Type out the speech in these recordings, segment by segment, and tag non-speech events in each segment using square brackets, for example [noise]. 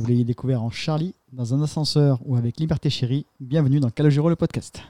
Vous l'ayez découvert en Charlie, dans un ascenseur ou avec Liberté Chérie, bienvenue dans Calogero le podcast.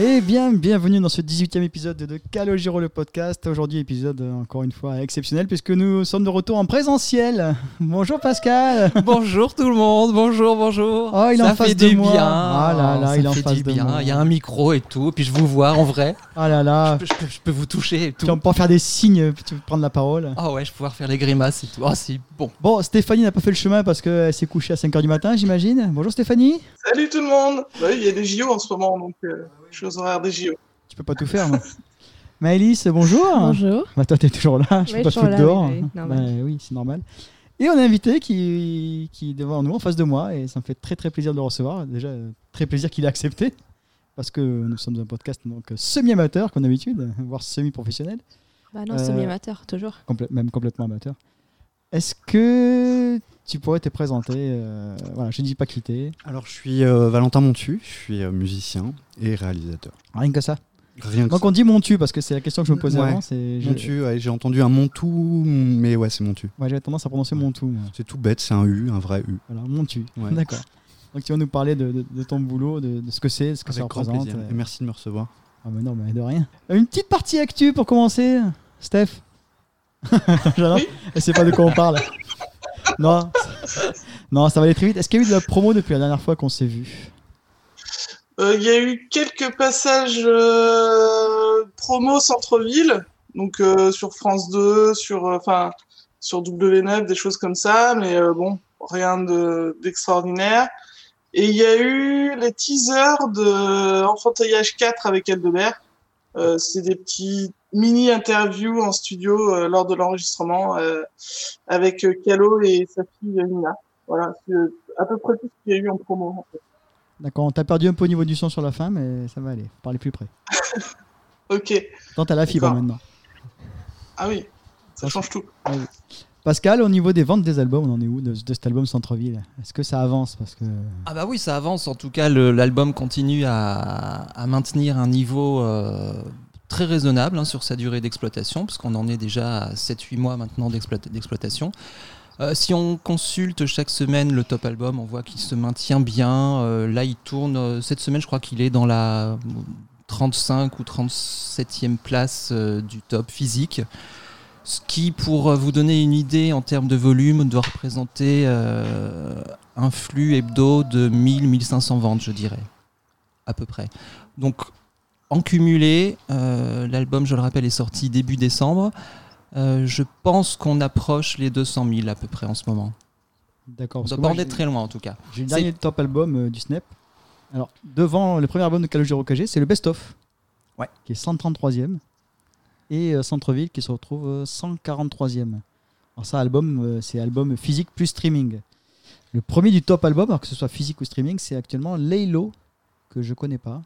Et bien, bienvenue dans ce 18e épisode de Calogero le podcast. Aujourd'hui, épisode euh, encore une fois exceptionnel puisque nous sommes de retour en présentiel. [laughs] Bonjour Pascal. [laughs] bonjour tout le monde, bonjour, bonjour. Oh, il est ça en face fait de du moi. bien. Ah là là, ça il est en fait face du de bien. moi. Il y a un micro et tout, puis je vous vois en vrai. Ah là là. Je, peux, je peux- je peux vous toucher et tout. Tu vas pouvoir faire des signes, tu peux prendre la parole. Ah ouais, je vais pouvoir faire les grimaces et tout. Ah c'est bon. Bon, Stéphanie n'a pas fait le chemin parce qu'elle s'est couchée à 5h du matin, j'imagine. Bonjour Stéphanie. Salut tout le monde Bah oui, Il y a des JO en ce moment, donc euh, je suis aux horaires des JO. Tu peux pas tout faire. non [laughs] Maëlys, bonjour. Bonjour. Bah, toi, t'es toujours là, je peux Oui, pas te toujours foutre là, dehors. oui, oui, normal. Bah oui, c'est normal. Et on a un invité qui, qui est devant nous, en face de moi, et ça me fait très très plaisir de le recevoir. Déjà, euh, très plaisir qu'il ait accepté, parce que nous sommes un podcast donc euh, semi-amateur, comme d'habitude, voire semi-professionnel, Bah non, Euh, semi-amateur, toujours. complè- même complètement amateur. Est-ce que tu pourrais te présenter euh, Voilà, je ne dis pas quitter. Alors, je suis euh, Valentin Montu, je suis euh, musicien et réalisateur. Rien que ça. Rien que Donc on dit Montu, parce que c'est la question que je me posais Ouais. avant. c'est- Montu, ouais, j'ai entendu un Montou, mais ouais, c'est Montu. Ouais, j'avais tendance à prononcer Montu. moi. C'est tout bête, c'est un U, un vrai U. Voilà, Montu. Ouais. [laughs] D'accord. Donc tu vas nous parler de, de- de ton boulot, de, de ce que c'est, ce que ça Avec grand représente. euh. Et merci de me recevoir. Ah mais non, mais de rien. Une petite partie actu pour commencer, Steph. [laughs] J'adore. Elle sait pas de quoi on parle. [laughs] non, non, ça va aller très vite. Est-ce qu'il y a eu de la promo depuis la dernière fois qu'on s'est vu? Euh, Il y a eu quelques passages euh, promo centre-ville, donc euh, sur France 2, sur, enfin, sur W9, des choses comme ça, mais bon, rien de- d'extraordinaire. Et il y a eu les teasers de Enfantillage 4 avec Eldebert. Euh, c'est des petits mini interviews en studio euh, lors de l'enregistrement euh, avec euh, Calo et sa fille Nina. Voilà, c'est euh, à peu près tout ce qu'il y a eu en promo. En fait. D'accord, on t'a perdu un peu au niveau du son sur la fin, mais ça va aller. Parlez plus près. [laughs] Ok. Tant t'as la fibre maintenant. Ah oui, ça change tout. Pascal, au niveau des ventes des albums, on en est où de, de cet album Centre-ville? Est-ce que ça avance? Parce que Ah bah oui, ça avance. En tout cas, l'album continue à, à maintenir un niveau euh, très raisonnable hein, sur sa durée d'exploitation, parce qu'on en est déjà à 7-8 mois maintenant d'exploita- d'exploitation. Euh, si on consulte chaque semaine le top album, on voit qu'il se maintient bien. Euh, là, il tourne. euh, cette semaine, je crois qu'il est dans la 35 ou 37e place du top physique. Ce qui, pour vous donner une idée en termes de volume, doit représenter un flux hebdo de 1000-1500 ventes, je dirais, à peu près. Donc, en cumulé, euh, l'album, je le rappelle, est sorti début décembre. Euh, je pense qu'on approche les 200 000 à peu près en ce moment. D'accord. On doit très loin en tout cas. J'ai le dernier top album euh, du Snap. Alors, devant le premier album de Calogero j'ai, c'est le Best of. Ouais. Qui est 133e. Et euh, Centre-ville qui se retrouve euh, 143e. Alors, ça, album, euh, c'est album physique plus streaming. Le premier du top album, alors que ce soit physique ou streaming, c'est actuellement Laylo, que je connais pas.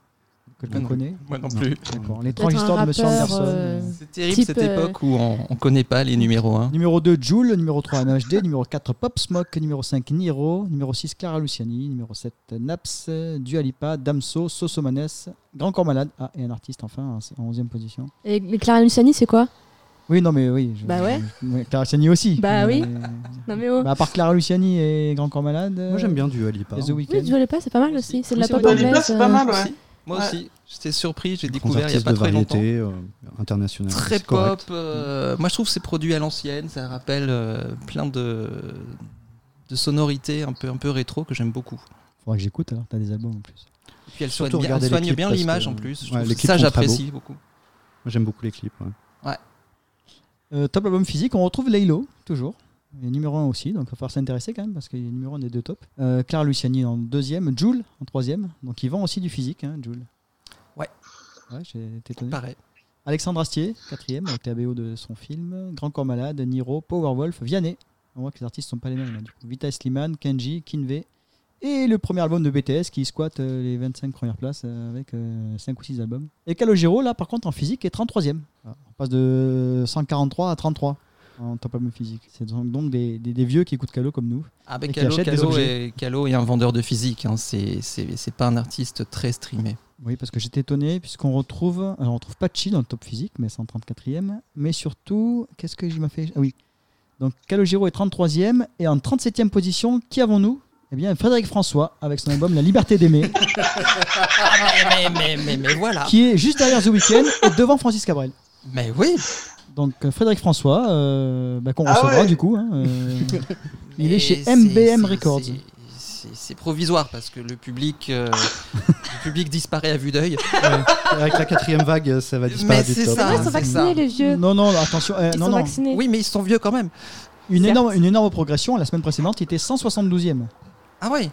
Quelqu'un Moi non connaît Moi non plus. D'accord. L'étrange Peut-être un histoire de Monsieur Anderson. euh, C'est terrible Type, cette euh, époque où on, on connaît pas les numéros 1. Numéro 2, Joule. Numéro 3, MHD. numéro 4, Pop Smoke. Numéro 5, Niro. Numéro 6, Clara Luciani. Numéro 7, Naps. Dualipa, Damso, Sosomanes. Grand Corps Malade. Ah, et un artiste enfin, en 11e position. Et mais Clara Luciani, c'est quoi? Oui, non, mais oui. je- Bah ouais. je- Clara Luciani aussi. Bah Mais- oui. [laughs] Non mais oh. Bah, à part Clara Luciani et Grand Corps Malade. Moi, j'aime bien du Alipa. The Weeknd. Oui, c'est pas mal aussi. C'est de la pop anglaise. c'est pas euh, mal, ouais. Moi Ouais. aussi, j'étais surpris, j'ai découvert il y a pas de très longtemps. variété, euh, international. Très pop. euh, moi, je trouve que c'est produit à l'ancienne. Ça rappelle euh, plein de, de sonorités un peu, un peu rétro que j'aime beaucoup. Faudra que j'écoute alors, t'as des albums en plus. Et puis elle soigne bien, elle soigne clips bien l'image en plus. Je ouais, les ça, sont très j'apprécie beaucoup. Moi, j'aime beaucoup les clips. ouais. Euh, top album physique, on retrouve Laylo, toujours. Il est numéro 1 aussi, donc il va falloir s'intéresser quand même, parce qu'il est numéro 1 des deux tops. Euh, Clara Luciani en deuxième, Jules en troisième. Donc il vend aussi du physique, hein, Jules. Ouais. Ouais, j'ai été étonné. Pareil. Alexandre Astier, quatrième, avec la BO de son film. Grand Corps Malade, Niro, Powerwolf, Vianney. On voit que les artistes sont pas les mêmes. Là, du coup. Vita Sliman, Kenji, Kinvey. Et le premier album de BTS qui squatte euh, les 25 premières places euh, avec 5 ou 6 albums. Et Calogero, là par contre en physique, est 33ème. Voilà. On passe de 143 à 33. En top album physique. C'est donc, donc des, des- des vieux qui écoutent Calo comme nous. Ah Et bah, qui Calo, des objets. est, Calo est un vendeur de physique. Hein. C'est c'est- c'est pas un artiste très streamé. Oui, parce que j'étais étonné, puisqu'on retrouve. Alors, on retrouve Patchy dans le top physique, mais c'est en 34e. Mais surtout, qu'est-ce que je m'a fait? Ah oui. Donc, Calogero est 33e. Et en 37e position, qui avons-nous? Eh bien, Frédéric François, avec son album La Liberté d'aimer, [laughs] mais, mais, mais, mais voilà. qui est juste derrière The Weeknd et devant Francis Cabrel. Mais oui. Donc, euh, Frédéric François, euh, bah, qu'on Ah recevra ouais. du coup. hein, euh, [laughs] il est chez MBM Records. c'est- provisoire parce que le public, euh, [laughs] le public disparaît à vue d'œil. Avec la quatrième vague, ça va Mais disparaître du c'est ça. Ils sont vaccinés, ça. les vieux. Non, non, attention. euh, Ils non, sont non. vaccinés. Oui, mais ils sont vieux quand même. Une énorme, une énorme progression. La semaine précédente, il était 172e. Ah ouais.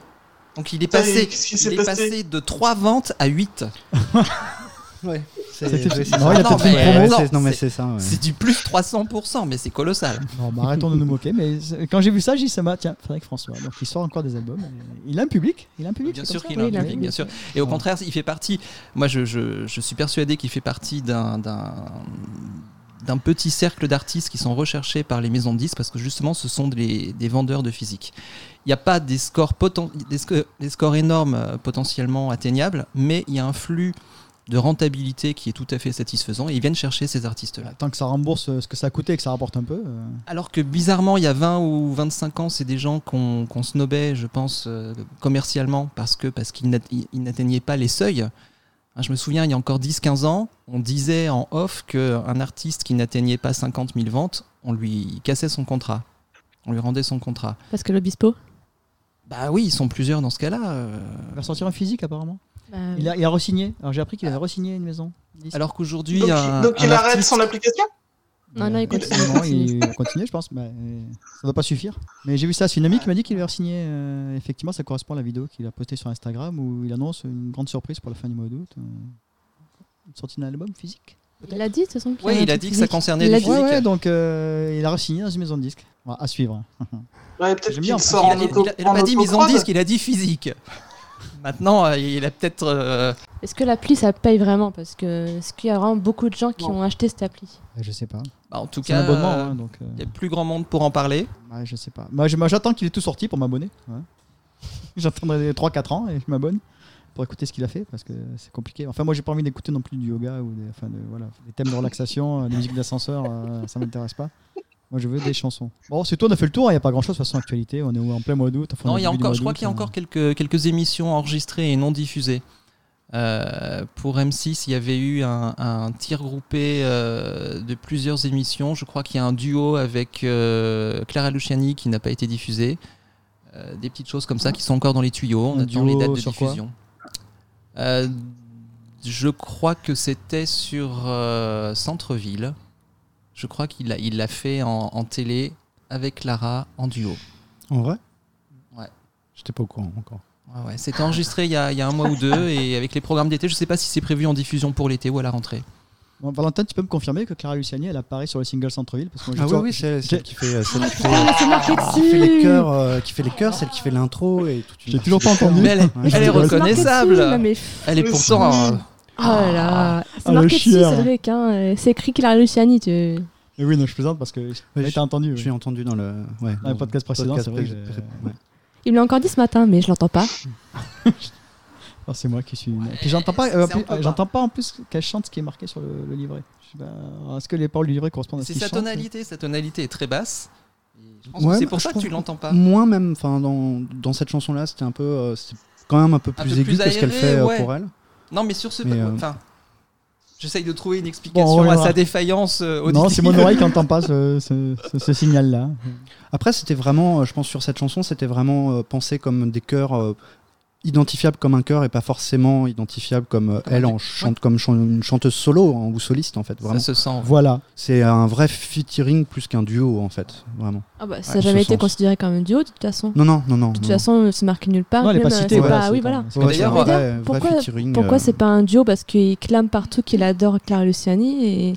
Donc il est passé, il est passé passé de 3 ventes à 8. [laughs] Ouais, c'est C'était- ouais, c'est Non, mais- c'est- non, mais c'est- c'est ça. ouais. C'est du plus 300%, mais c'est colossal. Non, bah, arrêtons de nous moquer. Mais quand j'ai vu ça, j'ai dit ça m'a. Tiens, Frédéric François. Donc il sort encore des albums. Il a un public. Il a un public. Bien sûr qu'il a un public, bien sûr. Et au contraire, il fait partie. Moi, je, je- je suis persuadé qu'il fait partie d'un d'un d'un petit cercle d'artistes qui sont recherchés par les maisons de disques parce que justement, ce sont des, des vendeurs de physique. Il n'y a pas des scores, poten- des, des scores énormes euh, potentiellement atteignables, mais il y a un flux de rentabilité qui est tout à fait satisfaisant et ils viennent chercher ces artistes-là. Tant que ça rembourse euh, ce que ça a coûté et que ça rapporte un peu. euh, Alors que bizarrement, il y a 20 ou 25 ans, c'est des gens qu'on qu'on snobait, je pense, euh, commercialement, parce que parce qu'ils n'at- ils- ils n'atteignaient pas les seuils. Hein, Je me souviens, il y a encore 10-15 ans, on disait en off qu'un artiste qui n'atteignait pas 50 000 ventes, on lui cassait son contrat. On lui rendait son contrat. Parce que l'Obispo. Bah oui, ils sont plusieurs dans ce cas-là. euh. Il va sortir en physique apparemment. Bah, Il a, il a re-signé. Alors j'ai appris qu'il avait re-signé une maison. disque. Alors qu'aujourd'hui, Donc, un, donc il un arrête artiste- son application Non, non, il Euh, continue, non, il continue. [laughs] il va continuer, je pense. Bah, euh, ça ne doit pas suffire. Mais j'ai vu ça. C'est une amie qui m'a dit qu'il avait re-signé. euh, effectivement, ça correspond à la vidéo qu'il a postée sur Instagram où il annonce une grande surprise pour la fin du mois d'août. euh, Une sortie d'un album physique. Il l'a dit, de toute façon. Oui, il a dit que ça concernait Il les physiques. Ouais, ouais, donc euh, il a re-signé dans une maison de disque. Voilà, à suivre. Ouais, peut-être J'aime bien, qu'il sort Il en a, il a- il a pas dit mise en autoprod. disque, il a dit physique. Maintenant, euh, il a peut-être. euh, Est-ce que l'appli, ça paye vraiment Parce que est-ce qu'il y a vraiment beaucoup de gens qui Non. ont acheté cette appli Ouais, je sais pas. bah, en tout C'est un cas, abonnement, euh, hein, donc. euh, il y a plus grand monde pour en parler. ouais, je sais pas. Moi, je- moi, j'attends qu'il ait tout sorti pour m'abonner. ouais. [laughs] J'attendrai 3-4 ans et je m'abonne pour écouter ce qu'il a fait parce que c'est compliqué. Enfin, moi, j'ai pas envie d'écouter non plus du yoga ou des, enfin, de, voilà, des thèmes de relaxation, euh, des musiques d'ascenseur, euh, ça m'intéresse pas. Moi, je veux des chansons. Bon, c'est tout, on a fait le tour, il n'y a pas grand chose de toute façon actualité. On est en plein mois d'août. enfin, Non, il y a encore, je crois qu'il y a euh. encore quelques, quelques émissions enregistrées et non diffusées. Euh, pour M6, il y avait eu un, un tir groupé euh, de plusieurs émissions. Je crois qu'il y a un duo avec euh, Clara Luciani qui n'a pas été diffusé. Euh, des petites choses comme ça qui sont encore dans les tuyaux. On Un attend les dates de diffusion. Euh, je crois que c'était sur euh, Centre-Ville. Je crois qu'il l'a il l'a fait en, en télé avec Clara en duo. En vrai? Ouais. J'étais pas au courant encore. Ouais, ouais. C'était enregistré il y, a, il y a un mois ou deux et avec les programmes d'été, je sais pas si c'est prévu en diffusion pour l'été ou à la rentrée. Bon, Valentin, tu peux me confirmer que Clara Luciani, elle apparaît sur le single Centre-Ville parce que moi, j'ai Ah oui, oui, c'est celle qui fait, euh, celle qui fait, Ah, c'est marqué qui fait les dessus chœurs, euh, qui fait les chœurs, celle qui fait l'intro et tout. J'ai toujours pas entendu. Mais elle, est- elle C'est reconnaissable. Elle est pourtant. euh, Oh là là, c'est Ah, le marqué dessus. Cédric. Hein. C'est écrit Clara Luciani. Tu... Mais oui, non, je plaisante parce que j'ai je- été entendu. Je l'ai entendu dans le, ouais, Dans le podcast précédent, podcast c'est vrai ouais. Il me l'a encore dit ce matin, mais je l'entends pas. [laughs] C'est moi qui suis. Et puis j'entends pas, euh, j'entends pas en plus qu'elle chante ce qui est marqué sur le, le livret. Est-ce que les paroles du livret correspondent à ce C'est sa chante tonalité. Sa tonalité est très basse. Et Je pense Ouais, que c'est pour je ça que tu l'entends pas. Moi même, enfin dans, dans cette chanson là, c'était un peu, euh, c'est quand même un peu plus aigu que ce qu'elle fait euh, ouais. pour elle. Non, mais sur ce. Euh, Enfin. J'essaye de trouver une explication on à sa défaillance euh, auditive. Non, c'est mon oreille qui n'entend pas [laughs] ce, ce- ce- ce signal-là. Après, c'était vraiment, euh, je pense sur cette chanson, c'était vraiment euh, pensé comme des chœurs identifiables comme un chœur et pas forcément identifiables comme euh, elle en chante comme une chanteuse solo hein, ou soliste en fait. Ça Vraiment, se sent. Voilà. c'est un vrai featuring plus qu'un duo en fait, vraiment. Ah bah, ça Ouais, n'a jamais été sens. considéré comme un duo, de toute façon. Non, non, non, non. De toute non. façon, c'est marqué nulle part. Non, elle est pas euh, citée. pas- Oui, voilà. D'ailleurs, Pourquoi, euh, c'est pas un duo? Parce qu'il clame partout qu'il adore Clara Luciani et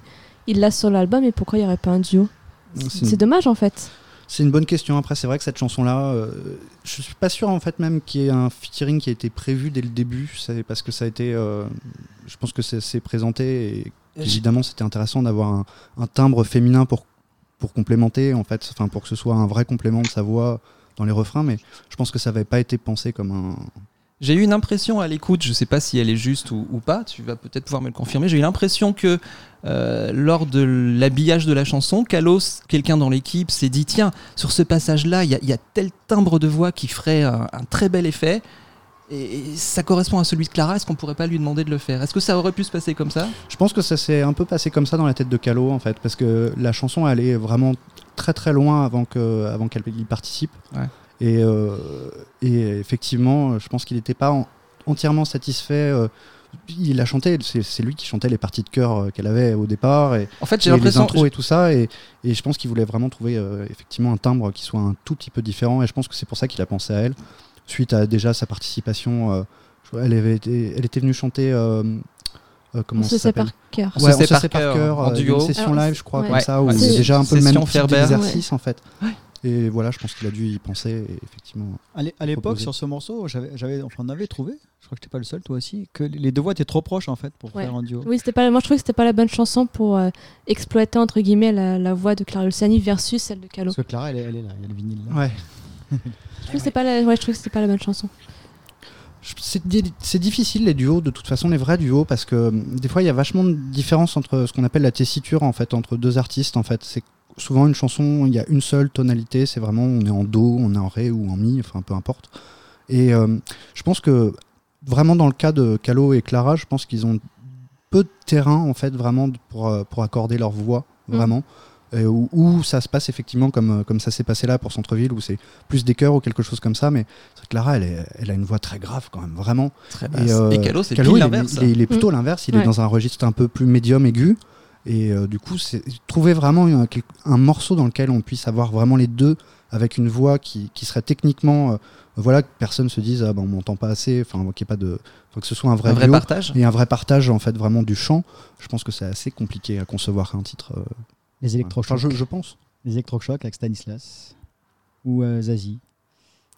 il l'a sur l'album. Et pourquoi il n'y aurait pas un duo? C'est C'est une- dommage en fait. C'est une bonne question. Après, c'est vrai que cette chanson-là, euh, je suis pas sûr en fait même qu'il y ait un featuring qui a été prévu dès le début. Parce que ça a été, euh, je pense que c'est c'est présenté et évidemment c'était intéressant d'avoir un, un timbre féminin pour pour complémenter en fait, enfin pour que ce soit un vrai complément de sa voix dans les refrains, mais je pense que ça n'avait pas été pensé comme un. J'ai eu une impression à l'écoute, je sais pas si elle est juste ou, ou pas, tu vas peut-être pouvoir me le confirmer. J'ai eu l'impression que euh, lors de l'habillage de la chanson, Kalos, quelqu'un dans l'équipe, s'est dit tiens, sur ce passage-là, il y, a- il y a tel timbre de voix qui ferait un, un très bel effet. Et, et ça correspond à celui de Clara, est-ce qu'on pourrait pas lui demander de le faire? Est-ce que ça aurait pu se passer comme ça? Je pense que ça s'est un peu passé comme ça dans la tête de Calo en fait, parce que la chanson elle est vraiment très très loin avant que avant qu'elle y participe. Ouais. Et, euh, et effectivement, je pense qu'il n'était pas en- entièrement satisfait. euh, il a chanté, c'est lui qui chantait les parties de chœur euh, qu'elle avait au départ et, En fait, j'ai les l'impression. intros et tout ça. Et, et je pense qu'il voulait vraiment trouver euh, effectivement un timbre qui soit un tout petit peu différent. Et je pense que c'est pour ça qu'il a pensé à elle, suite à déjà sa participation. euh, elle, avait été, elle était venue chanter. euh, euh, comment On ça se sait s'appelle par cœur. Ouais, on se par sait par cœur, cœur, en duo. une session Alors, live, je crois, ouais. comme ça, où Ouais, c'est c'est- déjà un peu le même type d'exercice en fait. Et voilà, je pense qu'il a dû y penser, et effectivement. À l'é- à l'époque, sur ce morceau, j'avais, enfin, on avait trouvé, je crois que j'étais pas le seul, toi aussi, que les deux voix étaient trop proches en fait pour Ouais. faire un duo. Oui, c'était pas. Moi, je trouvais que c'était pas la bonne chanson pour euh, exploiter entre guillemets la, la voix de Clara Luciani versus celle de Calo. Parce que Clara, elle, est- elle est là, il y a le vinyle là. Ouais. Je trouve que c'était pas la. Ouais, je trouve que c'était pas la bonne chanson. C'est di- c'est difficile les duos, de toute façon les vrais duos, parce que hum, des fois il y a vachement de différence entre ce qu'on appelle la tessiture en fait, entre deux artistes en fait. C'est souvent une chanson, il y a une seule tonalité, c'est vraiment on est en do, on est en ré ou en mi, enfin peu importe. Et euh, je pense que vraiment dans le cas de Calo et Clara, je pense qu'ils ont peu de terrain en fait vraiment pour, euh, pour accorder leur voix Mhm. vraiment. Et où, où ça se passe effectivement comme, euh, comme ça s'est passé là pour Centreville, où c'est plus des chœurs ou quelque chose comme ça, mais Clara, elle, est- elle a une voix très grave quand même, vraiment. Très Et, basse. euh, Et Calo, c'est Calo, pile il est- l'inverse. Il, est, il est plutôt l'inverse, il est dans un registre un peu plus médium aigu. Et euh, du coup, c'est trouver vraiment un, morceau dans lequel on puisse avoir vraiment les deux avec une voix qui, qui serait techniquement. euh, voilà, que personne se dise, ah ben on m'entend pas assez, enfin, qu'il y ait pas de. faut que ce soit un vrai, Un vrai duo partage. et un vrai partage en fait vraiment du chant. Je pense que c'est assez compliqué à concevoir un titre. euh, Les enfin, électrochocs. je, je pense. Les électrochocs avec Stanislas ou euh, Zazie.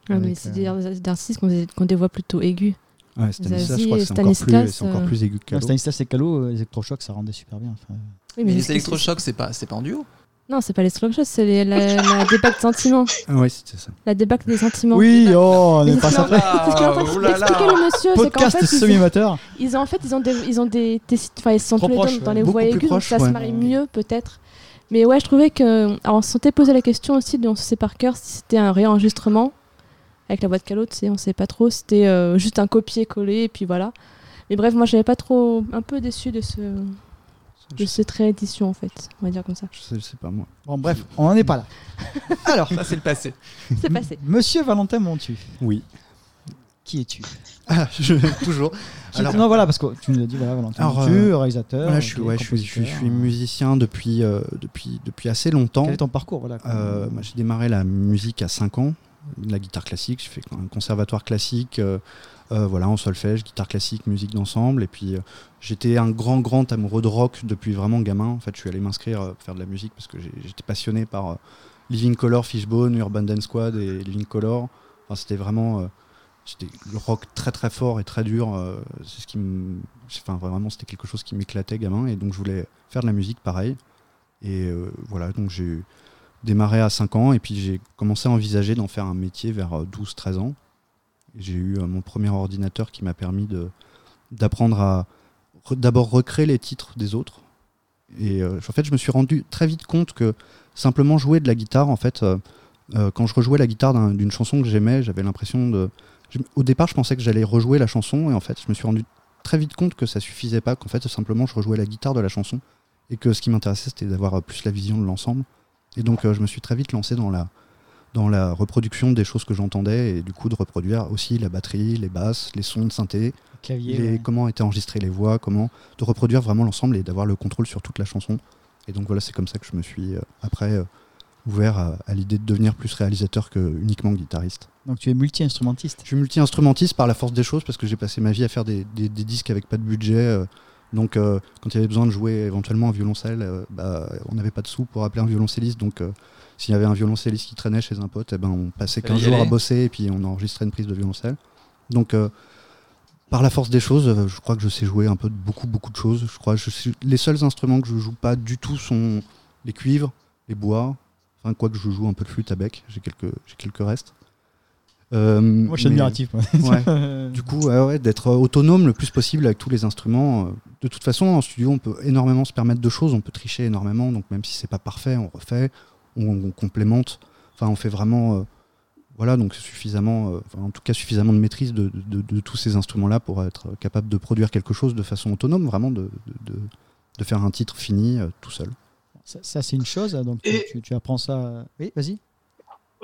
Ah, mais c'est euh, des artistes qui ont des, qui ont des voix plutôt aiguës. Ouais, Stanislas, Zazie je crois et que c'est encore, plus- encore euh, plus aigu que Ouais, Calo. Stanislas et Calo, euh, les électrochocs, ça rendait super bien. enfin. Oui, Mais c'est- les électrochocs, c'est pas, c'est pas en duo. Non, c'est pas les c'est la, la débâcle de sentiments. Ah ouais, c'était ça. La débâcle des sentiments. Oui, oh, on est c'est pas train- c'est ce Oh d'expliquer le monsieur. c'est qu'en Podcast fait, ils- semi-amateur. Ils ont en fait ils ont des ils ont des, des- enfin ils sont Trop tous les deux dans les plus aiguës donc ça se ouais. marie mieux peut-être. Mais ouais, je trouvais que alors on s'était posé la question aussi on se sait par cœur si c'était un réenregistrement avec la voix de Calo, tu sais, on sait pas trop, c'était euh, juste un copier-coller et puis voilà. Mais bref, moi j'avais pas trop un peu déçu de ce de Je, cette réédition en fait, on va dire comme ça. je sais, je sais pas moi. Bon, bref, on n'en est pas là. [laughs] Alors, Ça, c'est le passé. C'est passé. Monsieur Valentin Montu, Oui. qui es-tu? Ah, je, toujours. Alors- Non, voilà, parce que tu nous as dit, voilà, Valentin Alors, Montu, euh, réalisateur. Voilà, je suis, ok, ouais, je suis, je suis- je suis compositeur. musicien depuis, euh, depuis, depuis assez longtemps. Quel est ton parcours voilà, Euh, moi, j'ai démarré la musique à 5 ans, la guitare classique. J'ai fait un conservatoire classique, euh, euh, voilà, en solfège, guitare classique, musique d'ensemble. Et puis, euh, j'étais un grand, grand amoureux de rock depuis vraiment gamin. En fait, je suis allé m'inscrire pour faire de la musique parce que j'étais passionné par Living Color, Fishbone, Urban Dance Squad et Living Color. Enfin, c'était vraiment. c'était le rock très très fort et très dur. c'est ce qui. Enfin, vraiment, c'était quelque chose qui m'éclatait gamin. Et donc, je voulais faire de la musique pareil. Et voilà, donc j'ai démarré à 5 ans et puis j'ai commencé à envisager d'en faire un métier vers 12-13 ans. Et J'ai eu euh, mon premier ordinateur qui m'a permis d'apprendre à d'abord recréer les titres des autres. Et euh, en fait, je me suis rendu très vite compte que simplement jouer de la guitare, en fait, euh, euh, quand je rejouais la guitare d'un- d'une chanson que j'aimais, j'avais l'impression de. au départ, je pensais que j'allais rejouer la chanson et en fait, je me suis rendu très vite compte que ça suffisait pas, qu'en fait, simplement, je rejouais la guitare de la chanson et que ce qui m'intéressait, c'était d'avoir euh, plus la vision de l'ensemble. Et donc, euh, je me suis très vite lancé dans la, dans la reproduction des choses que j'entendais et du coup de reproduire aussi la batterie, les basses, les sons de synthé, Clavier. les- ouais. comment étaient enregistrées les voix, comment de reproduire vraiment l'ensemble et d'avoir le contrôle sur toute la chanson. Et donc voilà, c'est comme ça que je me suis euh, après euh, ouvert à, à l'idée de devenir plus réalisateur que uniquement guitariste. Donc tu es multi-instrumentiste. Je suis multi-instrumentiste par la force des choses parce que j'ai passé ma vie à faire des, des- des disques avec pas de budget. euh, donc euh, quand il y avait besoin de jouer éventuellement un violoncelle, euh, bah, on n'avait pas de sous pour appeler un violoncelliste. Donc euh, s'il y avait un violoncelliste qui traînait chez un pote, eh ben, on passait Fallait 15 y jours à bosser et puis on enregistrait une prise de violoncelle. Donc par la force des choses, je crois que je sais jouer un peu de beaucoup beaucoup de choses. Je crois que je les seuls instruments que je joue pas du tout sont les cuivres, les bois. Enfin, quoique je joue un peu de flûte à bec, j'ai quelques, j'ai quelques restes. Euh, Moi, je suis mais- admiratif. [laughs] Ouais. [laughs] Du coup, ouais, ouais, d'être autonome le plus possible avec tous les instruments. Euh, De toute façon, en studio, on peut énormément se permettre de choses, on peut tricher énormément. Donc, même si c'est pas parfait, on refait, on, on complémente. Enfin, on fait vraiment, euh, voilà, donc suffisamment, euh, en tout cas, suffisamment de maîtrise de, de- de tous ces instruments-là pour être capable de produire quelque chose de façon autonome, vraiment de, de, de- de faire un titre fini euh, tout seul. ça, ça, c'est une chose. Donc, Et- tu, tu apprends ça. Oui, vas-y.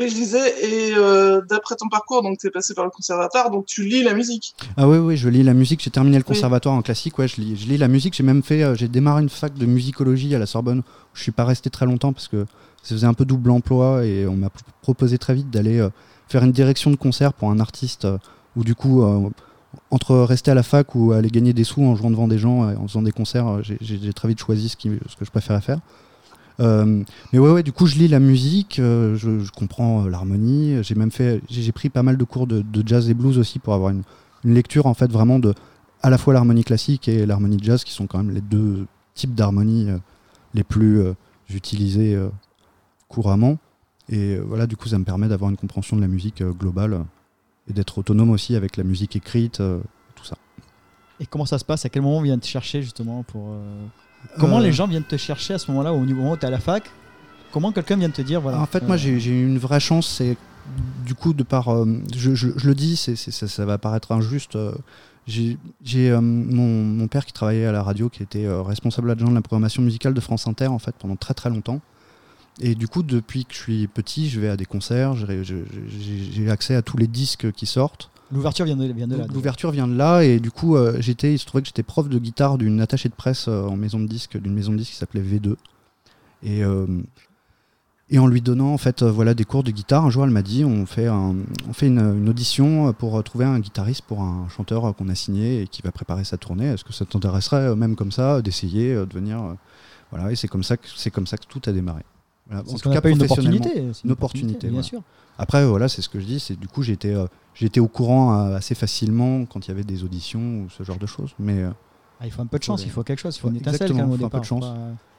Oui, je disais, et euh, d'après ton parcours, donc tu es passé par le conservatoire, donc tu lis la musique. Ah oui, oui, je lis la musique. J'ai terminé le conservatoire en classique. Ouais, je lis, je lis la musique. J'ai même fait, euh, j'ai démarré une fac de musicologie à la Sorbonne. Je suis pas resté très longtemps parce que ça faisait un peu double emploi et on m'a proposé très vite d'aller euh, faire une direction de concert pour un artiste où du coup, entre rester à la fac ou aller gagner des sous en jouant devant des gens, et en faisant des concerts, j'ai très vite choisi ce, qui, ce que je préférais faire. Euh, mais ouais, ouais, du coup, je lis la musique, euh, je, comprends euh, l'harmonie. J'ai même fait, j'ai pris pas mal de cours de, jazz et blues aussi pour avoir une, lecture en fait vraiment de à la fois l'harmonie classique et l'harmonie jazz qui sont quand même les deux types d'harmonie les plus utilisés couramment. Et voilà, du coup, ça me permet d'avoir une compréhension de la musique globale et d'être autonome aussi avec la musique écrite, tout ça. Et comment ça se passe? À quel moment on vient te chercher justement pour Comment Euh, les gens viennent te chercher à ce moment-là, au niveau où tu es à la fac? Comment quelqu'un vient te dire voilà En fait, euh, moi, j'ai j'ai eu une vraie chance. C'est du coup de par, euh, je, je- je le dis, c'est c'est- ça, ça va paraître injuste. euh, j'ai euh, mon, mon père qui travaillait à la radio, qui était euh, responsable adjoint de la programmation musicale de France Inter, en fait, pendant très très longtemps. Et du coup, depuis que je suis petit, je vais à des concerts, j'ai accès à tous les disques qui sortent. L'ouverture vient de, vient de là. L'ouverture vient de là et du coup euh, j'étais, il se trouvait que j'étais prof de guitare d'une attachée de presse euh, en maison de disque, d'une maison de disque qui s'appelait V2. Et, euh, et en lui donnant en fait voilà des cours de guitare, un jour elle m'a dit on fait, un- on fait une, une audition pour trouver un guitariste pour un chanteur qu'on a signé et qui va préparer sa tournée. Est-ce que ça t'intéresserait même comme ça d'essayer de venir voilà et c'est comme ça que c'est comme ça que tout a démarré. Voilà. C'est ce qu'on appelle une opportunité. Une opportunité, bien voilà. sûr. Après, voilà, c'est ce que je dis. C'est du coup, j'étais, euh, j'étais au courant euh, assez facilement quand il y avait des auditions ou ce genre de choses. Mais euh, Ah, il faut un peu de chance, Ouais. il faut quelque chose, il faut une Ouais, étincelle quand même au faut un peu de chance. pas-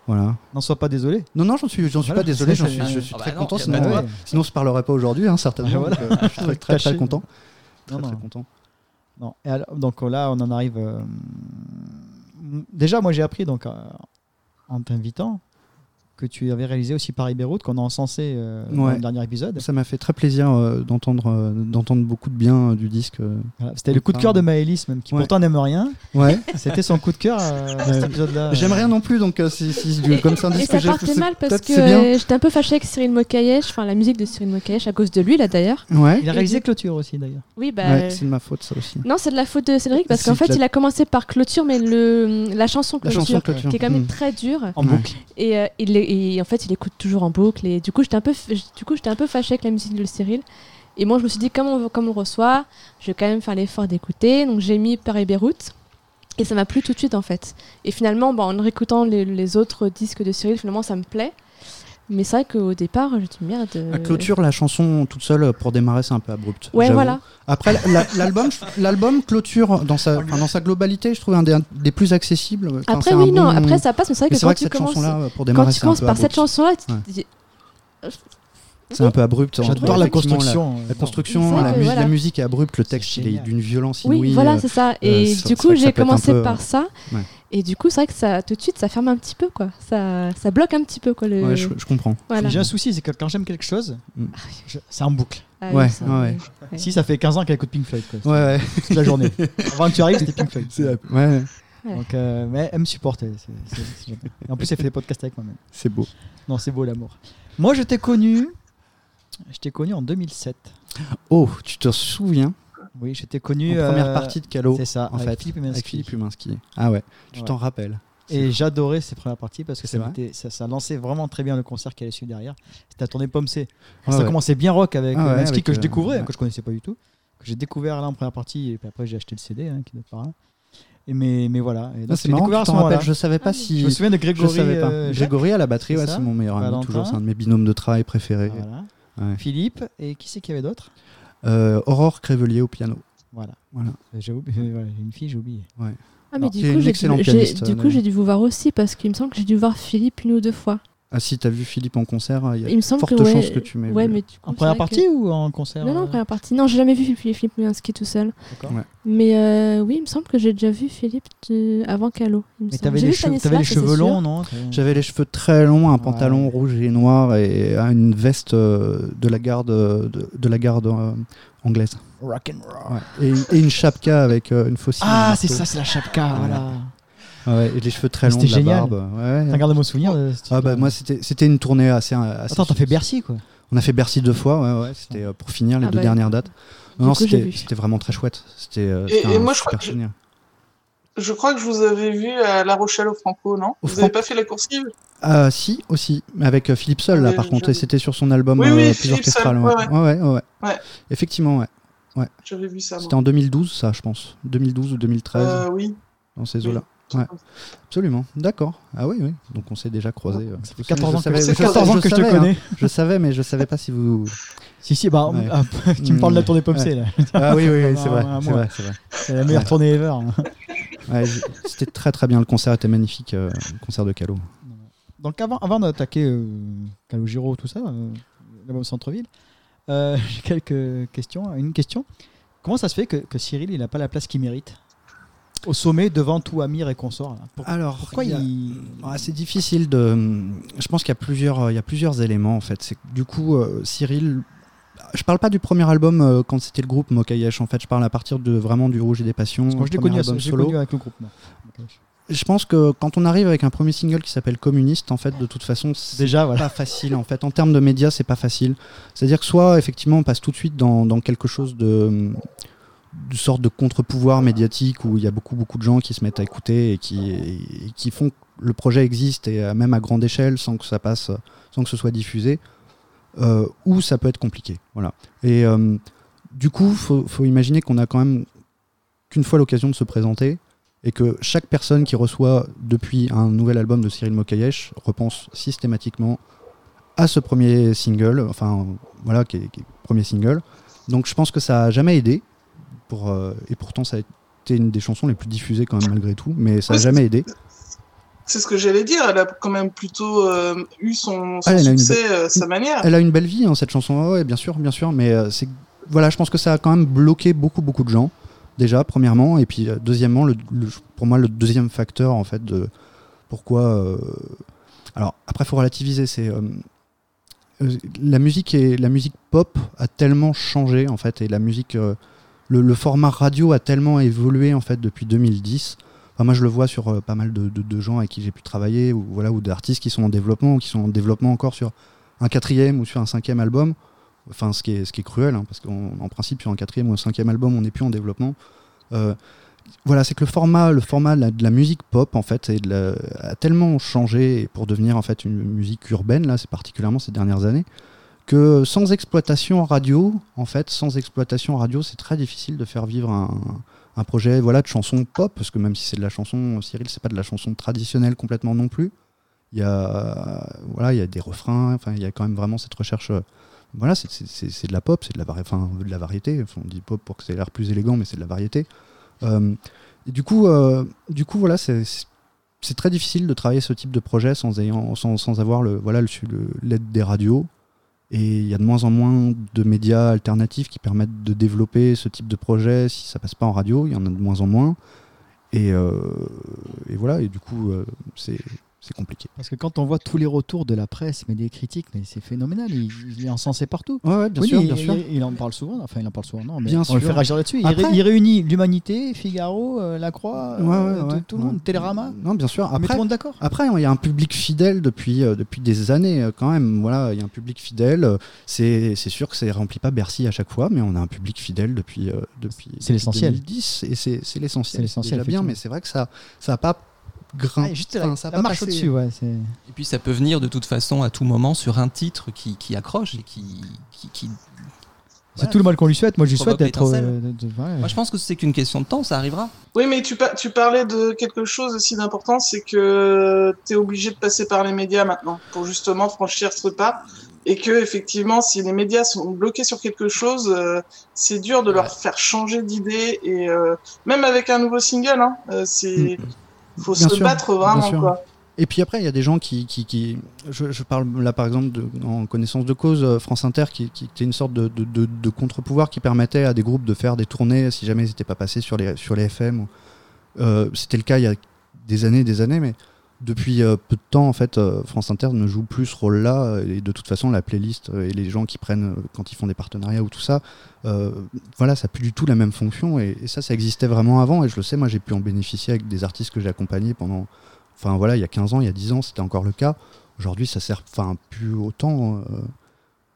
voilà. N'en sois pas désolé. Non, non, j'en suis, j'en suis Voilà, pas désolé. J'en c'est- suis, je suis Ah bah très non, content. Sinon, euh, Ouais. sinon, on se parlerait pas aujourd'hui, hein, certainement. Voilà. donc, euh, je suis très, très, content. Non, Très, non. très content. Non. Et alors, donc là, on en arrive. euh, Déjà, moi, j'ai appris donc euh, en t'invitant que tu avais réalisé aussi Paris-Beyrouth qu'on a encensé euh, dans le dernier épisode. Ça m'a fait très plaisir euh, d'entendre, euh, d'entendre beaucoup de bien euh, du disque. euh. Voilà. C'était le coup de cœur de Maëlys, même qui Ouais. pourtant n'aime rien. Ouais. [laughs] C'était son coup de cœur euh, dans cet épisode-là. J'aime rien non plus, donc euh, si, si- comme c'est un Et disque ça que partait mal parce que j'étais un peu fâchée avec Cyril Mokayesh, enfin la musique de Cyril Mokayesh à cause de lui là d'ailleurs. Ouais. Il a réalisé Clôture aussi d'ailleurs. Oui, bah. Ouais, c'est de ma faute ça aussi. Non, c'est de la faute de Cédric parce qu'en fait, la- il a commencé par clôture, mais le, la chanson La clôture, chanson clôture. qui est quand même Mm. très dure. En boucle. Et, il et en fait, il écoute toujours en boucle. Et du coup, j'étais un peu, du coup, j'étais un peu fâchée avec la musique de Cyril. Et moi, je me suis dit, comme on, comme on reçoit, je vais quand même faire l'effort d'écouter. Donc, j'ai mis Paris-Beyrouth. Et ça m'a plu tout de suite, en fait. Et finalement, bon, en réécoutant les, les autres disques de Cyril, finalement, ça me plaît. Mais c'est vrai qu'au départ, je dis merde. euh, La clôture, la chanson toute seule euh, pour démarrer, c'est un peu abrupt. Ouais, voilà. Après, la- l'album, l'album clôture dans sa, enfin, dans sa globalité, je trouve un des, un des plus accessibles. Enfin, Après, oui, non, bon- après, ça passe. Mais c'est vrai Mais que c'est quand vrai que tu cette commences, chanson-là, euh, pour quand démarrer, tu c'est un commences peu par cette chanson-là, tu Ouais. te dis, C'est un peu abrupt. J'adore la construction. La, euh, la construction, la, que mu- voilà. la musique est abrupte, le texte il est génial. d'une violence inouïe. Oui, voilà, euh, c'est ça. euh, Et du coup, que j'ai commencé peu, par euh, ça. ouais. Et du coup, c'est vrai que ça, tout de suite, ça ferme un petit peu, quoi. Ça, ça bloque un petit peu, quoi. Le... ouais, je, je comprends. Voilà. J'ai un souci, c'est que quand j'aime quelque chose, Mm. je- c'est en boucle. Ah oui, Ouais, ça, ouais, ouais. Si ça fait 15 ans qu'elle écoute Pink Floyd, quoi. Ouais, ouais. toute la journée. [laughs] Avant que tu arrives, c'était Pink Floyd. C'est ouais, ouais, Donc, euh, mais elle me supporte. c'est- c'est- c'est en plus, elle fait des podcasts avec moi-même. c'est beau. Non, c'est beau l'amour. Moi, je t'ai connu. Je t'ai connu en 2007. Oh, tu te souviens? Oui, je t'ai En connu. première euh, partie de Calo, C'est ça, en avec fait, Philippe avec Eminski. Philippe Huminski. Ah ouais, tu Ouais. t'en rappelles. Et j'adorais ces premières parties parce que ça, ça, ça lançait vraiment très bien le concert qui allait suivre derrière. C'était à tourner Pomme C. Ah ça ouais. commençait bien rock avec Ah ouais, avec, que je euh, découvrais, que je connaissais pas du tout. Que j'ai découvert là en première partie et puis après j'ai acheté le CD hein, qui doit par là. Et mais, mais voilà. Ah, c'est marrant, découvert tu rappelles, je savais pas Ah, si. Je me souviens de Je Grégory. savais pas. euh. Grégory à la batterie, c'est ouais, ça c'est mon meilleur ami, Valentin. toujours, c'est un de mes binômes de travail préférés. Voilà. Ouais. Philippe et qui c'est qu'il y avait d'autres Euh, Aurore Crévelier au piano. Voilà. Voilà. Euh, J'ai oublié, euh, voilà, j'ai une fille, j'ai oublié. Ah, mais du coup, du euh, coup, j'ai dû vous voir aussi parce qu'il me semble que j'ai dû voir Philippe une ou deux fois. Ah, si t'as vu Philippe en concert, il y a Il me semble forte que ouais, chance que tu m'aies ouais, vu. mais En première que- partie ou en concert Non, non, euh, en première partie. Non, j'ai jamais vu Philippe, Philippe Mianski tout seul. Ouais. Mais euh, oui, il me semble que j'ai déjà vu Philippe de- avant Calo. Mais t'avais les, cheveux, les longs, non J'avais les cheveux très longs, un Ouais. pantalon rouge et noir et une veste euh, de la garde, de, de la garde euh, anglaise. Rock and roll. Ouais. Et, et une chapka avec euh, une faucille. Ah, c'est ça, c'est la chapka, voilà. Ouais, et les cheveux très longs, la génial. barbe. Ouais. T'as gardé mon souvenir de ce Ah bah moi c'était c'était une tournée assez, assez Attends, t'as fait Bercy, quoi. on a fait Bercy deux fois ouais ouais c'était euh, pour finir les Ah deux bah, dernières dates du non c'était vraiment très chouette c'était euh, Et- moi, je crois super que je- crois que je vous avais vu à La Rochelle au Franco, non? Au Vous Franco. avez pas fait la coursive? Ah si aussi mais avec euh, Philippe Seul là par contre c'était sur son album Oui, euh, oui, plus orchestral ouais. ouais, Ouais, ouais, ouais. Ouais. effectivement ouais J'avais vu ça. c'était en 2012 ça je pense 2012 ou 2013 Euh, oui. dans ces oui. Ouais. absolument d'accord ah oui oui donc on s'est déjà croisés euh, Ça fait je 14 ans que, savais- c'est ça fait 14 ans que je te savais, hein. connais. je savais mais je savais pas si vous Si, si, bah, Ouais. ah, tu me parles de la tournée Popsé, là. ah oui oui, oui [laughs] c'est vrai c'est vrai c'est la meilleure tournée ever. hein. C'était très très bien, le concert était magnifique, euh, le concert de Calo. Donc, avant, avant d'attaquer euh, Calogero, tout ça, euh, là-bas au centre-ville, euh, [laughs] j'ai quelques questions. Une question. Comment ça se fait que, que Cyril, il n'a pas la place qu'il mérite? Au sommet, devant tout Amir et consorts. Pour- Alors, Pourquoi il il. Ah, c'est difficile de. Je pense qu'il y a plusieurs, il y a plusieurs éléments en fait. C'est du coup, euh, Cyril. Je parle pas du premier album euh, quand c'était le groupe Mokayesh. En fait, je parle à partir de vraiment du Rouge et des Passions. Parce que moi, je l'ai connu, connu avec le groupe. Ok. Je pense que quand on arrive avec un premier single qui s'appelle Communiste, en fait, de toute façon, c'est Déjà, voilà. pas facile en fait. En termes de médias, c'est pas facile. C'est-à-dire que soit effectivement on passe tout de suite dans, dans quelque chose de de sorte de contre-pouvoir médiatique où il y a beaucoup beaucoup de gens qui se mettent à écouter et qui, et qui font que le projet existe et euh, même à grande échelle sans que ça passe, sans que ce soit diffusé, euh, ou ça peut être compliqué. Voilà. Et euh, du coup, faut, faut imaginer qu'on a quand même qu'une fois l'occasion de se présenter et que chaque personne qui reçoit depuis un nouvel album de Cyril Mokayesh repense systématiquement à ce premier single, enfin voilà, qui est, qui est le premier single. Donc je pense que ça a jamais aidé, pour, euh, et pourtant ça a été une des chansons les plus diffusées quand même malgré tout, mais ça a Ouais, jamais aidé. C'est ce que j'allais dire. Elle a quand même plutôt euh, eu son, son Ah, une succès à sa manière. Elle a une belle vie, hein, cette chanson. Ouais, bien sûr, bien sûr. Mais euh, c'est voilà, je pense que ça a quand même bloqué beaucoup, beaucoup de gens. Déjà, premièrement, et puis euh, deuxièmement, le, le- pour moi, le deuxième facteur en fait de pourquoi. euh, alors après, faut relativiser. C'est euh, euh, la musique et la musique pop a tellement changé en fait, et la musique, euh, le, format radio a tellement évolué en fait depuis 2010. Enfin, moi, je le vois sur euh, pas mal de, gens avec qui j'ai pu travailler, ou voilà, ou d'artistes qui sont en développement, ou qui sont en développement encore sur un quatrième ou sur un cinquième album. Enfin, ce qui est, ce qui est cruel, hein, parce qu'en en principe, sur un quatrième ou un cinquième album, on n'est plus en développement. Euh, voilà, c'est que le format, le format de la, de la musique pop, en fait, a tellement changé pour devenir en fait une musique urbaine, là, c'est particulièrement ces dernières années, que sans exploitation radio, en fait, sans exploitation radio, c'est très difficile de faire vivre un, projet, voilà, de chanson pop, parce que même si c'est de la chanson, Cyril, c'est pas de la chanson traditionnelle complètement non plus. Il y a, voilà, il y a des refrains, enfin, il y a quand même vraiment cette recherche. euh, Voilà, c'est- de la pop, c'est de la, de la variété. On dit pop pour que ça ait l'air plus élégant, mais c'est de la variété. Euh, du coup, euh, du coup, voilà, c'est très difficile de travailler ce type de projet sans, ayant, sans, sans avoir le, voilà, le- l'aide des radios. Et il y a de moins en moins de médias alternatifs qui permettent de développer ce type de projet si ça passe pas en radio. Il y en a de moins en moins. Et, euh, voilà, et du coup, euh, c'est c'est compliqué. Parce que quand on voit tous les retours de la presse, mais des critiques, mais c'est phénoménal. Il, il est encensé partout. Ouais, ouais, bien Oui, sûr, bien il, sûr. il- il en parle souvent. Enfin, il en parle souvent. Non, mais Bien on le sûr. fait réagir là-dessus. Il, ré- Après- il réunit l'Humanité, Figaro, euh, La Croix, Ouais, ouais, euh, ouais, tout, tout le ouais. monde, Télérama. Non, bien sûr. Mais tout Après, le monde d'accord. Après, il y a un public fidèle depuis, euh, depuis des années quand même. Voilà, il y a un public fidèle. C'est c'est sûr que ça ne remplit pas Bercy à chaque fois, mais on a un public fidèle depuis, euh, depuis, C'est l'essentiel. 2010 et c'est c'est l'essentiel. C'est l'essentiel, déjà bien, mais c'est vrai que ça ça a pas grimpé. Ah, juste enfin, la, ça a la pas marche au-dessus, ouais. Et puis ça peut venir de toute façon à tout moment sur un titre qui, qui accroche et qui. qui, qui- C'est Voilà. tout le mal qu'on lui souhaite. Moi, je lui souhaite d'être. euh, de- de- ouais. Moi je pense que c'est qu'une question de temps, ça arrivera. Oui, mais tu, tu parlais de quelque chose aussi d'important, c'est que tu es obligé de passer par les médias maintenant pour justement franchir ce pas. Et que effectivement, si les médias sont bloqués sur quelque chose, euh, c'est dur de leur faire changer d'idée. Et euh, même avec un nouveau single, hein, euh, c'est faut Bien se sûr, battre vraiment quoi. Et puis après, il y a des gens qui. qui, qui- je, je parle là par exemple de- en connaissance de cause, euh, France Inter, qui, qui était une sorte de, de, contre-pouvoir qui permettait à des groupes de faire des tournées si jamais ils n'étaient pas passés sur les, sur les FM. Euh, C'était le cas il y a des années et des années, mais depuis euh, peu de temps, en fait, euh, France Inter ne joue plus ce rôle-là. euh, Et de toute façon, la playlist euh, et les gens qui prennent quand ils font des partenariats ou tout ça, voilà, ça n'a plus du tout la même fonction. Et, et ça, ça existait vraiment avant. Et je le sais, moi, j'ai pu en bénéficier avec des artistes que j'ai accompagnés pendant. Enfin, voilà, il y a 15 ans, il y a 10 ans, c'était encore le cas. Aujourd'hui, ça sert enfin, plus autant.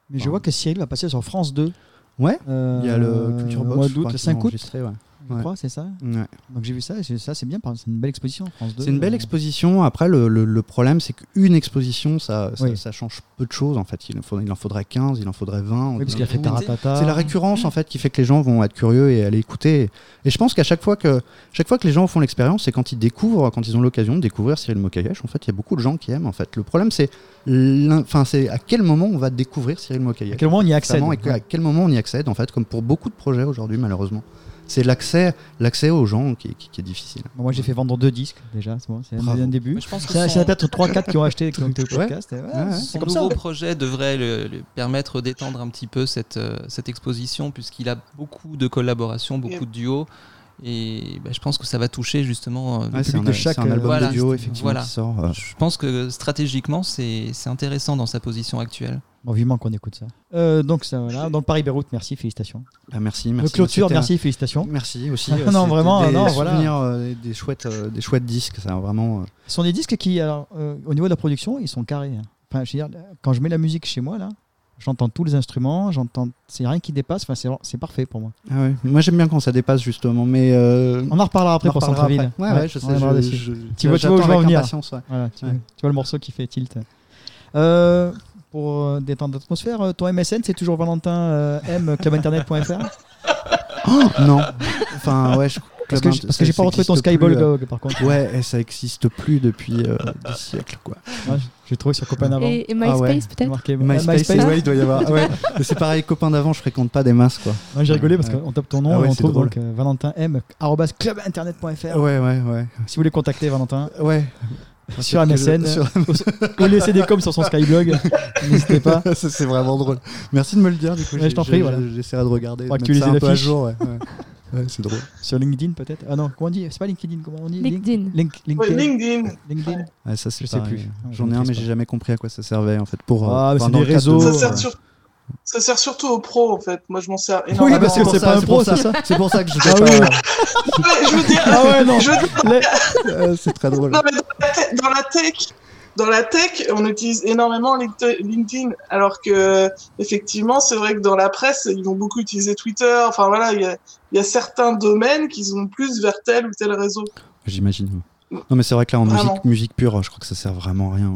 Mais je vois que Cyril va passer sur France 2. Ouais, il y a le Culture Box. mois d'août, le qu'ils ont 5 août, enregistré, ouais. Je Ouais. crois, c'est ça. Ouais. Donc j'ai vu ça, et ça c'est bien, c'est une belle exposition France 2. C'est une belle euh, exposition. Après, le, le- le problème, c'est qu'une exposition, ça, ça, Oui. ça change peu de choses. En fait, il en, faudrait, il en faudrait 15, il en faudrait 20. Oui, parce qu'il a fait C'est- Taratata. C'est la récurrence en fait qui fait que les gens vont être curieux et aller écouter. Et je pense qu'à chaque fois que chaque fois que les gens font l'expérience, c'est quand ils découvrent, quand ils ont l'occasion de découvrir Cyril Mokayesh. En fait, il y a beaucoup de gens qui aiment. En fait, le problème c'est, à quel moment on va découvrir Cyril Mokayesh. À quel moment on y accède et à quel moment on y accède en fait, comme pour beaucoup de projets aujourd'hui malheureusement. C'est l'accès, l'accès aux gens qui, qui- qui est difficile. Bon, Moi j'ai fait vendre deux disques déjà, c'est bon, un, un début. Je pense que C'est son- peut-être 3-4 qui ont acheté [laughs] qui ont écouté le podcast. ouais, Ouais, ouais. C'est Son comme ça. nouveau projet devrait le, le permettre d'étendre un petit peu cette, euh, cette exposition, puisqu'il a beaucoup de collaborations, beaucoup de duos. Et bah, je pense que ça va toucher justement. euh, Ouais, de chaque, un album euh, voilà, de duo effectivement voilà. qui sort. euh, Je pense que stratégiquement, c'est c'est intéressant dans sa position actuelle. Bon, vivement qu'on écoute ça. Euh, donc ça voilà. Donc Paris-Beyrouth, merci, félicitations. bah, merci, Le merci. clôture, C'était un- merci, félicitations. Merci aussi. Ah, [laughs] euh, non, vraiment, des non, voilà. souvenirs, euh, des chouettes, euh, des chouettes disques. Ça vraiment. euh, Ce sont des disques qui, alors, euh, au niveau de la production, ils sont carrés. hein. Enfin, je veux dire, quand je mets la musique chez moi là, j'entends tous les instruments, j'entends, c'est rien qui dépasse. Enfin, c'est, c'est parfait pour moi. Ah ouais. Moi j'aime bien quand ça dépasse justement, mais. euh, On en reparlera après on pour Centre-ville. Ouais, ouais, je sais. je- Tu vois- tu vois où je veux venir. Voilà, tu, vois, tu vois le morceau qui fait tilt. Euh, pour euh, détendre l'atmosphère, ton MSN, c'est toujours Valentin euh, M clubinternet.fr [laughs] Oh, non. Enfin, ouais, je. Parce que, parce que j'ai pas retrouvé ton existe plus, euh, Skyball par contre. Ouais, et ça existe plus depuis euh, des siècles, quoi. Ouais, j'ai trouvé sur Copain d'avant. Et, et MySpace Ah ouais. peut-être MySpace, ouais, il doit y avoir. ouais. Mais C'est pareil, copain d'avant, je fréquente pas des masses, quoi. Non, j'ai rigolé parce Ouais. qu'on tape ton nom Ah ouais, et on trouve drôle. donc euh, Valentin M clubinternet.fr. Ouais, ouais, ouais. Si vous voulez contacter Valentin Ouais. sur MSN, sur- ou laisser des coms sur son Skyblog, [laughs] n'hésitez pas. [laughs] Ça, c'est vraiment drôle. Merci de me le dire, du coup. Je t'en prie, voilà. J'essaierai de regarder. Pour actualiser la peu à fiche. jour, ouais. c'est drôle. Sur LinkedIn peut-être? Ah non, comment on dit? C'est pas LinkedIn, comment on dit? LinkedIn. Link, LinkedIn. LinkedIn. LinkedIn. Ouais, ça, c'est Je sais pareil. plus. J'en je ai un, mais j'ai jamais compris à quoi ça servait, en fait. Pour, euh, Ah, mais enfin, c'est des réseaux. Ça sert, sur- ça sert surtout aux pros, en fait. Moi, je m'en sers Oui, énormément. parce que c'est ça, pas un pro, ça. ça C'est pour ça que je Ah oui. je veux dire, Ah ouais, non. je veux dire, Les- Euh, C'est très drôle. non, mais dans la, te- dans la tech, dans la tech, on utilise énormément LinkedIn, alors que effectivement, c'est vrai que dans la presse, ils vont beaucoup utiliser Twitter. Enfin voilà, il y a, il y a certains domaines qui sont plus vers tel ou tel réseau. J'imagine. Non, mais c'est vrai que là, en musique, musique pure, je crois que ça sert vraiment à rien.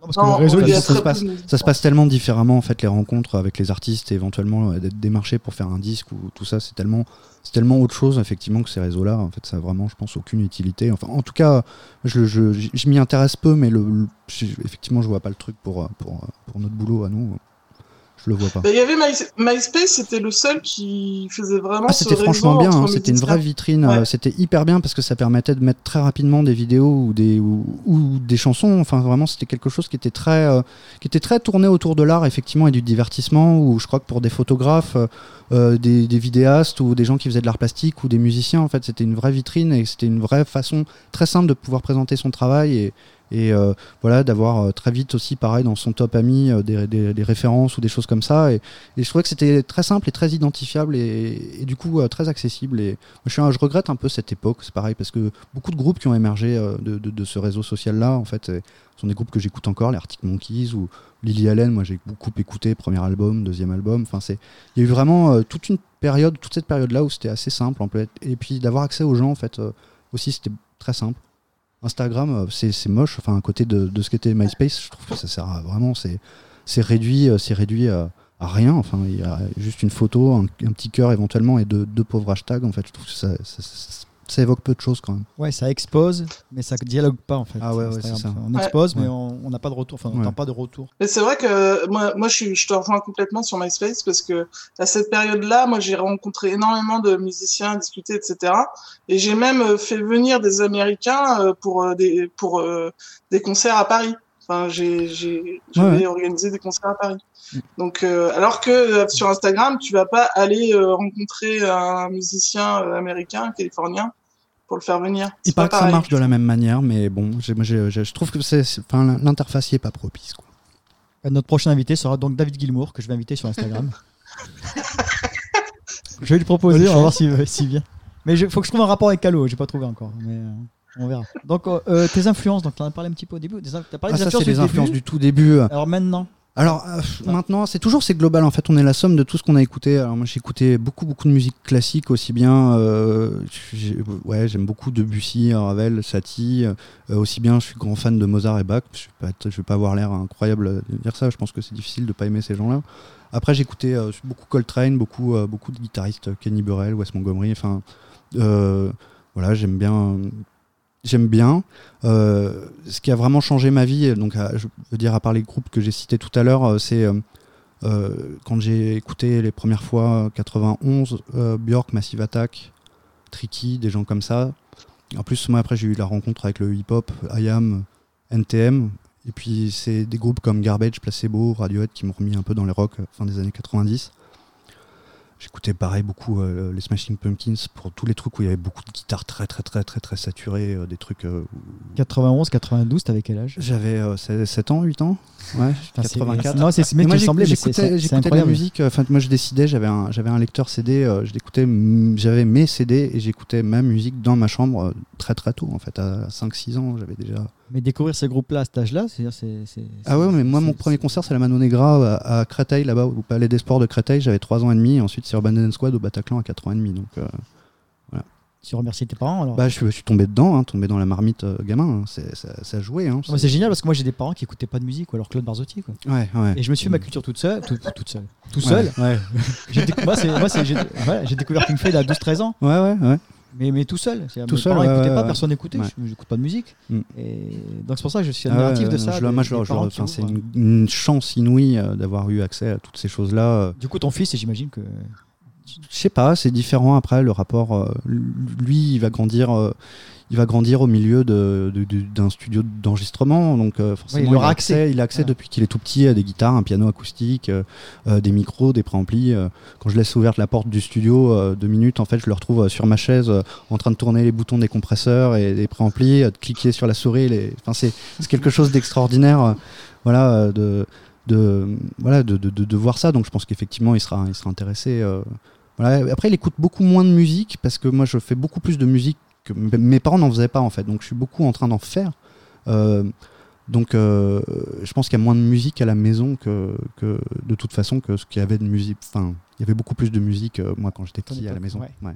Non, parce que le réseau, ça se passe-. Ça se passe tellement différemment, en fait, les rencontres avec les artistes et éventuellement euh, d'être démarché pour faire un disque ou tout ça, c'est tellement, c'est tellement autre chose, effectivement, que ces réseaux-là. En fait, ça a vraiment, je pense, aucune utilité. Enfin, en tout cas, je, je, je- je m'y intéresse peu, mais le, effectivement, je vois pas le truc pour, pour, pour notre boulot à nous. Je le vois pas. Bah, Il y avait My- MySpace, c'était le seul qui faisait vraiment Ah, c'était franchement bien, hein, c'était une vraie vitrine, Ouais. euh, c'était hyper bien parce que ça permettait de mettre très rapidement des vidéos ou des, ou, ou des chansons, enfin vraiment c'était quelque chose qui était très, euh, qui était très tourné autour de l'art effectivement et du divertissement, ou je crois que pour des photographes, euh, euh, des, des vidéastes ou des gens qui faisaient de l'art plastique ou des musiciens, en fait c'était une vraie vitrine et c'était une vraie façon très simple de pouvoir présenter son travail et, et euh, voilà d'avoir euh, très vite aussi pareil dans son top ami euh, des, références ou des choses comme ça et, je trouvais que c'était très simple et très identifiable et, du coup très accessible. Et je, regrette un peu cette époque, c'est pareil, parce que beaucoup de groupes qui ont émergé de, ce réseau social-là, en fait, sont des groupes que j'écoute encore, les Arctic Monkeys ou Lily Allen, moi j'ai beaucoup écouté, premier album, deuxième album. Enfin, c'est, il y a eu vraiment toute une période, toute cette période-là où c'était assez simple, en fait. Et puis d'avoir accès aux gens, en fait, aussi c'était très simple. Instagram, euh, c'est, moche, enfin, à côté de, de ce qu'était MySpace, je trouve que ça sert à vraiment, c'est, réduit, euh, c'est réduit à, à rien. Enfin, il y a juste une photo, un, petit cœur éventuellement et deux, deux pauvres hashtags. En fait, je trouve que ça, ça, ça- ça évoque peu de choses quand même. Ouais, ça expose, mais ça dialogue pas en fait. Ah ouais, ouais, c'est ça. On expose, mais Ouais. on on n'a pas de retour. Enfin, on Ouais. n'entend pas de retour. Mais c'est vrai que moi, moi je, suis, je te rejoins complètement sur MySpace parce que à cette période-là, moi j'ai rencontré énormément de musiciens, discuté, etc. Et j'ai même euh, fait venir des Américains euh, pour euh, des pour des concerts à Paris. Enfin, j'ai Ouais, organisé des concerts à Paris. Donc, euh, alors que euh, sur Instagram, tu vas pas aller euh, rencontrer un musicien euh, américain, californien, pour le faire venir. Il pas paraît que ça marche de la même manière, mais bon, je trouve que c'est, c'est- enfin, l'interface y est pas propice. Quoi. Euh, Notre prochain invité sera donc David Gilmour, que je vais inviter sur Instagram. [laughs] je vais lui proposer, on va voir s'il s'il vient. Mais il faut que je trouve un rapport avec Calo, j'ai pas trouvé encore. Mais euh, on verra. Donc, euh, tes influences, donc tu en as parlé un petit peu au début. Tu as parlé Ah, des ça, influences c'est les du influences début. du tout début. Alors maintenant, Alors euh, maintenant, c'est toujours c'est global en fait. On est la somme de tout ce qu'on a écouté. Alors moi, j'ai écouté beaucoup beaucoup de musique classique aussi bien. euh, ouais, j'aime beaucoup Debussy, Ravel, Satie. euh, aussi bien, je suis grand fan de Mozart et Bach. Je vais pas, je vais pas avoir l'air incroyable de dire ça. Je pense que c'est difficile de pas aimer ces gens-là. Après, j'ai écouté beaucoup Coltrane, beaucoup beaucoup de guitaristes, Kenny Burrell, Wes Montgomery. Enfin, voilà, j'aime bien. J'aime bien. Euh, ce qui a vraiment changé ma vie, donc à- je veux dire à part les groupes que j'ai cités tout à l'heure, euh, c'est euh, quand j'ai écouté les premières fois 91, euh, Björk, Massive Attack, Tricky, des gens comme ça. En plus, moi après j'ai eu la rencontre avec le hip-hop, IAM, NTM, et puis c'est des groupes comme Garbage, Placebo, Radiohead qui m'ont remis un peu dans les rock fin des années 90. J'écoutais pareil beaucoup euh, les Smashing Pumpkins pour tous les trucs où il y avait beaucoup de guitares très très très très très saturées, euh, des trucs euh, où- 91, 92, t'avais quel âge? J'avais euh, 7 ans, 8 ans Ouais, Enfin, c'est- 84. Non, c'est ce mec qui semblait, j'écoutais de la musique. Enfin, moi, je décidais. J'avais un, j'avais un lecteur CD. je l'écoutais. J'avais mes CD et j'écoutais ma musique dans ma chambre très très tôt. En fait, à 5-6 ans, j'avais déjà. Mais découvrir ces groupes-là à cet âge-là, c'est. c'est- c'est- Ah ouais, mais moi, mon premier concert, c'est la Mano Negra à, à Créteil, là-bas, au Palais des Sports de Créteil. J'avais 3 ans et demi. Et ensuite, c'est Urban Dance Squad au Bataclan à 4 ans et demi. Donc, euh, Tu remercies tes parents alors? Bah, je, suis- je suis tombé dedans, hein, tombé dans la marmite euh, gamin. hein. C'est- ça, ça joué. Hein, c'est génial parce que moi j'ai des parents qui écoutaient pas de musique ou alors Claude Barzotti quoi. Ouais, ouais. Et je me suis fait ma culture toute seule, tout- toute seule, tout seul. Ouais, J'ai décou- moi, c'est, moi, c'est- j'ai, voilà, j'ai découvert Pink Floyd à 12-13 ans, ouais, ouais. ouais. Mais, mais tout seul. Tout mes seul, parents n'écoutaient pas, personne n'écoutait, je n'écoute pas de musique. Mm. Et donc c'est pour ça que je suis Ah admiratif de ça. je c'est une, une chance inouïe euh, d'avoir eu accès à toutes ces choses-là. euh. Du coup, ton fils, j'imagine que. Je sais pas, c'est différent après le rapport. euh, lui, il va grandir. euh, il va grandir au milieu de- de- de- d'un studio d'enregistrement, donc euh, forcément Oui, il il, aura a accès. accès, il a accès Voilà. depuis qu'il est tout petit à des guitares, un piano acoustique, euh, euh, des micros, des préamplis. quand je laisse ouverte la porte du studio, deux minutes, en fait, je le retrouve sur ma chaise, en train de tourner les boutons des compresseurs et des préamplis, de cliquer sur la souris. Les... Enfin, c'est c'est quelque chose d'extraordinaire, voilà, de de voilà de, de, voir ça. Donc, je pense qu'effectivement, il sera il sera intéressé. voilà. Après, il écoute beaucoup moins de musique parce que moi, je fais beaucoup plus de musique que mes parents n'en faisaient pas en fait. Donc, je suis beaucoup en train d'en faire. Euh, donc, euh, je pense qu'il y a moins de musique à la maison que, que de toute façon que ce qu'il y avait de musique. Enfin, il y avait beaucoup plus de musique euh, moi quand j'étais petit à la maison. ouais. Ouais.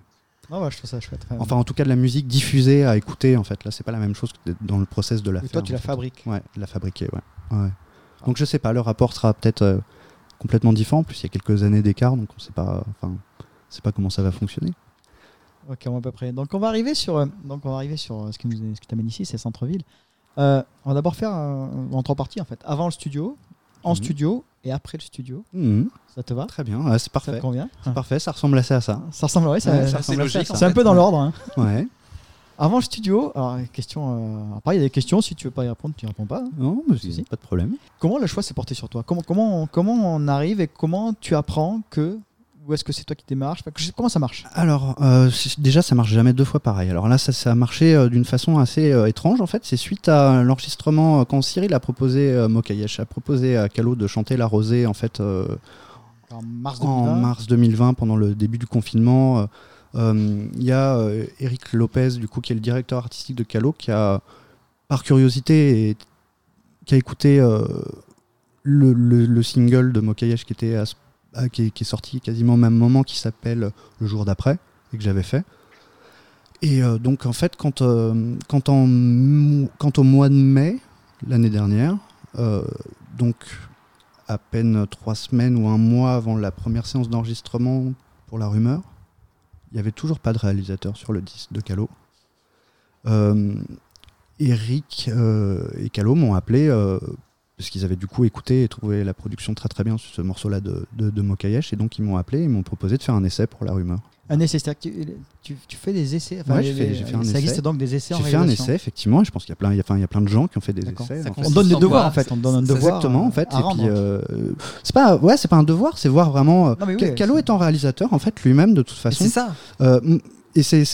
Ah ouais, je trouve ça chouette. Enfin, en tout cas, de la musique diffusée à écouter en fait. Là, c'est pas la même chose que dans le process de la et faire. toi, tu la fait. fabriques. Ouais, de la fabriquer, ouais. ouais. Donc je sais pas, le rapport sera peut-être euh, complètement différent. En plus, il y a quelques années d'écart, donc on sait pas, enfin, on sait pas comment ça va fonctionner. Ok, on va à peu près. Donc on va arriver sur, euh, donc on va arriver sur euh, ce qui nous, ce qui t'amène ici, c'est Centre-ville. Euh, on va d'abord faire en trois parties en fait. Avant le studio, en Mhm. studio et après le studio. Mhm. Ça te va? Très bien, ouais, c'est Ça te parfait. convient? C'est parfait, ça ressemble assez à ça. Ça ressemble, ouais, ça, Ouais, ça ça ressemble logique, ça. C'est un peu dans l'ordre. hein. Ouais. Avant le studio, alors question. euh, après, il y a des questions. Si tu veux pas y répondre, tu y réponds pas. hein. Non, mais Si, si. pas de problème. Comment le choix s'est porté sur toi? Comment, comment, on, comment on arrive et comment tu apprends que. Ou est-ce que c'est toi qui démarches Enfin, Comment ça marche Alors, euh, déjà, ça marche jamais deux fois pareil. Alors là, ça, ça a marché euh, d'une façon assez euh, étrange, en fait. C'est suite à l'enregistrement, quand Cyril a proposé, Mokayesh a proposé à Calo de chanter La Rosée, en fait, En mars en 2020. mars 2020, pendant le début du confinement. Il y a Eric Lopez, du coup, qui est le directeur artistique de Calo, qui a, par curiosité, et, qui a écouté le, le- le single de Mokayesh qui, était à ce- à- qui, est, sorti quasiment au même moment, qui s'appelle Le jour d'après, et que j'avais fait. Et euh, donc, en fait, quand, euh, quand, au mois de mai, l'année dernière, euh, donc à peine trois semaines ou un mois avant la première séance d'enregistrement pour La Rumeur, il n'y avait toujours pas de réalisateur sur le disque de Calo. Eric et Calo m'ont appelé parce qu'ils avaient du coup écouté et trouvé la production très très bien sur ce morceau-là de, de, de Mokayesh et donc ils m'ont appelé et m'ont proposé de faire un essai pour la rumeur. Un essai, c'est-à-dire que tu, tu, tu fais des essais enfin, Ouais, j'ai les- fait- j'ai fait un Ça essai. existe donc des essais en J'ai fait un essai effectivement et je pense qu'il y a plein, il y a, enfin, il y a plein de gens qui ont fait des essais. Ça en fait. On donne des devoirs en fait, on donne un C'est devoir. Exactement, à- en fait. Et puis, euh, c'est pas, ouais, c'est pas un devoir, c'est voir vraiment. euh, Non, oui, Calo étant réalisateur, en fait, lui-même, de toute façon. C'est ça. Euh, et c'est,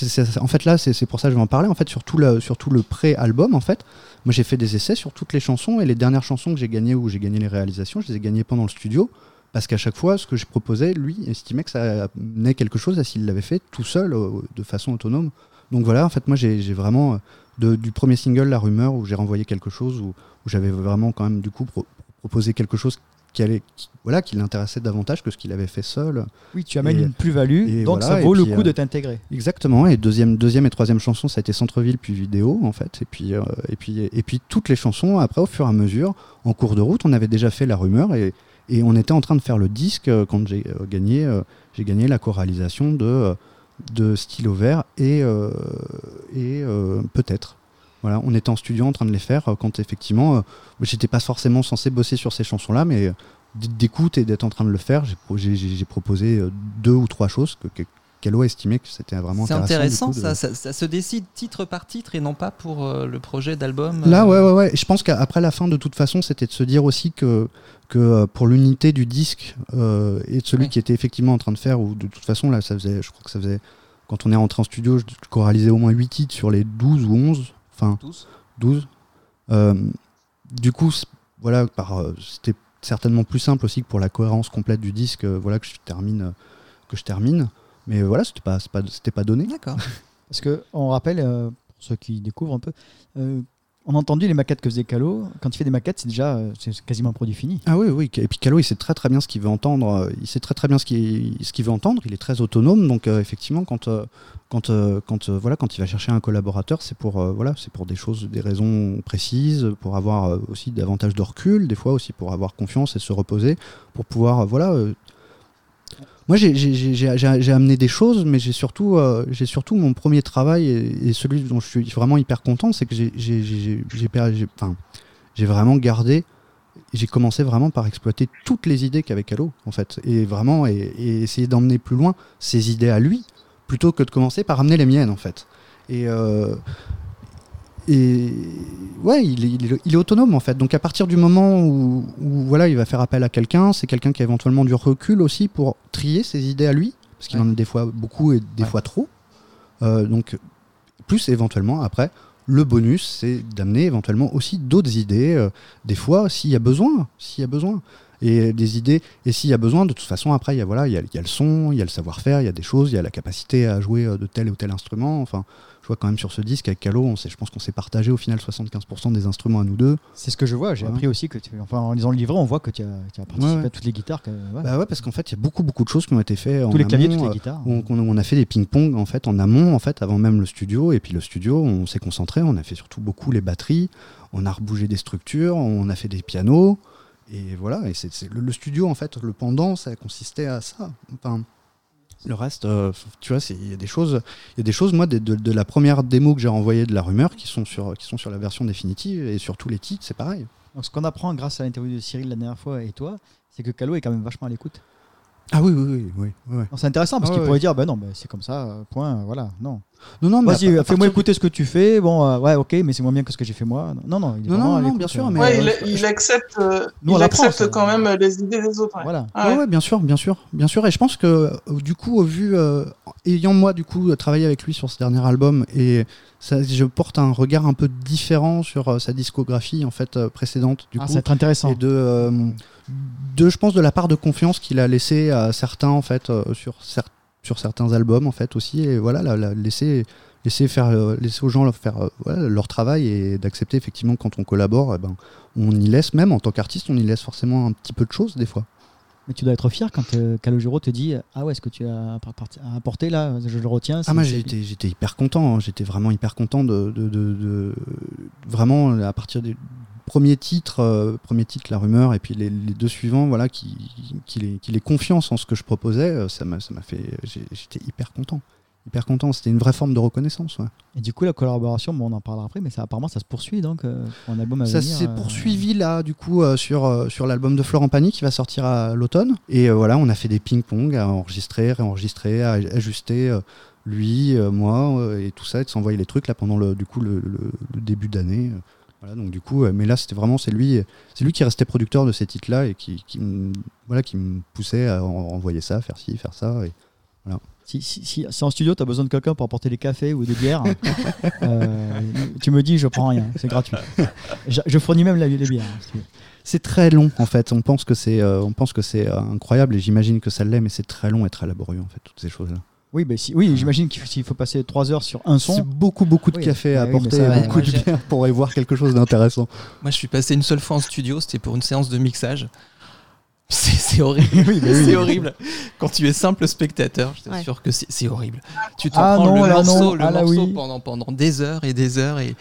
en fait là, c'est, c'est pour ça que je vais en parler. En fait, sur tout le, sur tout le pré-album, en fait, moi j'ai fait des essais sur toutes les chansons et les dernières chansons que j'ai gagnées où j'ai gagné les réalisations, je les ai gagnées pendant le studio. Parce qu'à chaque fois, ce que je proposais, lui estimait que ça amenait quelque chose à s'il l'avait fait tout seul, de façon autonome. Donc voilà, en fait, moi j'ai, vraiment, du premier single, La Rumeur, où j'ai renvoyé quelque chose, où, j'avais vraiment quand même du coup pro- proposé quelque chose qui, allait, qui- voilà, qui l'intéressait davantage que ce qu'il avait fait seul. Oui, tu amènes Et- une plus-value, donc voilà, ça vaut le puis, coup euh, de t'intégrer. Exactement, et deuxième, deuxième et troisième chanson, ça a été Centre-ville puis vidéo en fait, et puis, euh, et, puis, et puis toutes les chansons, après au fur et à mesure, en cours de route, on avait déjà fait la rumeur et, et on était en train de faire le disque euh, quand j'ai euh, gagné, euh, j'ai gagné la choralisation de, euh, de Stylo Vert et, euh, et euh, peut-être. Voilà, on était en studio en train de les faire euh, quand effectivement, euh, j'étais pas forcément censé bosser sur ces chansons-là, mais euh, d'écoute et d'être en train de le faire, j'ai pro- j'ai- j'ai j'ai proposé deux ou trois choses que, que Calo a estimé que c'était vraiment C'est intéressant. intéressant, coup, de- ça, ça, se décide titre par titre et non pas pour euh, le projet d'album. Là, ouais, ouais, ouais. Je pense qu'après la fin, de toute façon, c'était de se dire aussi que, que pour l'unité du disque euh, et de celui qui était effectivement en train de faire, ou de toute façon, là, ça faisait, je crois que ça faisait, quand on est rentré en studio, je, choralisais au moins 8 titres sur les 12 ou 11, enfin Tous. 12. Euh, du coup, voilà, par, euh, c'était certainement plus simple aussi que pour la cohérence complète du disque, euh, voilà, que je termine. que je termine. Mais voilà, c'était pas, c'est pas, c'était pas donné. D'accord. [laughs] Parce que on rappelle, euh, pour ceux qui découvrent un peu, euh, on a entendu les maquettes que faisait Calo. Quand il fait des maquettes, c'est déjà euh, c'est quasiment un produit fini. Ah oui, oui. Et puis Calo, il sait très très bien ce qu'il veut entendre. euh, Il sait très très bien ce qu'il ce qu'il veut entendre. Il est très autonome. Donc euh, effectivement, quand quand quand voilà, quand il va chercher un collaborateur, c'est pour voilà, c'est pour des choses, des raisons précises, pour avoir aussi davantage de recul, des fois aussi pour avoir confiance et se reposer, pour pouvoir voilà. Moi, j'ai- amené des choses, mais j'ai surtout, euh, mon premier travail et, celui dont je suis vraiment hyper content, c'est que j'ai- vraiment gardé j'ai commencé vraiment par exploiter toutes les idées qu'avait Calo, en fait, et vraiment et essayer d'emmener plus loin ses idées à lui, plutôt que de commencer par amener les miennes, en fait. Et, euh, et ouais, il est, il est- il est autonome, en fait. Donc à partir du moment où, où, voilà, il va faire appel à quelqu'un, c'est quelqu'un qui a éventuellement du recul aussi pour trier ses idées à lui, parce qu'il Ouais. en a des fois beaucoup et des Ouais. fois trop. Euh, donc plus éventuellement après. Le bonus, c'est d'amener éventuellement aussi d'autres idées, euh, des fois s'il y a besoin, s'il y a besoin. Et des idées, et s'il y a besoin, de toute façon, après, il y a, voilà, il y a, il y a le son, il y a le savoir-faire, il y a des choses, il y a la capacité à jouer euh, de tel ou tel instrument. Enfin, vois quand même sur ce disque avec Calo, on je pense qu'on s'est partagé au final 75% des instruments à nous deux. C'est ce que je vois. J'ai Ouais. appris aussi que, tu, enfin, en lisant le livret, on voit que tu as, tu as participé Ouais, ouais. à toutes les guitares. que-. Bah ouais, parce qu'en fait, il y a beaucoup, beaucoup de choses qui ont été faites en Tous les claviers, amont, toutes les euh, guitares. On, on- on a fait des ping-pong en fait en amont en fait avant même le studio et puis le studio on s'est concentré on a fait surtout beaucoup les batteries on a rebougé des structures on a fait des pianos et voilà et c'est- le, le studio en fait le pendant ça consistait à ça enfin le reste euh, tu vois il y a des choses il y a des choses moi de, de- de la première démo que j'ai renvoyée de la rumeur qui sont sur qui sont sur la version définitive et sur tous les titres c'est pareil Donc, ce qu'on apprend grâce à l'interview de Cyril la dernière fois et toi, c'est que Calo est quand même vachement à l'écoute. ah oui oui oui oui, C'est intéressant parce Ah qu'il pourrait dire bah non, bah, c'est comme ça, point, voilà. Non. Non non mais Vas-y, fais-moi partir écouter ce que tu fais. Bon, euh, ouais, ok, mais c'est moins bien que ce que j'ai fait moi. Non, non, il est Non, bien sûr, euh, mais, Ouais, euh, il, il accepte, euh, Nous, il accepte quand même euh, les idées des autres. ouais. Voilà. Ah Ouais, bien sûr, bien sûr, bien sûr. Et je pense que du coup, au vu, euh, ayant moi du coup travaillé avec lui sur ce dernier album, et ça, je porte un regard un peu différent sur euh, sa discographie en fait euh, précédente du Ah, coup, ça va être intéressant. et de, euh, de, je pense de la part de confiance qu'il a laissé à certains en fait euh, sur cer- sur certains albums en fait aussi, et voilà, la, la- laisser laisser faire euh, laisser aux gens leur faire euh, voilà, leur travail et d'accepter effectivement quand on collabore, eh ben, on y laisse même en tant qu'artiste, on y laisse forcément un petit peu de choses des fois. Mais tu dois être fier quand euh, Calogero te dit Ah ouais, ce que tu as apporté là, je le retiens. Ah moi j'étais j'étais hyper content, hein. j'étais vraiment hyper content de, de, de- de- vraiment à partir des premiers titres, euh, premier titre la rumeur et puis les, les deux suivants voilà qui qu'il ait, qu'il ait confiance en ce que je proposais, euh, ça m'a ça m'a fait j'étais hyper content, hyper content. C'était une vraie forme de reconnaissance. ouais. Et du coup, la collaboration, bon, on en parlera après, mais ça, apparemment, ça se poursuit donc euh, pour un album à Ça venir, s'est euh, poursuivi là, du coup, sur, sur l'album de Florent Pagny qui va sortir à l'automne. Et voilà, on a fait des ping-pong à enregistrer, réenregistrer, à ajuster, lui, euh, moi, euh, et tout ça, et de s'envoyer les trucs là pendant le, du coup, le, le- le début d'année. Voilà, donc du coup, euh, mais là, c'était vraiment, c'est lui, c'est lui qui restait producteur de ces titres-là et qui, voilà, qui me poussait à en- envoyer ça, faire ci, faire ça. Et... Si, si, si, si en studio, tu as besoin de quelqu'un pour apporter des cafés ou des bières, [laughs] euh, tu me dis, je prends rien, c'est gratuit. Je, je fournis même la, les bières. hein, si. C'est très long en fait. On pense que c'est, euh, on pense que c'est euh, incroyable et j'imagine que ça l'est, mais c'est très long et très laborieux en fait toutes ces choses-là. Oui, mais si, oui j'imagine qu'il faut, s'il faut passer 3 heures sur un C'est son. beaucoup beaucoup de Oui, café à bah oui, apporter, beaucoup moi, de bière pour y voir quelque chose d'intéressant. Moi, je suis passé une seule fois en studio, c'était pour une séance de mixage. C'est c'est horrible. Oui, mais oui. c'est horrible. Quand tu es simple spectateur, je t'assure Ouais. que c'est c'est horrible. Tu t'en Ah prends non, le morceau, non, le ah là morceau oui. pendant, pendant des heures et des heures et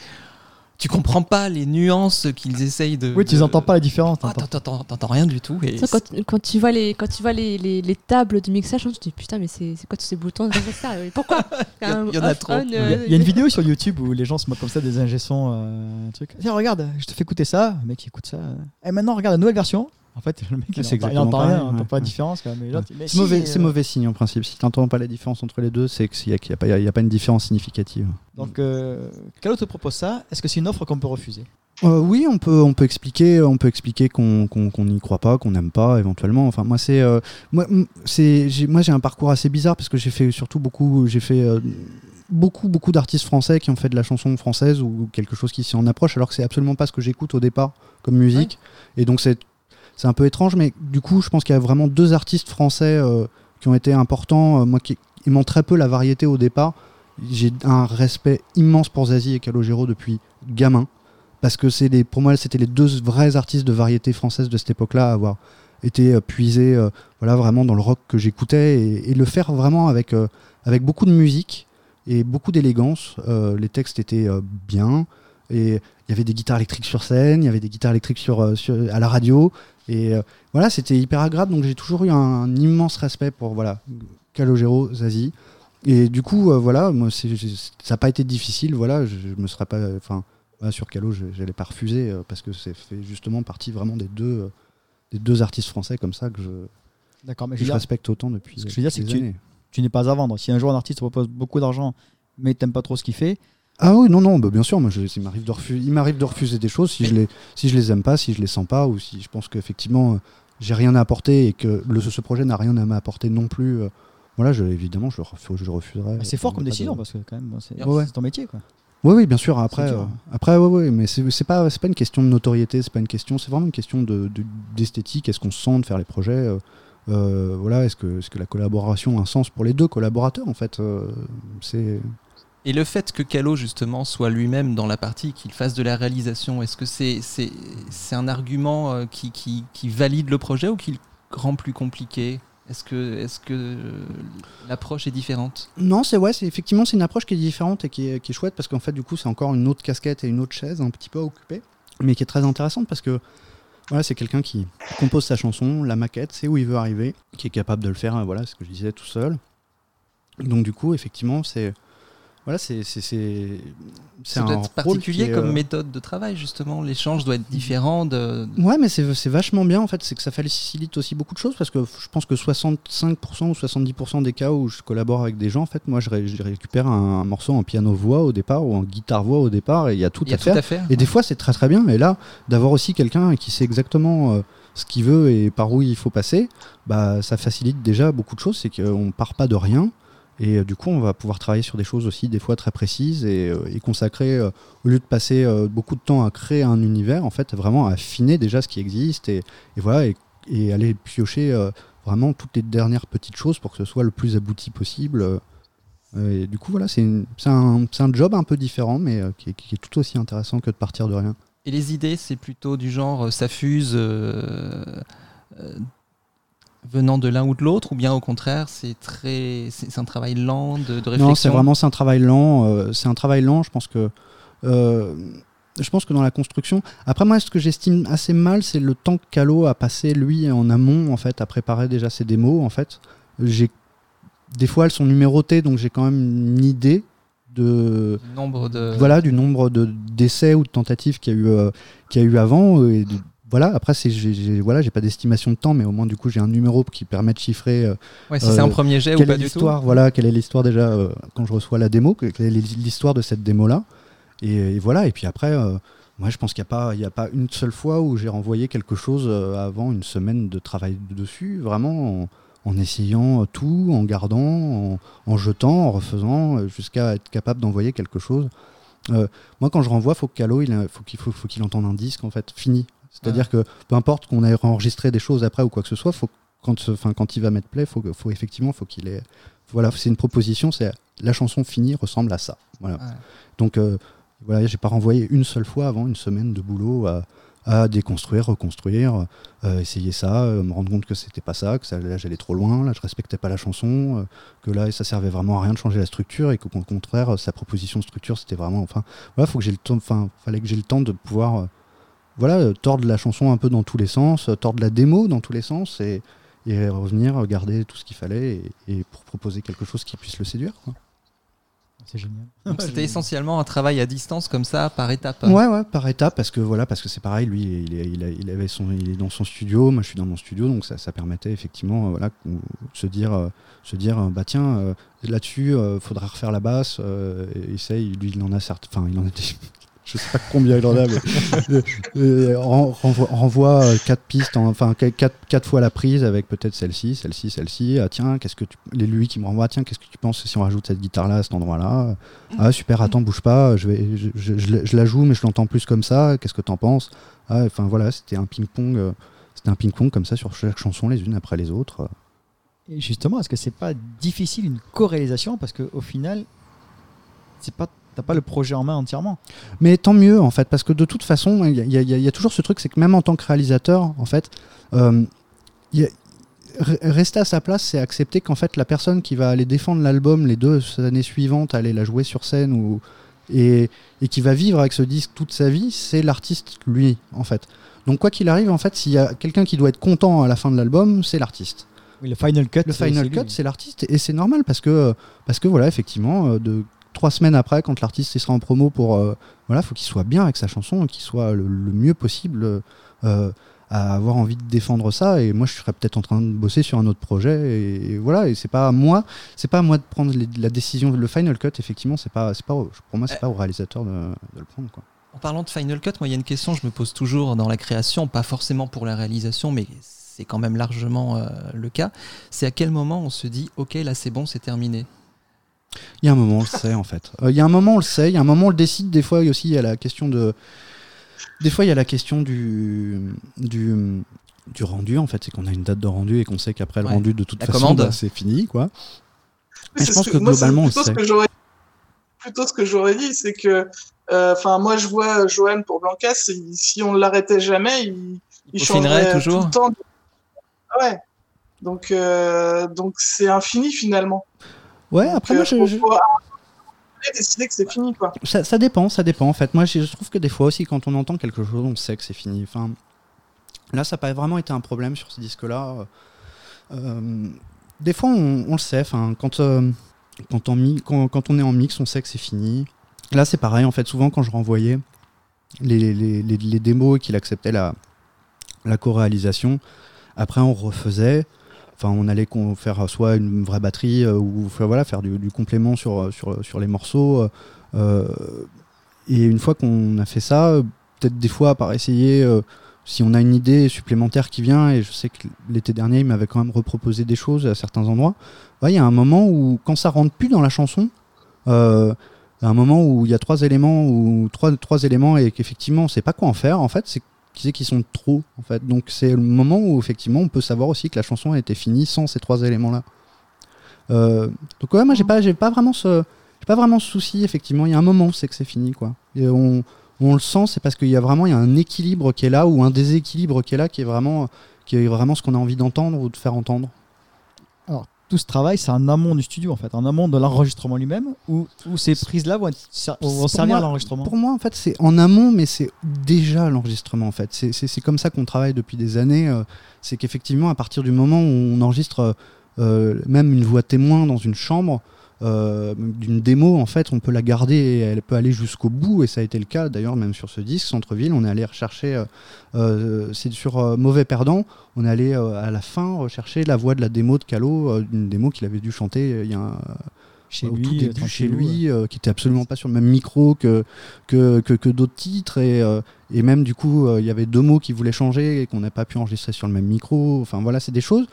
tu comprends pas les nuances qu'ils essayent de. Oui, tu de- n'entends pas la différence. Ah, t'entends. t'entends rien du tout. Et Ça, quand, quand tu vois les, quand tu vois les, les, les tables de mixage, tu te dis putain, mais c'est quoi tous ces boutons ça, Pourquoi Il [laughs] y y en a trop. Il y, euh, a, y a une vidéo sur YouTube où les gens se moquent comme ça des ingé-sons, euh, un truc. Tiens, regarde, je te fais écouter ça. Le mec il écoute ça. Et maintenant, regarde la nouvelle version. En fait, le mec il C'est entend, il exactement entend rien, il entend ouais, pas la différence. quoi. Mais C'est mauvais, euh, mauvais signe en principe. Si tu n'entends pas la différence entre les deux, c'est qu'il n'y a, pas- a une différence significative. Donc, euh, Calo te propose ça. Est-ce que c'est une offre qu'on peut refuser? Euh, oui, on peut, on peut expliquer, on peut expliquer qu'on n'y croit pas, qu'on n'aime pas, éventuellement. Enfin, moi, c'est, euh, moi, c'est, j'ai- moi, j'ai un parcours assez bizarre parce que j'ai fait surtout beaucoup, j'ai fait euh, beaucoup, beaucoup d'artistes français qui ont fait de la chanson française ou quelque chose qui s'y en approche, alors que c'est absolument pas ce que j'écoute au départ comme musique. Et donc, c'est, c'est un peu étrange, mais du coup, je pense qu'il y a vraiment deux artistes français euh, qui ont été importants. euh, moi, qui aimant très peu la variété au départ, j'ai un respect immense pour Zazie et Calogero depuis gamin parce que c'est les, pour moi c'était les deux vrais artistes de variété française de cette époque-là à avoir été euh, puisés voilà vraiment dans le rock que j'écoutais et, le faire vraiment avec avec beaucoup de musique et beaucoup d'élégance les textes étaient bien et il y avait des guitares électriques sur scène il y avait des guitares électriques sur- à la radio et euh, voilà c'était hyper agréable. Donc j'ai toujours eu un, un immense respect pour voilà Calogero Zazie. Et du coup euh, voilà moi ça n'a pas été difficile. Voilà je, je me serais pas enfin voilà, sur Calo, je n'allais pas refuser euh, parce que c'est fait justement partie vraiment des deux, des deux artistes français comme ça que je, D'accord, mais que je je dire, respecte autant depuis ce que je veux dire, c'est que tu- n'es pas à vendre. Si un jour un artiste te propose beaucoup d'argent, mais t'aimes pas trop ce qu'il fait, Ah oui, non, non, bah, bien sûr, moi, je- il m'arrive de, refuser, il m'arrive de refuser des choses si je, les, si je les aime pas, si je les sens pas, ou si je pense qu'effectivement, euh, j'ai rien à apporter et que le, ce projet n'a rien à m'apporter non plus. euh, voilà, je, évidemment, je, je refuserai. c'est fort Euh, comme de- décision parce que quand même, c'est Ouais, ton métier. Quoi. Oui, oui, bien sûr. Après, euh, après, ouais, ouais, mais c'est pas, pas une question de notoriété, c'est pas une question, c'est vraiment une question de de- d'esthétique. Est-ce qu'on se sent de faire les projets Voilà, est-ce que, est-ce que la collaboration a un sens pour les deux collaborateurs en fait C'est Et le fait que Calo justement soit lui-même dans la partie, qu'il fasse de la réalisation, est-ce que c'est c'est c'est un argument euh, qui, qui, qui valide le projet ou qui le rend plus compliqué? Est-ce que est-ce que euh, l'approche est différente? Non, c'est ouais, c'est effectivement c'est une approche qui est différente et qui est, qui est chouette parce qu'en fait du coup c'est encore une autre casquette et une autre chaise un petit peu à occuper, mais qui est très intéressante parce que voilà, c'est quelqu'un qui compose sa chanson, la maquette, sait où il veut arriver, qui est capable de le faire, hein, voilà, ce que je disais tout seul. Donc du coup, effectivement, c'est voilà, c'est c'est particulier est, comme euh, méthode de travail justement. L'échange doit être différent de. Ouais, mais c'est vachement bien en fait, c'est que ça facilite aussi beaucoup de choses parce que je pense que 65% ou 70% des cas où je collabore avec des gens, en fait, moi je, ré- je récupère un, morceau en piano-voix au départ ou en guitare-voix au départ et il y a tout y a à tout faire. à faire. Et des fois, c'est très très bien. Et là, d'avoir aussi quelqu'un qui sait exactement euh, ce qu'il veut et par où il faut passer, bah, ça facilite déjà beaucoup de choses. C'est qu'on part pas de rien. Et euh, du coup, on va pouvoir travailler sur des choses aussi, des fois très précises, et, euh, et consacrer, euh, au lieu de passer beaucoup de temps à créer un univers, en fait, vraiment affiner déjà ce qui existe, et, voilà, et, aller piocher vraiment toutes les dernières petites choses pour que ce soit le plus abouti possible. Et du coup, voilà, c'est un, un job un peu différent, mais qui, est, tout aussi intéressant que de partir de rien. Et les idées, c'est plutôt du genre ça fuse venant de l'un ou de l'autre, ou bien au contraire, c'est très, c'est un travail lent de, de réflexion. Non, c'est vraiment c'est un travail lent. euh, c'est un travail lent. Je pense que euh, je pense que dans la construction. Après moi, ce que j'estime assez mal, c'est le temps que Calo a passé lui en amont en fait à préparer déjà ses démos. En fait, j'ai des fois, elles sont numérotées, donc j'ai quand même une idée de Nombre de. voilà du nombre de d'essais ou de tentatives qu'il y a eu euh, qu'il y a eu avant euh, et de- voilà après c'est j'ai voilà j'ai pas d'estimation de temps mais au moins du coup j'ai un numéro qui permet de chiffrer euh, Ouais, si c'est euh, un premier jet ou pas du tout. l'histoire voilà quelle est l'histoire déjà euh, quand je reçois la démo que- quelle est l'histoire de cette démo là et, et voilà et puis après euh, moi je pense qu'il n'y a pas il y a pas une seule fois où j'ai renvoyé quelque chose euh, avant une semaine de travail dessus vraiment en, en essayant euh, tout en gardant en, en jetant en refaisant euh, jusqu'à être capable d'envoyer quelque chose. Euh, moi quand je renvoie faut que Calo il a- faut qu'il faut, faut qu'il entende un disque en fait fini c'est-à-dire que peu importe qu'on ait enregistré des choses après ou quoi que ce soit faut quand, enfin, quand il va mettre play, faut, faut effectivement, faut qu'il ait. Voilà, c'est une proposition, c'est la chanson finie ressemble à ça. Voilà. Ouais. Donc euh, voilà, j'ai pas renvoyé une seule fois avant une semaine de boulot à, à déconstruire, reconstruire, euh, essayer ça, euh, me rendre compte que c'était pas ça, que ça, là j'allais trop loin, là je respectais pas la chanson, euh, que là ça servait vraiment à rien de changer la structure et qu'au contraire sa proposition de structure c'était vraiment, enfin voilà, faut que j'ai le temps, enfin fallait que j'ai le temps de pouvoir voilà, euh, tordre la chanson un peu dans tous les sens, euh, tordre la démo dans tous les sens et, et revenir, regarder tout ce qu'il fallait et, et pour proposer quelque chose qui puisse le séduire. quoi. C'est génial. [laughs] Donc c'était essentiellement un travail à distance comme ça, par étapes. Ouais, ouais, par étapes, parce que voilà, parce que c'est pareil, lui, il est, il, a- il avait son, il est dans son studio, moi je suis dans mon studio, donc ça, ça permettait effectivement, euh, voilà, se dire, euh, se dire, bah tiens, euh, là-dessus, euh, faudra refaire la basse, euh, et essaye, lui, il en a certes, enfin, il en a des- je sais pas combien il en a, mais [laughs] euh, ren- renvoie, renvoie, euh, quatre pistes, en- enfin qu- quatre, quatre fois la prise avec peut-être celle-ci, celle-ci, celle-ci. Ah tiens, qu'est-ce que tu, les lui qui me renvoie, tiens, qu'est-ce que tu penses si on rajoute cette guitare-là à cet endroit-là? Ah super, attends, bouge pas, je vais, je, je- je la- je la joue, mais je l'entends plus comme ça. Qu'est-ce que t'en penses? Ah, enfin voilà, c'était un ping-pong, euh, c'était un ping-pong comme ça sur chaque chanson, les unes après les autres. Et justement, est-ce que c'est pas difficile une co-réalisation parce qu'au final, c'est pas t'as pas le projet en main entièrement. Mais tant mieux en fait, parce que de toute façon, il y, a- y y toujours ce truc, c'est que même en tant que réalisateur, en fait, euh, y a- re- rester à sa place, c'est accepter qu'en fait la personne qui va aller défendre l'album les deux années suivantes, aller la jouer sur scène ou et, et qui va vivre avec ce disque toute sa vie, c'est l'artiste lui en fait. Donc quoi qu'il arrive, en fait, s'il y a quelqu'un qui doit être content à la fin de l'album, c'est l'artiste. Oui, le final cut. Le c'est- final cut, c'est l'artiste et c'est normal parce que parce que voilà, effectivement, euh, de trois semaines après, quand l'artiste sera en promo pour euh, voilà, faut qu'il soit bien avec sa chanson, qu'il soit le, mieux possible euh, à avoir envie de défendre ça. Et moi, je serais peut-être en train de bosser sur un autre projet et, voilà. C'est pas à moi, c'est pas moi de prendre la décision. Le final cut, effectivement, c'est pas, pas pour moi, c'est pas au réalisateur de, le prendre. En parlant de Final Cut, moi, il y a une question que je me pose toujours dans la création, pas forcément pour la réalisation, mais c'est quand même largement euh, le cas. C'est à quel moment on se dit, ok, là c'est bon, c'est terminé? Il y a un moment, on le sait en fait. Euh, Il y a un moment, on le sait. Il y a un moment, on le décide. Des fois aussi, il y a la question de. Des fois, il y a la question du du, du rendu en fait. C'est qu'on a une date de rendu et qu'on sait qu'après le Ouais. rendu, de toute La façon, commande. bah, c'est fini quoi. Mais je C'est pense ce que moi, c'est globalement, on plutôt le ce sait. que j'aurais plutôt ce que j'aurais dit, c'est que, euh, enfin, moi, je vois Johan pour Blanca, si, si on l'arrêtait jamais, il, il changerait toujours. tout le temps. Ouais. Donc, euh, donc c'est infini finalement. Ouais. Après, moi, je- euh, je- faut décider que c'est fini, quoi. ça, ça dépend, ça dépend en fait. Moi, je je trouve que des fois aussi, quand on entend quelque chose, on sait que c'est fini. Enfin, là, ça n'a pas vraiment été un problème sur ce disque-là. Euh, des fois, on, on le sait. Enfin, quand, euh, quand, on quand, quand on est en mix, on sait que c'est fini. Là, c'est pareil. En fait, souvent, quand je renvoyais les, les, les, les démos et qu'il acceptait la, la co-réalisation, après, on refaisait. Enfin, on allait faire soit une vraie batterie euh, ou voilà, faire du, complément sur, les morceaux. euh, euh, et une fois qu'on a fait ça, peut-être des fois par essayer, si on a une idée supplémentaire qui vient, et je sais que l'été dernier, il m'avait quand même reproposé des choses à certains endroits, ouais, il y a un moment où, quand ça rentre plus dans la chanson, un moment où il y a trois éléments, et qu'effectivement, on sait pas quoi en faire, en fait, c'est qui c'est qui sont trop, en fait. Donc c'est le moment où, effectivement, on peut savoir aussi que la chanson a été finie sans ces trois éléments-là. Euh, donc ouais, moi j'ai pas, j'ai pas vraiment ce, j'ai pas vraiment ce souci. Effectivement, il y a un moment où c'est que c'est fini, quoi. Et on, on le sent, c'est parce qu'il y a vraiment, il y a un équilibre qui est là ou un déséquilibre qui est là, qui est vraiment, qui est vraiment ce qu'on a envie d'entendre ou de faire entendre. Tout ce travail, c'est en amont du studio en fait, en amont de l'enregistrement lui-même, où, où ces prises-là vont, ser- servir moi- à l'enregistrement. Pour moi, en fait, c'est en amont, mais c'est déjà l'enregistrement, en fait. C'est comme ça qu'on travaille depuis des années. euh, c'est qu'effectivement, à partir du moment où on enregistre euh, même une voix témoin dans une chambre euh, d'une démo, en fait, on peut la garder et elle peut aller jusqu'au bout. Et ça a été le cas d'ailleurs, même sur ce disque, Centre-Ville. On est allé rechercher, euh, euh, c'est sur Mauvais Perdant, on est allé à la fin rechercher la voix de la démo de Calo, une démo qu'il avait dû chanter il y a un, Chez au lui, tout début chez lui, euh, qui était absolument pas sur le même micro que, que, que, que d'autres titres. Et, euh, et même du coup, euh, il y avait deux mots qui voulaient changer et qu'on n'a pas pu enregistrer sur le même micro. Enfin voilà, c'est des choses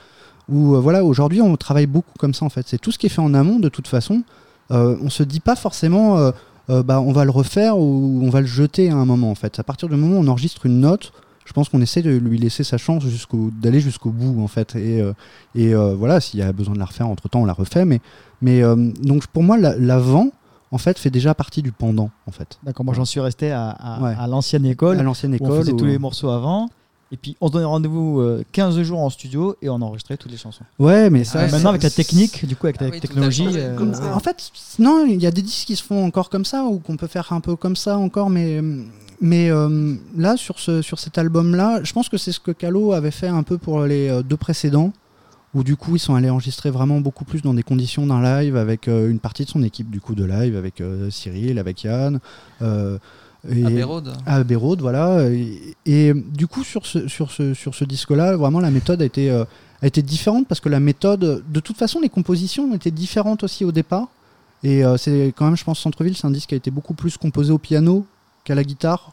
où euh, voilà, aujourd'hui on travaille beaucoup comme ça en fait. C'est tout ce qui est fait en amont de toute façon. Euh, on se dit pas forcément euh, bah, on va le refaire ou on va le jeter à un moment en fait. À partir du moment où on enregistre une note, je pense qu'on essaie de lui laisser sa chance jusqu'au d'aller jusqu'au bout en fait. Et, euh, et euh, voilà, s'il y a besoin de la refaire entre temps, on la refait. Mais, mais donc pour moi, la- l'avant en fait fait déjà partie du pendant en fait. D'accord, moi j'en suis resté à, à- Ouais. à l'ancienne école. À l'ancienne où on école. faisait tous les morceaux avant. Et puis on se donnait rendez-vous euh, 15 jours en studio et on enregistrait toutes les chansons. Ouais, mais Ah ça. ouais, Maintenant avec la technique, du coup avec Ah la oui, technologie, euh, Comme ça. En fait, non, il y a des disques qui se font encore comme ça ou qu'on peut faire un peu comme ça encore, mais mais euh, là sur ce sur cet album-là, je pense que c'est ce que Calo avait fait un peu pour les euh, deux précédents, où du coup ils sont allés enregistrer vraiment beaucoup plus dans des conditions d'un live avec euh, une partie de son équipe du coup de live avec euh, Cyril, avec Yann. Et- Abbey Road. à Road, voilà. Et, et, du coup, sur ce, sur ce, sur ce disque-là, vraiment, la méthode a été, euh, a été différente parce que la méthode, de toute façon, les compositions étaient différentes aussi au départ. Et euh, c'est quand même, je pense, Centreville, c'est un disque qui a été beaucoup plus composé au piano qu'à la guitare.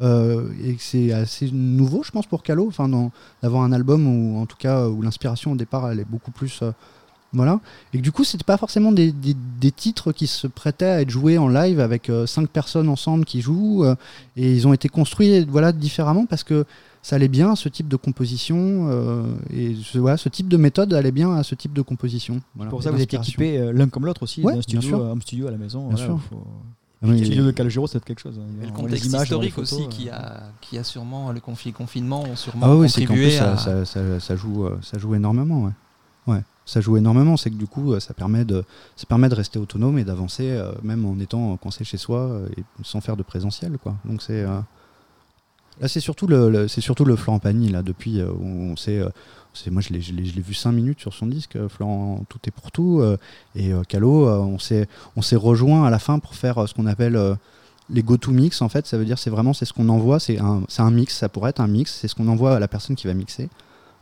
Euh, et c'est assez nouveau, je pense, pour Calo, enfin, d'avoir un album où, en tout cas, où l'inspiration au départ, elle est beaucoup plus. Voilà. Et que du coup, c'était pas forcément des, des- des titres qui se prêtaient à être joués en live avec euh, cinq personnes ensemble qui jouent. euh, et ils ont été construits voilà, différemment parce que ça allait bien à ce type de composition. euh, et ce, voilà, ce type de méthode allait bien à ce type de composition. Voilà, pour ça et vous êtes équipés euh, l'un comme l'autre aussi, Ouais, d'un bien studio, sûr. euh, home studio à la maison. Bien voilà, sûr. faut- Ah oui, Le studio de Calogero, c'est quelque chose. hein. Et le contexte images, historique photos, aussi euh. qui a, qui a sûrement, le confi- confinement ont sûrement Ah oui, c'est qu'en contribué plus, ça, à... ça, ça- ça joue, ça joue énormément. Ouais. Ouais, ça joue énormément. C'est que du coup, euh, ça permet de, ça permet de rester autonome et d'avancer, euh, même en étant coincé chez soi euh, et sans faire de présentiel. Quoi. Donc c'est. Là, c'est surtout le, le- c'est surtout le Florent Pagny là depuis on sait. moi, je l'ai, je l'ai- je l'ai vu 5 minutes sur son disque, euh, Florent, tout est pour tout. et Calo, on s'est, on s'est rejoint à la fin pour faire ce qu'on appelle les go-to mix. En fait, ça veut dire c'est vraiment c'est ce qu'on envoie, c'est un, c'est un mix, ça pourrait être un mix, c'est ce qu'on envoie à la personne qui va mixer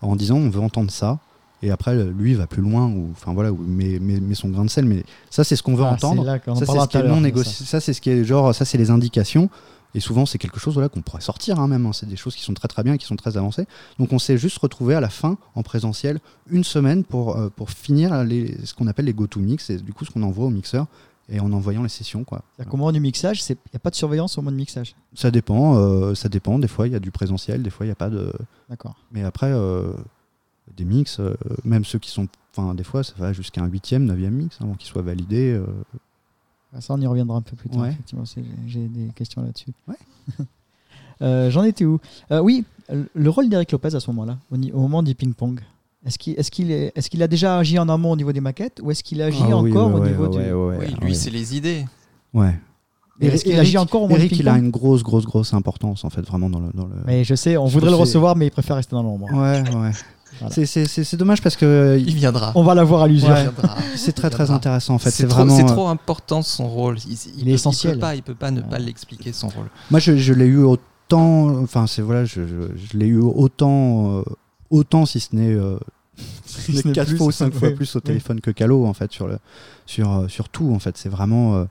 en disant on veut entendre ça. Et après, lui, va plus loin, ou enfin voilà, ou met, met- met son grain de sel. Mais ça, c'est ce qu'on veut Ah, entendre. là Ça, c'est ce qui est non négocié. Ça, c'est ce qui est genre, ça, c'est les indications. Et souvent, c'est quelque chose voilà, qu'on pourrait sortir hein, même. hein. C'est des choses qui sont très très bien et qui sont très avancées. Donc, on s'est juste retrouvé à la fin, en présentiel, une semaine pour, euh, pour finir les, ce qu'on appelle les go-to mix. Et du coup, ce qu'on envoie au mixeur et en envoyant les sessions. Quoi. C'est-à-dire qu'au moment du mixage, il n'y a pas de surveillance au moment de mixage? Ça dépend. euh, ça dépend. Des fois, il y a du présentiel. Des fois, il n'y a pas de. D'accord. Mais après, euh, des mix, euh, même ceux qui sont. Enfin, des fois, ça va jusqu'à un huitième, neuvième mix hein, avant qu'ils soient validés. euh, Ah, Ça, on y reviendra un peu plus tard. Ouais. Effectivement, j'ai des questions là-dessus. Ouais. [laughs] Euh, J'en étais où? Euh, Oui, le rôle d'Eric Lopez à ce moment-là, au, moment du ping-pong. Est-ce qu'il est qu'il est, est qu'il a déjà agi en amont au niveau des maquettes ou est-ce qu'il agit Ah oui, encore ouais, au ouais, niveau ouais, du. ouais, ouais, Oui, ouais. lui, c'est les idées. Ouais. Et Est-ce qu'il Eric- agit encore au moment Eric, il a une grosse, grosse, grosse importance en fait, vraiment dans le. Dans le... Mais je sais, on Je voudrait le trouve c'est- recevoir, mais il préfère rester dans l'ombre. Ouais, ouais. Voilà. C'est- C'est c'est- c'est dommage parce que euh, Il viendra. On va l'avoir à l'usure. Ouais. [laughs] Il c'est très Il très intéressant en fait. C'est vraiment. c'est euh, trop important son rôle. Il, Il peut- est essentiel. peut pas, il peut pas ne Ouais. pas l'expliquer son rôle. Moi, je, je l'ai eu autant. Enfin, c'est voilà, je, je, je l'ai eu autant, euh, autant si ce n'est. euh, [laughs] si [laughs] quatre plus, fois ou cinq fois oui. plus au Oui. téléphone que Calo en fait sur le sur euh, sur tout en fait c'est vraiment euh,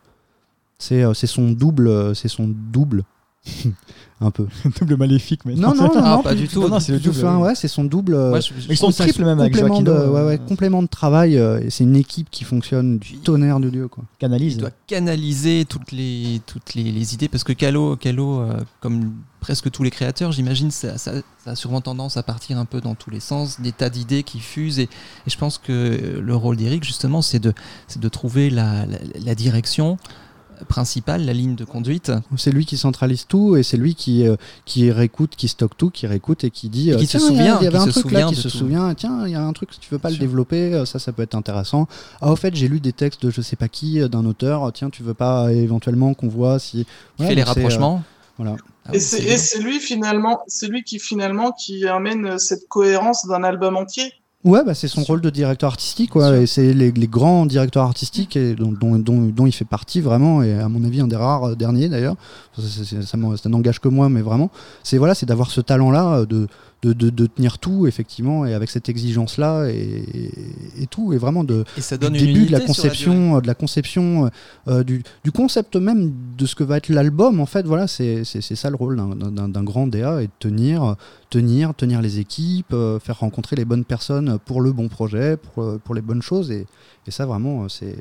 c'est c'est son double c'est son double [laughs] un peu [laughs] double maléfique, mais non non [laughs] non, Ah, non, pas du tout. non, Non, c'est le double, enfin, ouais c'est son double euh, je- Ils sont triples même avec complément de, ouais, ouais, euh, complément de travail euh, et c'est une équipe qui fonctionne du tonnerre de Dieu quoi canalise. il doit canaliser toutes les toutes les, les idées parce que Calo, Calo euh, comme presque tous les créateurs, j'imagine, ça, ça- ça a sûrement tendance à partir un peu dans tous les sens, des tas d'idées qui fusent. Et, et je pense que le rôle d'Eric, justement, c'est de, c'est de trouver la, la- la direction principale, la ligne de conduite. c'est lui qui centralise tout et c'est lui qui euh, qui réécoute qui stocke tout qui réécoute et qui dit Et qui euh, se il y a- souvient, il y avait qui un se truc là qui se tout. souvient tiens il y a un truc si tu veux pas le Sûr. développer euh, ça ça peut être intéressant ah au fait j'ai lu des textes de je sais pas qui d'un auteur euh, tiens tu veux pas éventuellement qu'on voit si Il Voilà, fait les euh, rapprochements. voilà Ah Et oui, c'est lui finalement, c'est lui qui finalement qui amène cette cohérence d'un album entier. Ouais, bah, c'est son rôle de directeur artistique, quoi, et c'est les, les grands directeurs artistiques et dont, dont, dont, dont il fait partie vraiment, et à mon avis un des rares euh, derniers d'ailleurs. Ça, ça n'engage que moi, mais vraiment, c'est voilà, c'est d'avoir ce talent-là euh, de, de, de, de tenir tout effectivement, et avec cette exigence-là et, et, et tout, et vraiment de Et ça du donne une début de la conception, euh, de la conception, euh, euh, du, du concept même de ce que va être l'album. En fait, voilà, c'est ça le rôle d'un- grand DA et de tenir, tenir, tenir les équipes, euh, faire rencontrer les bonnes personnes pour le bon projet, pour, pour les bonnes choses. Et, et ça, vraiment, c'est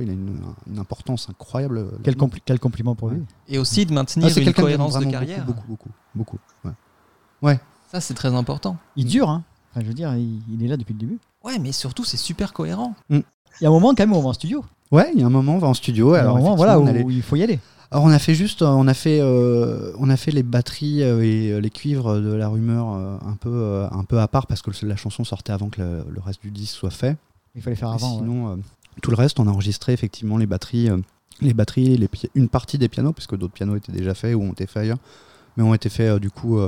il a une, une importance incroyable. Quel, compli- quel compliment pour lui. Et aussi de maintenir Ah, une cohérence de carrière. Beaucoup, beaucoup, beaucoup. beaucoup, ouais. Ça, c'est très important. Il dure, hein. Enfin, je veux dire, il, il est là depuis le début. Ouais, mais surtout, c'est super cohérent. Il y a un moment quand même où on va en studio. Ouais, il y a un moment, on va en studio. Il y a un alors, moment, effectivement, voilà, on où, allait- où il faut y aller. Alors on a fait juste, euh, on a fait, euh, on a fait les batteries euh, et les cuivres de la rumeur un peu, un peu à part parce que la chanson sortait avant que le, le reste du disque soit fait. Il fallait faire Et avant. ouais. sinon, euh, tout le reste, on a enregistré effectivement les batteries, les batteries, les une partie des pianos parce que d'autres pianos étaient déjà faits ou ont été faits ailleurs, mais ont été faits du coup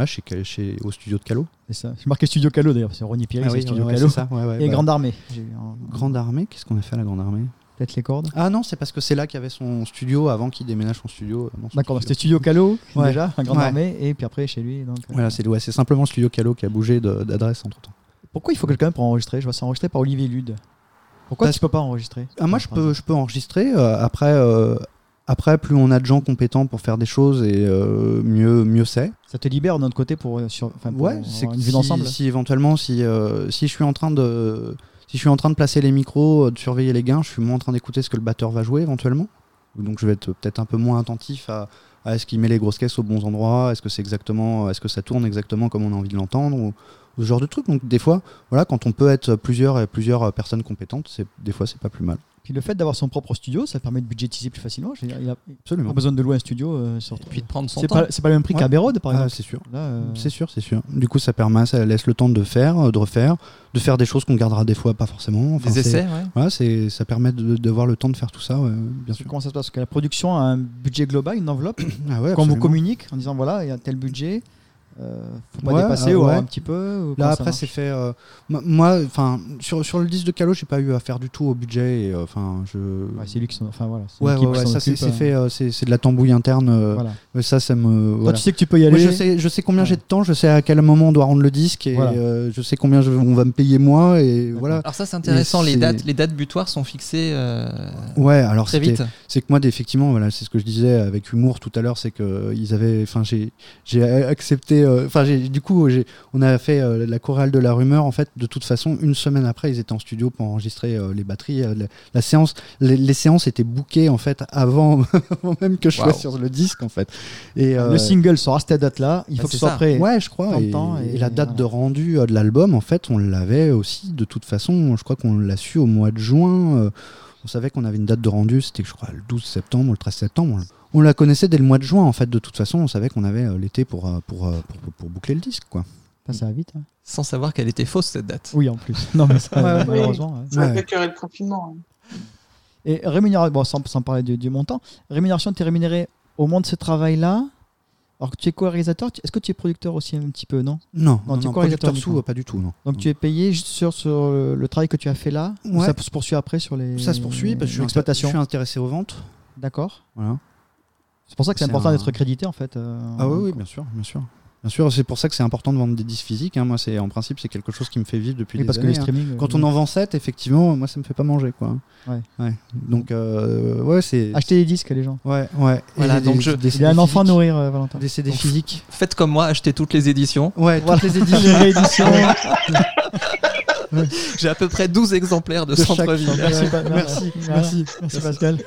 ouais, chez, chez, au studio de Calo. C'est ça. J'ai marqué Studio Calo d'ailleurs, c'est Ronnie Piri, Ah c'est oui, Studio ouais, Calo. c'est ça, ouais, ouais, Et bah, Grande Armée. Un- Grande Armée, qu'est-ce qu'on a fait à la Grande Armée? Peut-être les cordes. Ah non, c'est parce que c'est là qu'il y avait son studio avant qu'il déménage son studio. euh, D'accord, c'était Studio Calo déjà, Grande. Armée, et puis après chez lui. Donc, euh, Voilà, c'est ouais, c'est simplement le studio Calo qui a bougé d'adresse entre temps. Pourquoi il faut quelqu'un pour enregistrer? Je vois ça enregistré par Olivier Lude. Pourquoi Parce- tu peux pas enregistrer? Ah, moi, je peux, je peux enregistrer. euh, après, euh, après, plus on a de gens compétents pour faire des choses, et euh, mieux, mieux c'est. Ça te libère de notre côté pour, euh, sur, pour Ouais, c'est une vue si, d'ensemble. si éventuellement, si, euh, si je suis en train de, si je suis en train de placer les micros, de surveiller les gains, je suis moins en train d'écouter ce que le batteur va jouer éventuellement. Donc, je vais être peut-être un peu moins attentif à, à est-ce qu'il met les grosses caisses aux bons endroits, est-ce que c'est exactement, est-ce que ça tourne exactement comme on a envie de l'entendre, ou, ou ce genre de truc. Donc, des fois, voilà, quand on peut être plusieurs et plusieurs personnes compétentes, c'est des fois, c'est pas plus mal. Puis le fait d'avoir son propre studio, ça permet de budgétiser plus facilement. Je veux dire, il a Absolument. pas besoin de louer un studio. euh, sur- Et puis de prendre son c'est temps. pas, c'est pas le même prix Ouais. qu'à Bérode, par Ah, exemple. c'est sûr. Là, euh, C'est sûr, c'est sûr. Du coup, ça permet, ça laisse le temps de faire, euh, de refaire, de faire des choses qu'on gardera des fois pas forcément. Enfin, Des c'est- essais, ouais. Voilà, c'est, ça permet de- d'avoir le temps de faire tout ça, ouais, bien sûr. comment ça se passe? Parce que la production a un budget global, une enveloppe. Ah ouais, Quand vous communique en disant voilà, il y a tel budget, euh, faut pas Ouais, dépasser euh, ou ouais. un petit peu. ou Là après c'est fait. euh, moi- moi, enfin sur, sur le disque de Calo, j'ai pas eu à faire du tout au budget. et, euh, Enfin, je. Ouais, c'est lui qui s'en. Enfin voilà. c'est Ouais, ça fait, euh, c'est, c'est de la tambouille interne. euh, Voilà. Ça, ça me. Toi, voilà. tu sais que tu peux y Moi, aller. je sais, je sais combien Ouais. j'ai de temps, je sais à quel moment on doit rendre le disque et Voilà. euh, je sais combien je- on va me payer moi et voilà. Alors ça, c'est intéressant. Les dates, les dates butoirs sont fixées euh, Ouais, alors très vite. c'est que moi effectivement voilà c'est ce que je disais avec humour tout à l'heure c'est que ils avaient enfin j'ai j'ai accepté euh, enfin j'ai du coup j'ai on a fait euh, la chorale de la rumeur en fait de toute façon une semaine après ils étaient en studio pour enregistrer euh, les batteries euh, la, la séance les, les séances étaient bookées en fait avant, [laughs] avant même que je sois sur le disque en fait et euh, Le single sera à cette date-là. Il Bah, faut que ce soit ça. prêt. Ouais, je crois. Et, temps, et et la date voilà. de rendu euh, de l'album, en fait, on l'avait aussi de toute façon. Je crois qu'on l'a su au mois de juin. euh, on savait qu'on avait une date de rendu, c'était, je crois, le 12 septembre ou le 13 septembre. On la connaissait dès le mois de juin, en fait. De toute façon, on savait qu'on avait euh, l'été pour, euh, pour, euh, pour, pour- pour boucler le disque, quoi. Ça, ça va vite. hein. Sans savoir qu'elle était fausse cette date. Oui, en plus. [laughs] Non, mais ça, Ouais, ouais. malheureusement. ouais. Ça a Ouais. fait écœurer le confinement. hein. Et rémunération, bon, sans, sans parler du, du montant, rémunération, tu es rémunéré au moment de ce travail-là? Alors que tu es co-réalisateur, tu- est-ce que tu es producteur aussi un petit peu, non? Non, Non, non, tu es non, co-réalisateur producteur sous, euh, pas du tout, non. Donc tu es payé juste sur, sur le, le travail que tu as fait là? Ou Ouais. Ça se poursuit après sur les. Ça se poursuit parce que je suis, intér- je suis intéressé aux ventes. D'accord. Voilà. C'est pour ça que c'est important un- d'être crédité en fait. euh, Ah oui, oui, bien sûr, bien sûr. Bien sûr, c'est pour ça que c'est important de vendre des disques physiques. hein. Moi, c'est en principe, c'est quelque chose qui me fait vivre depuis Oui, des parce que les hein. streaming. Quand on en vend 7, effectivement, moi, ça me fait pas manger, quoi. Ouais. Donc, euh, ouais, c'est. Acheter des disques, les gens. Ouais, ouais. Voilà, Et des- donc je- des Il y a un enfant à nourrir, euh, Valentin. Des CD Donc, physiques. Faites comme moi, achetez toutes les éditions. Ouais, Voilà. toutes les Les [laughs] éditions. rééditions. J'ai à peu près 12 exemplaires de, De chaque centre-ville. centre. Merci, Ouais, merci, merci, Merci Pascal.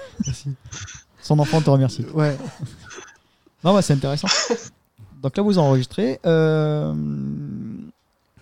Son enfant te remercie. Ouais. Non, ouais, c'est intéressant. Donc là, vous enregistrez. euh,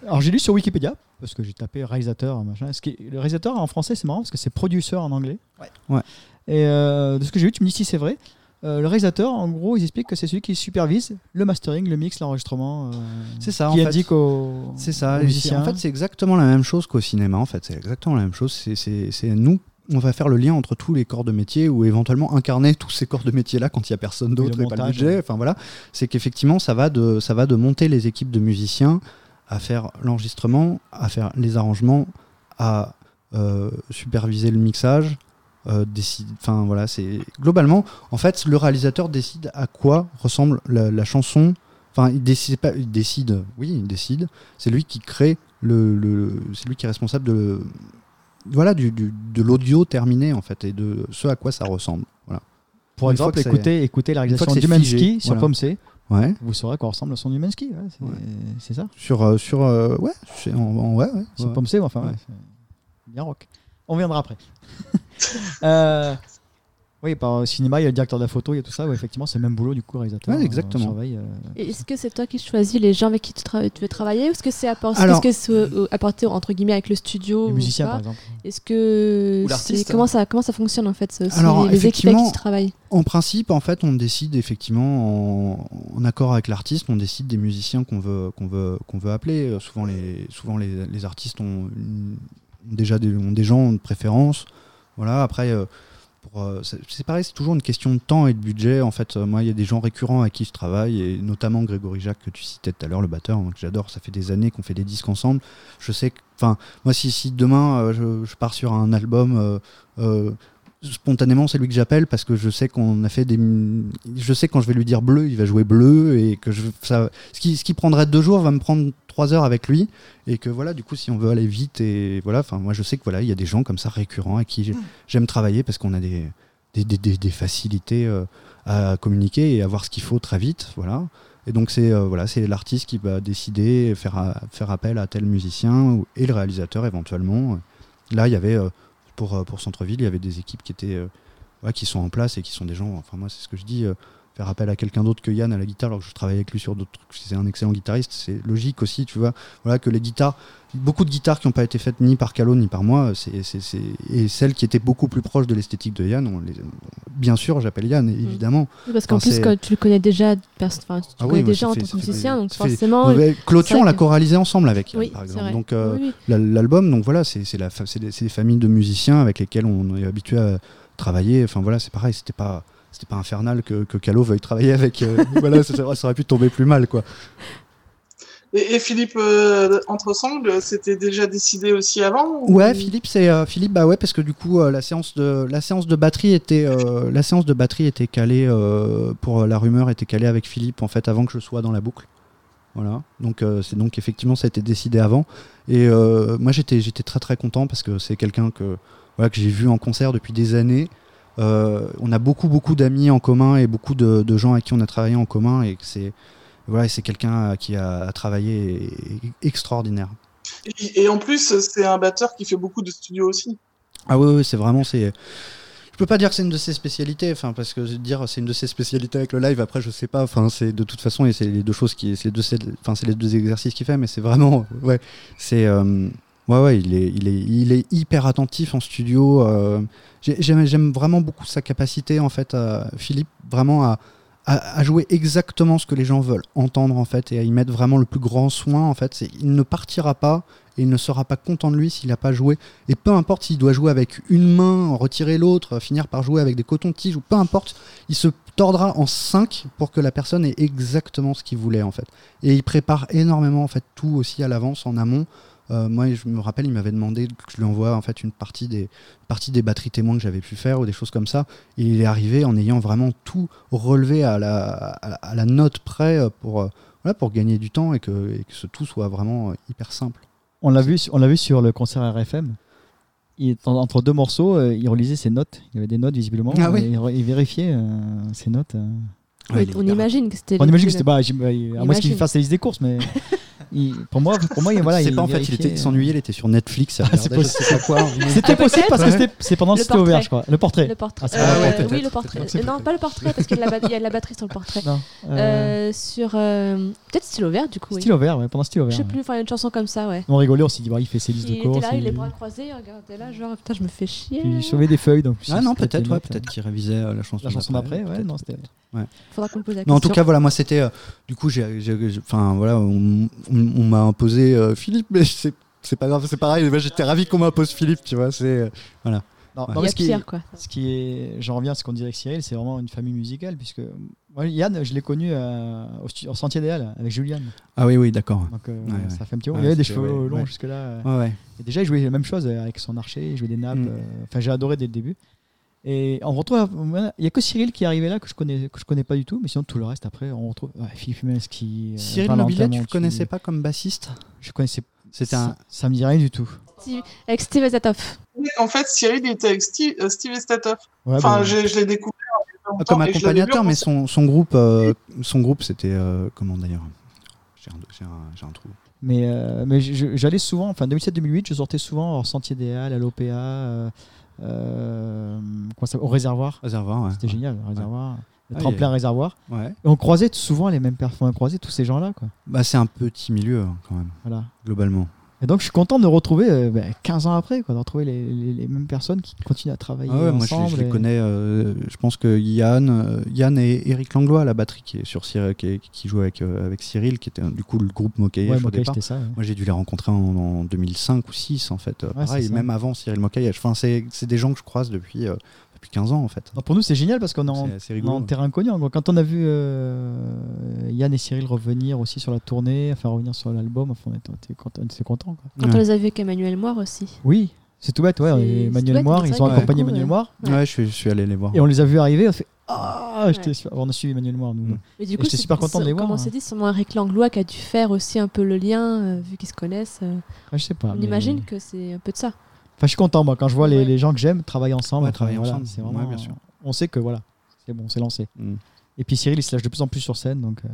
Alors, j'ai lu sur Wikipédia, parce que j'ai tapé réalisateur, machin. Ce qui Le réalisateur en français, c'est marrant, parce que c'est producer en anglais. Ouais. Ouais. Et euh, de ce que j'ai vu, tu me dis si c'est vrai. Euh, le réalisateur, en gros, ils expliquent que c'est celui qui supervise le mastering, le mix, l'enregistrement. euh, C'est ça, en Qui fait. indique aux, C'est ça. aux musiciens. En fait, c'est exactement la même chose qu'au cinéma. En fait, c'est exactement la même chose. C'est nous. On va faire le lien entre tous les corps de métier ou éventuellement incarner tous ces corps de métier là quand il y a personne d'autre et pas le budget. Enfin voilà, c'est qu'effectivement ça va de ça va de monter les équipes de musiciens à faire l'enregistrement, à faire les arrangements, à euh, superviser le mixage. euh, décide, enfin voilà, c'est globalement, en fait, le réalisateur décide à quoi ressemble la, la chanson. Enfin, il décide pas, il décide, oui, il décide. C'est lui qui crée le, le- c'est lui qui est responsable de, voilà, du, du- de l'audio terminé en fait et de ce à quoi ça ressemble. Voilà. Pour Une exemple, écoutez, écoutez la réalisation d'Humansky sur voilà. Pomme C. Ouais. Vous saurez à quoi ressemble le son d'Humansky. Ouais, c'est Ouais. ça. Sur, euh, sur, euh, ouais, c'est en, en- ouais, ouais, Sur. Pomme C, enfin, bien rock. On viendra après. [laughs] Euh, oui, par cinéma, il y a le directeur de la photo, il y a tout ça. Ouais, effectivement, c'est le même boulot du coup, réalisateur. Ouais, euh, exactement. surveille, euh, Et Est-ce que c'est toi qui choisis les gens avec qui tu, tra- tu veux travailler ou est-ce que c'est apporté, Alors- est-ce que c'est euh, apporté entre guillemets avec le studio les musiciens, par exemple. Est-ce que comment ça comment ça fonctionne en fait Alors, les équipes avec qui tu travailles En principe, en fait, on décide effectivement en, en accord avec l'artiste, on décide des musiciens qu'on veut qu'on veut qu'on veut appeler. Euh, Souvent les souvent les, les artistes ont, une- ont déjà des, ont des gens de préférence. Voilà. Après, euh, euh, c'est pareil, c'est toujours une question de temps et de budget. En fait, euh, moi, il y a des gens récurrents avec qui je travaille, et notamment Grégory Jacques que tu citais tout à l'heure, le batteur, hein, que j'adore. Ça fait des années qu'on fait des disques ensemble. Je sais que, enfin, moi, si, si demain euh, je, pars sur un album. spontanément c'est lui que j'appelle parce que je sais qu'on a fait des je sais quand je vais lui dire bleu il va jouer bleu et que ce qui ce qui prendrait deux jours va me prendre trois heures avec lui et que voilà du coup si on veut aller vite et voilà enfin moi je sais que voilà il y a des gens comme ça récurrents à qui j'ai- j'aime travailler parce qu'on a des des, des, des- des facilités euh, à communiquer et à voir ce qu'il faut très vite voilà. Et donc c'est euh, voilà c'est l'artiste qui va décider faire a- faire appel à tel musicien ou- et le réalisateur éventuellement. Là il y avait euh, pour, euh, pour Centre-Ville, il y avait des équipes qui étaient euh, ouais, qui sont en place et qui sont des gens, enfin moi c'est ce que je dis, euh, faire appel à quelqu'un d'autre que Yann à la guitare alors que je travaille avec lui sur d'autres trucs, c'est un excellent guitariste, c'est logique aussi, tu vois, voilà que les guitares, beaucoup de guitares qui n'ont pas été faites ni par Calo ni par moi, c'est, c'est, c'est- et celles qui étaient beaucoup plus proches de l'esthétique de Yann, on les- bien sûr j'appelle Yann, évidemment. Oui, parce qu'en Enfin, plus quand tu le connais déjà pers- enfin, tu Ah oui, connais moi, déjà en fait- tant que fait- musicien donc fait- forcément c'est vrai on l'a choralisé ensemble avec Yann, oui par exemple. vrai Donc, euh, Oui, oui. La- L'album, donc voilà, c'est la fa- des familles de musiciens avec lesquels on est habitué à travailler. Enfin voilà, c'est pareil, c'était pas c'était pas infernal que, que Calo veuille travailler avec. euh, [laughs] voilà, ça, ça aurait pu tomber plus mal, quoi. Et, et Philippe euh, Entresemble, c'était déjà décidé aussi avant ou- Ouais, Philippe, c'est euh, Philippe, bah ouais, parce que du coup, euh, la séance de la séance de batterie était la séance de batterie était calée pour la rumeur était calée avec Philippe en fait avant que je sois dans la boucle. Voilà. Donc euh, c'est donc effectivement ça a été décidé avant. Et euh, moi j'étais j'étais très très content parce que c'est quelqu'un que voilà que j'ai vu en concert depuis des années. Euh, on a beaucoup beaucoup d'amis en commun et beaucoup de, de gens avec qui on a travaillé en commun et c'est voilà quelqu'un qui a, travaillé extraordinaire. Et, et en plus, c'est un batteur qui fait beaucoup de studios aussi. Ah oui, oui, c'est vraiment c'est. Je peux pas dire que c'est une de ses spécialités, enfin parce que dire c'est une de ses spécialités avec le live. Après, je sais pas. Enfin, c'est de toute façon et c'est les deux choses qui, c'est les deux, enfin c'est les deux exercices qu'il fait, mais c'est vraiment, ouais, c'est, euh, ouais, ouais, il est, il est, il est hyper attentif en studio. euh, j'ai- j'aime, vraiment beaucoup sa capacité en fait, à, Philippe, vraiment à, jouer exactement ce que les gens veulent entendre en fait et à y mettre vraiment le plus grand soin en fait. Il ne partira pas et il ne sera pas content de lui s'il n'a pas joué et peu importe s'il doit jouer avec une main, retirer l'autre, finir par jouer avec des cotons-tiges, ou peu importe, il se tordra en 5 pour que la personne ait exactement ce qu'il voulait en fait. Et il prépare énormément en fait tout aussi à l'avance, en amont. Euh, moi, je me rappelle, il m'avait demandé que je lui envoie en fait une partie des, partie des batteries témoins que j'avais pu faire ou des choses comme ça. Et il est arrivé en ayant vraiment tout relevé à la, à, à la note près euh, pour, euh, voilà, pour gagner du temps et que, et que ce tout soit vraiment hyper simple. On l'a vu, on l'a vu sur le concert RFM. Il, entre deux morceaux, euh, il relisait ses notes. Il y avait des notes visiblement. Ah oui. il, vérifiait euh, ses notes. euh. Ouais, on imagine que c'était On imagine que c'était pas. j'im- À moins qu'il fasse la liste des courses, mais [laughs] il- pour moi, pour moi, il- voilà. [laughs] je sais il pas en fait, il vérifiait, était il s'ennuyait, il était sur Netflix, il Ah, [laughs] je sais quoi. C'était Ah, possible parce que c'est pendant que Le c'était ouvert, portrait. je crois. Le portrait. le portrait Ah, c'est Euh, pas oui le portrait Peut-être. Non pas le portrait parce qu'il y a de la ba- il y a de la batterie sur le portrait Non. Euh, Euh, sur euh, peut-être stylo vert du coup. Stylo vert, ouais, pendant stylo je vert. sais ouais. plus enfin il y a une chanson comme ça ouais On rigolait, on s'est dit, bah, il fait ses listes il de était courses. là il il- les bras croisés il regardait là genre putain je me fais chier il sauvait des feuilles. Donc, Ah non, peut-être, ouais, peut-être qu'il révisait la chanson. La chanson d'après, ouais, non, c'était. faudra qu'on le pose la Mais en tout question cas, voilà, moi c'était. du coup, j'ai- enfin voilà, on, on- m'a imposé euh, Philippe, mais c'est, c'est pas grave, c'est pareil. J'étais ravi qu'on m'impose Philippe, tu vois. C'est euh, voilà. Non, Ouais. non, Il y mais a ce qui est- pire, quoi. Ce qui est, j'en reviens à ce qu'on dirait que Cyril, c'est vraiment une famille musicale, puisque moi, Yann, je l'ai connu euh, au, stu- au Sentier des Halles avec Julian. Ah oui, oui, d'accord. Donc euh, Ouais, ouais. ça fait un petit moment. Ouais, il avait des cheveux ouais, longs ouais. jusque-là. Ouais, ouais. Et déjà, il jouait la même chose avec son archer, il jouait des nappes. Mm. euh, Enfin, j'ai adoré dès le début. Et on retrouve, il y a que Cyril qui est arrivé là que je connais que je connais pas du tout, mais sinon tout le reste après on retrouve ouais, Philippe Humelski, euh, Cyril Valentin Mobilet, tu le Monti. connaissais pas comme bassiste Je connaissais. C'était ça, un. ça me dit rien du tout. Steve- Avec Steve Azatoff. En fait, Cyril il était avec Steve, euh, Steve Estatoff. Ouais, Enfin, bah, j'ai- je l'ai découvert. Comme je accompagnateur, mais son, son groupe, euh, son groupe, c'était euh, comment d'ailleurs? J'ai un, j'ai un- j'ai un trou. Mais, euh, mais je- j'allais souvent, enfin 2007-2008, je sortais souvent au Sentier des Halles, à l'OPA, ça- au réservoir. Réservoir, ouais. C'était génial, le réservoir. Le Ah, tremplin il y réservoir. Ouais. Et on croisait souvent les mêmes personnes, on croisait tous ces gens-là. Quoi. Bah, c'est un petit milieu hein, quand même, Voilà. globalement. Et donc je suis content de retrouver, euh, ben, 15 ans après, quoi, de retrouver les, les- les mêmes personnes qui continuent à travailler Ah ouais, moi, je, les- ensemble. connais. euh, je pense que Yann, euh, Yann et Eric Langlois à la batterie qui est sur Cyril, qui, joue avec, euh, avec Cyril, qui était du coup le groupe Mokayesh Ouais, au moi, départ. c'était ça. ouais. Moi, j'ai dû les rencontrer en, en 2005 ou 2006 en fait. Pareil, même avant Cyril Mokayesh. Enfin, c'est c'est des gens que je croise depuis, depuis 15 ans en fait. Non, pour nous, c'est génial parce qu'on est en, est en terrain connu. en gros. Quand on a vu euh, Yann et Cyril revenir aussi sur la tournée, enfin revenir sur l'album, enfin, on était, on était content- contents, quoi. Quand Ouais. on les a vus avec Emmanuel Moire aussi. Oui, c'est tout bête. Ouais, et Emmanuel bête, Moire, mais ils ont accompagné coup, Emmanuel ouais. Moire. Ouais, je, suis- je suis allé les voir. Et on les a vus arriver, on fait Ah Ouais. On a suivi Emmanuel Moire, nous. Mm. Mais du Et j'étais c'est- super content de les c'est- voir, Comme on hein. s'est dit, c'est sûrement Eric Langlois qui a dû faire aussi un peu le lien, euh, vu qu'ils se connaissent. euh. Ouais, je sais pas. on mais- imagine que c'est un peu de ça. Enfin, je suis content, moi, quand je vois les, Ouais. les gens que j'aime travailler ensemble. Ouais, travailler voilà, ensemble. c'est Ouais, vraiment- bien sûr. On sait que voilà, c'est bon, c'est lancé. Mm. Et puis Cyril, il se lâche de plus en plus sur scène, donc euh,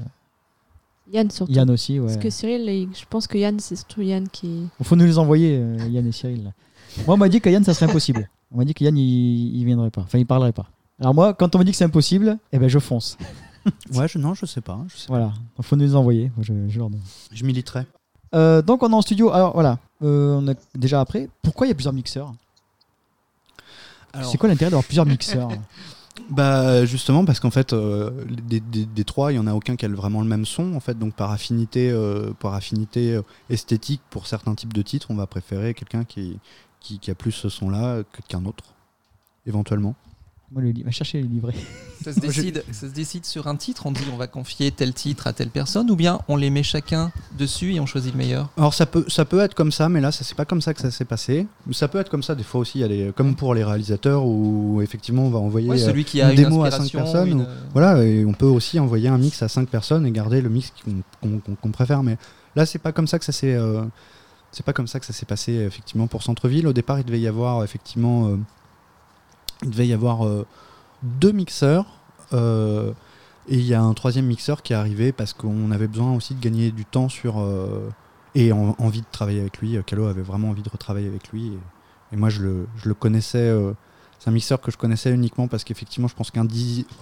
Yann surtout. Yann aussi, ouais. Parce que Cyril, il- je pense que Yann, c'est surtout Yann qui. Il faut nous les envoyer, euh, Yann et Cyril. là. Moi, on m'a dit que Yann, ça serait impossible. On m'a dit que Yann, il, il viendrait pas. Enfin, il parlerait pas. Alors moi, quand on me dit que c'est impossible, eh ben, je fonce. [laughs] Ouais, je, non, je sais pas. Je, sais Voilà. Il faut nous les envoyer. Je, je leur donne. pas. je militerai. Euh, donc, on est en studio. Alors, voilà. Euh, on est déjà après. Pourquoi il y a plusieurs mixeurs? Alors, C'est quoi l'intérêt d'avoir plusieurs mixeurs? [laughs] Bah justement parce qu'en fait euh, des, des- des trois il y en a aucun qui a vraiment le même son en fait. Donc par affinité euh, par affinité esthétique pour certains types de titres on va préférer quelqu'un qui, qui qui a plus ce son là que qu'un autre éventuellement Moi, le li- va chercher les livrets. [laughs] Ça se, décide, ça se décide sur un titre, on dit on va confier tel titre à telle personne, ou bien on les met chacun dessus et on choisit le meilleur? Alors ça peut ça peut être comme ça mais là ça c'est pas comme ça que ça s'est passé ça peut être comme ça des fois aussi y a comme pour les réalisateurs où effectivement on va envoyer Ouais, euh, celui qui a une une, démo à cinq inspiration, personnes une- ou- Voilà, et on peut aussi envoyer un mix à 5 personnes et garder le mix qu'on qu'on- qu'on- qu'on préfère. Mais là, c'est pas comme ça que ça s'est. euh, c'est pas comme ça que ça s'est passé effectivement pour Centreville. Au départ, il devait y avoir effectivement, euh, il devait y avoir euh, deux mixeurs euh, et il y a un troisième mixeur qui est arrivé parce qu'on avait besoin aussi de gagner du temps sur euh, et en- envie de travailler avec lui. Calo avait vraiment envie de retravailler avec lui et, moi je le, je le connaissais. c'est un mixeur que je connaissais uniquement parce qu'effectivement, je pense qu'un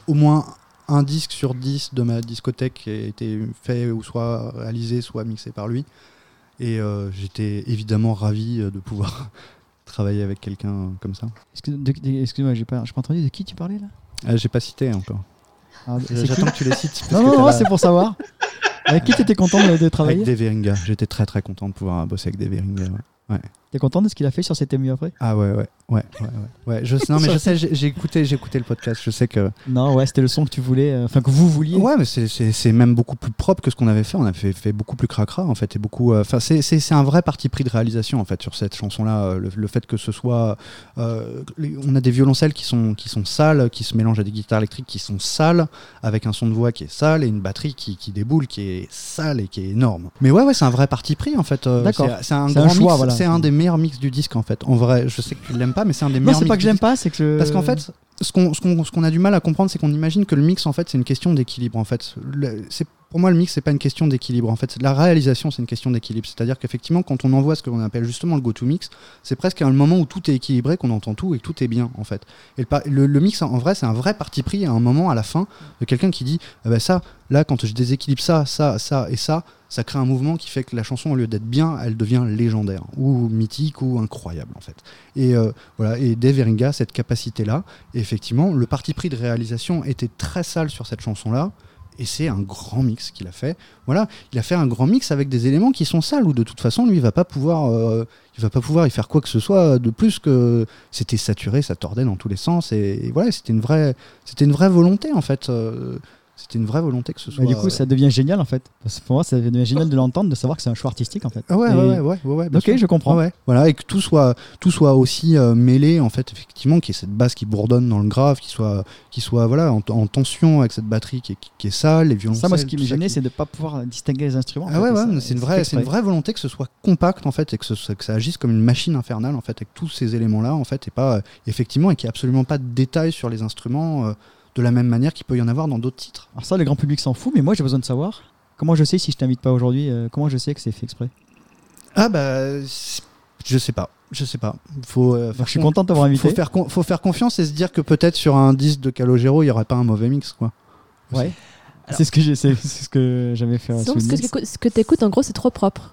au moins un disque sur 10 de ma discothèque a été fait ou soit réalisé, soit mixé par lui. Et j'étais évidemment ravi de pouvoir travailler avec quelqu'un comme ça. Excuse-moi, j'ai pas, pas entendu de qui tu parlais là? Ah, J'ai pas cité encore. Ah, J'attends que tu les cites. parce Non, que non, non, c'est pour savoir. Avec qui t'étais content de, de travailler Avec Dave Eringa. J'étais très très content de pouvoir bosser avec Dave Eringa. ouais. T'es content de ce qu'il a fait sur cet ému après? Ah ouais, ouais, ouais, ouais. [laughs] Je, non mais je sais, j'ai écouté, j'ai écouté le podcast. Je sais que Non, ouais, c'était le son que tu voulais, euh, enfin que vous vouliez. Ouais, mais c'est- même beaucoup plus propre que ce qu'on avait fait. On avait fait, fait beaucoup plus cracra en fait et beaucoup. euh, Enfin, c'est- c'est un vrai parti pris de réalisation en fait sur cette chanson-là. euh, Le, le fait que ce soit, euh, on a des violoncelles qui sont qui sont sales, qui se mélangent à des guitares électriques qui sont sales, avec un son de voix qui est sale et une batterie qui, qui déboule, qui est sale et qui est énorme. Mais ouais, ouais, c'est un vrai parti pris en fait. euh, D'accord. c'est- un grand choix, mix. voilà. C'est un des meilleurs mix du disque en fait. En vrai, je sais que tu l'aimes pas, mais c'est un des non, meilleurs. c'est pas que j'aime pas, c'est que je... Parce qu'en fait, ce qu'on ce qu'on- a du mal à comprendre, c'est qu'on imagine que le mix, en fait, c'est une question d'équilibre. En fait, c'est pour moi le mix, c'est pas une question d'équilibre. En fait, la réalisation, c'est une question d'équilibre. C'est-à-dire qu'effectivement, quand on envoie ce qu'on appelle justement le go-to mix, c'est presque un moment où tout est équilibré, qu'on entend tout et que tout est bien, en fait. Et le, mix, en vrai, c'est un vrai parti pris à un moment, à la fin, de quelqu'un qui dit, ben ça, là, quand je déséquilibre ça, ça, ça et ça, ça crée un mouvement qui fait que la chanson, au lieu d'être bien, elle devient légendaire ou mythique ou incroyable, en fait. Et euh, voilà. Et Dave Eringa, cette capacité-là. Effectivement, le parti pris de réalisation était très sale sur cette chanson-là. Et c'est un grand mix qu'il a fait. Voilà, il a fait un grand mix avec des éléments qui sont sales, où de toute façon, lui, il va pas pouvoir, euh, il va pas pouvoir y faire quoi que ce soit de plus que c'était saturé, ça tordait dans tous les sens. Et, voilà, c'était une vraie, c'était une vraie volonté en fait. euh, c'était une vraie volonté que ce soit. Mais du coup, ça devient génial en fait. Parce que pour moi, ça devient génial de l'entendre, de savoir que c'est un choix artistique en fait. Ah ouais, Et- ouais, ouais, ouais, Ok, sûr. je comprends. Ouais. Voilà, et que tout soit, tout soit aussi euh, mêlé, en fait, effectivement, qu'il y ait cette basse qui bourdonne dans le grave, qui soit, qui soit voilà, en, en tension avec cette batterie qui est, qui est sale, les violoncelles. Ça, moi, ce qui me gênait, qui- c'est de ne pas pouvoir distinguer les instruments. en Ah fait, ouais, c'est une, vraie, c'est une vraie volonté que ce soit compact, en fait, et que, ce, que ça agisse comme une machine infernale, en fait, avec tous ces éléments-là, en fait, et pas, euh, effectivement, et qu'il n'y ait absolument pas de détails sur les instruments, euh, de la même manière qu'il peut y en avoir dans d'autres titres. Alors ça, le grand public s'en fout, mais moi, j'ai besoin de savoir. Comment je sais si je t'invite pas aujourd'hui euh, Comment je sais que c'est fait exprès Ah bah, je sais pas, je sais pas. Faut, euh, Donc, faire Je suis con- content de t'avoir invité. faut faire, con- faut faire confiance et se dire que peut-être sur un disque de Calogero, il n'y aurait pas un mauvais mix, quoi. Ouais. C'est ce que j'ai, c'est c'est ce que j'avais fait. Sinon, ce que, ce que t'écoutes, en gros, c'est trop propre.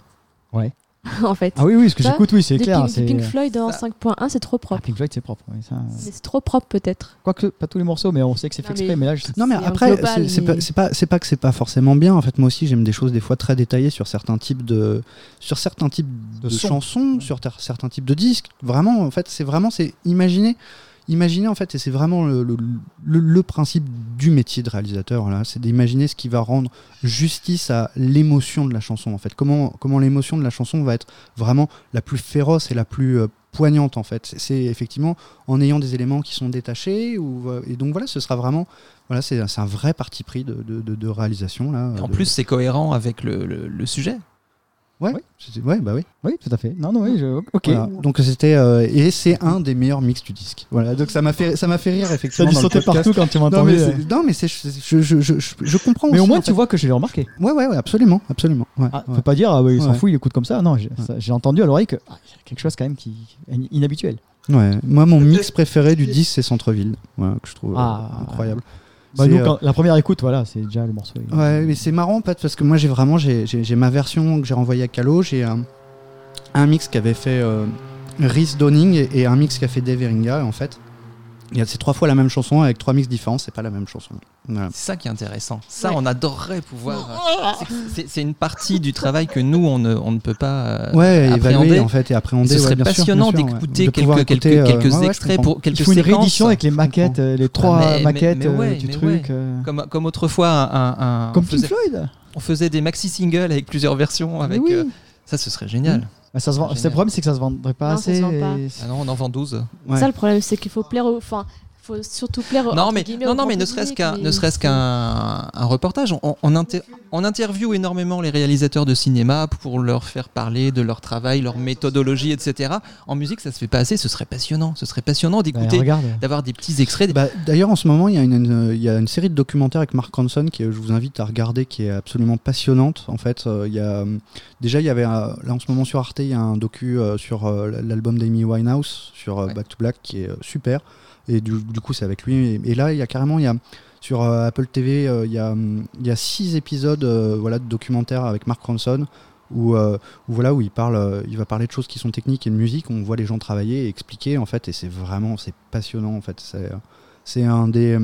Ouais. [laughs] en fait. Ah oui, oui, ce que j'écoute, oui, c'est clair. Pink, Pink Floyd en Ça- 5.1, c'est trop Ah, propre. Pink Floyd, c'est propre. oui, ça- c'est trop propre, peut-être. Quoique pas tous les morceaux, mais on sait que c'est fait exprès. mais- Mais là, je- Non mais après, global, c'est- c'est mais- pas, c'est pas, c'est pas que c'est pas forcément bien. En fait, moi aussi, j'aime des choses des fois très détaillées sur certains types de, sur certains types de, De sons. chansons, sur ter- certains types de disques. Vraiment, en fait, c'est vraiment, c'est imaginer, imaginer en fait, et c'est vraiment le, le, le- le principe du métier de réalisateur. Là, c'est d'imaginer ce qui va rendre justice à l'émotion de la chanson. En fait, comment, comment l'émotion de la chanson va être vraiment la plus féroce et la plus euh, poignante en fait. C'est- effectivement en ayant des éléments qui sont détachés ou euh, et donc voilà, ce sera vraiment voilà, c'est un vrai parti pris de, de, réalisation là. En de- plus, c'est cohérent avec le, le- le sujet. Ouais, ouais, bah oui. Oui, tout à fait. Non, non, oui, je... ok. Voilà. Donc c'était euh, et c'est un des meilleurs mix du disque. Voilà, donc ça m'a fait ça m'a fait rire Ça a effectivement. dû dans le sauter partout quand tu m'as Non entendu. mais, euh. c'est- non, mais c'est je, je, je, je, je comprends. Mais au moins, en tu fait. vois que je l'ai remarqué. Ouais, ouais, ouais, absolument, absolument. Ouais, Ah, ouais. Faut pas dire, ah ouais, il s'en Ouais. fout, il écoute comme ça. Non, j'ai entendu à l'oreille que ah, il y a quelque chose quand même qui est inhabituel. Ouais. Moi, mon mix préféré du disque, c'est Centre-ville, que je trouve euh, Ah. incroyable. Bah, nous, euh, quand- la première écoute, voilà, c'est déjà le morceau. il- Ouais, mais c'est marrant en fait, parce que moi j'ai vraiment j'ai, ma version que j'ai renvoyée à Calo, j'ai un, un mix qu'avait fait euh, Rhys Donning et, et un mix qu'a fait Dave Eringa en fait. Il y a c'est trois fois la même chanson avec trois mix différents, c'est pas la même chanson. C'est ça qui est intéressant. Ça, Ouais. on adorerait pouvoir. euh, c'est une partie du travail que nous, on ne, on ne peut pas euh, Ouais, appréhender. évaluer en fait et appréhender. Ce ouais, serait passionnant d'écouter quelques, euh, quelques ouais, ouais, je extraits pour quelques Il faut une séquences. réédition avec les maquettes, les trois mais- maquettes mais euh, ouais, du truc. ouais. euh. Comme, comme autrefois, un, un- Comme on, faisait, Floyd. on faisait des maxi-singles avec plusieurs versions. Mais Avec, oui. euh, ça, ce serait génial. Bah, ça se vend. Le problème, c'est que ça se vendrait pas Non, ça assez. se vend pas. et- Ah non, on en vend 12. Ouais. Ça, le problème, c'est qu'il faut plaire au. Enfin, faut surtout plaire. Non, mais, non, non, mais ne serait-ce qu'un mais ne serait-ce c'est- qu'un un reportage. On, on, inter- on interviewe énormément les réalisateurs de cinéma pour leur faire parler de leur travail, leur méthodologie, etc. En musique, ça se fait pas assez. Ce serait passionnant. Ce serait passionnant Bah, d'écouter, d'avoir des petits extraits. Bah, D'ailleurs, en ce moment, il y, a une, une- il y a une série de documentaires avec Mark Ronson qui, euh, je vous invite à regarder, qui est absolument passionnante. En fait, euh, il y a, déjà, il y avait là en ce moment sur Arte, il y a un docu euh, sur euh, l'album d'Amy Winehouse, sur Ouais. Back to Black, qui est super. Et du, coup, c'est avec lui. Et, là, il y a carrément, il y a sur euh, Apple TV, euh, il y, a, il y a six épisodes euh, voilà, de documentaires avec Mark Ronson. Où, où voilà où il parle il va parler de choses qui sont techniques et de musique on voit les gens travailler et expliquer en fait et c'est vraiment c'est passionnant en fait c'est un des.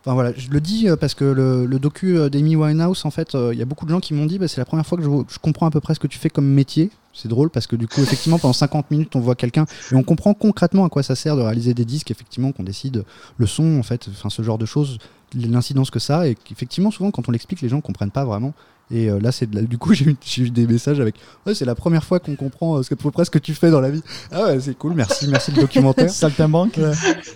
Enfin voilà, je le dis parce que le, le docu d'Amy Winehouse, en fait, il y a beaucoup de gens qui m'ont dit bah, c'est la première fois que je comprends à peu près ce que tu fais comme métier. C'est drôle parce que du coup, effectivement, pendant 50 minutes, on voit quelqu'un et on comprend concrètement à quoi ça sert de réaliser des disques, effectivement, qu'on décide le son, en fait, enfin ce genre de choses, l'incidence que ça, et qu'effectivement, souvent, quand on l'explique, les gens comprennent pas vraiment. Et euh, là, c'est du coup, [laughs] j'ai eu, des messages avec ouais, c'est la première fois qu'on comprend euh, ce que, à peu près ce que tu fais dans la vie. Ah ouais, c'est cool, merci, merci le [laughs] documentaire. Saltimbanque.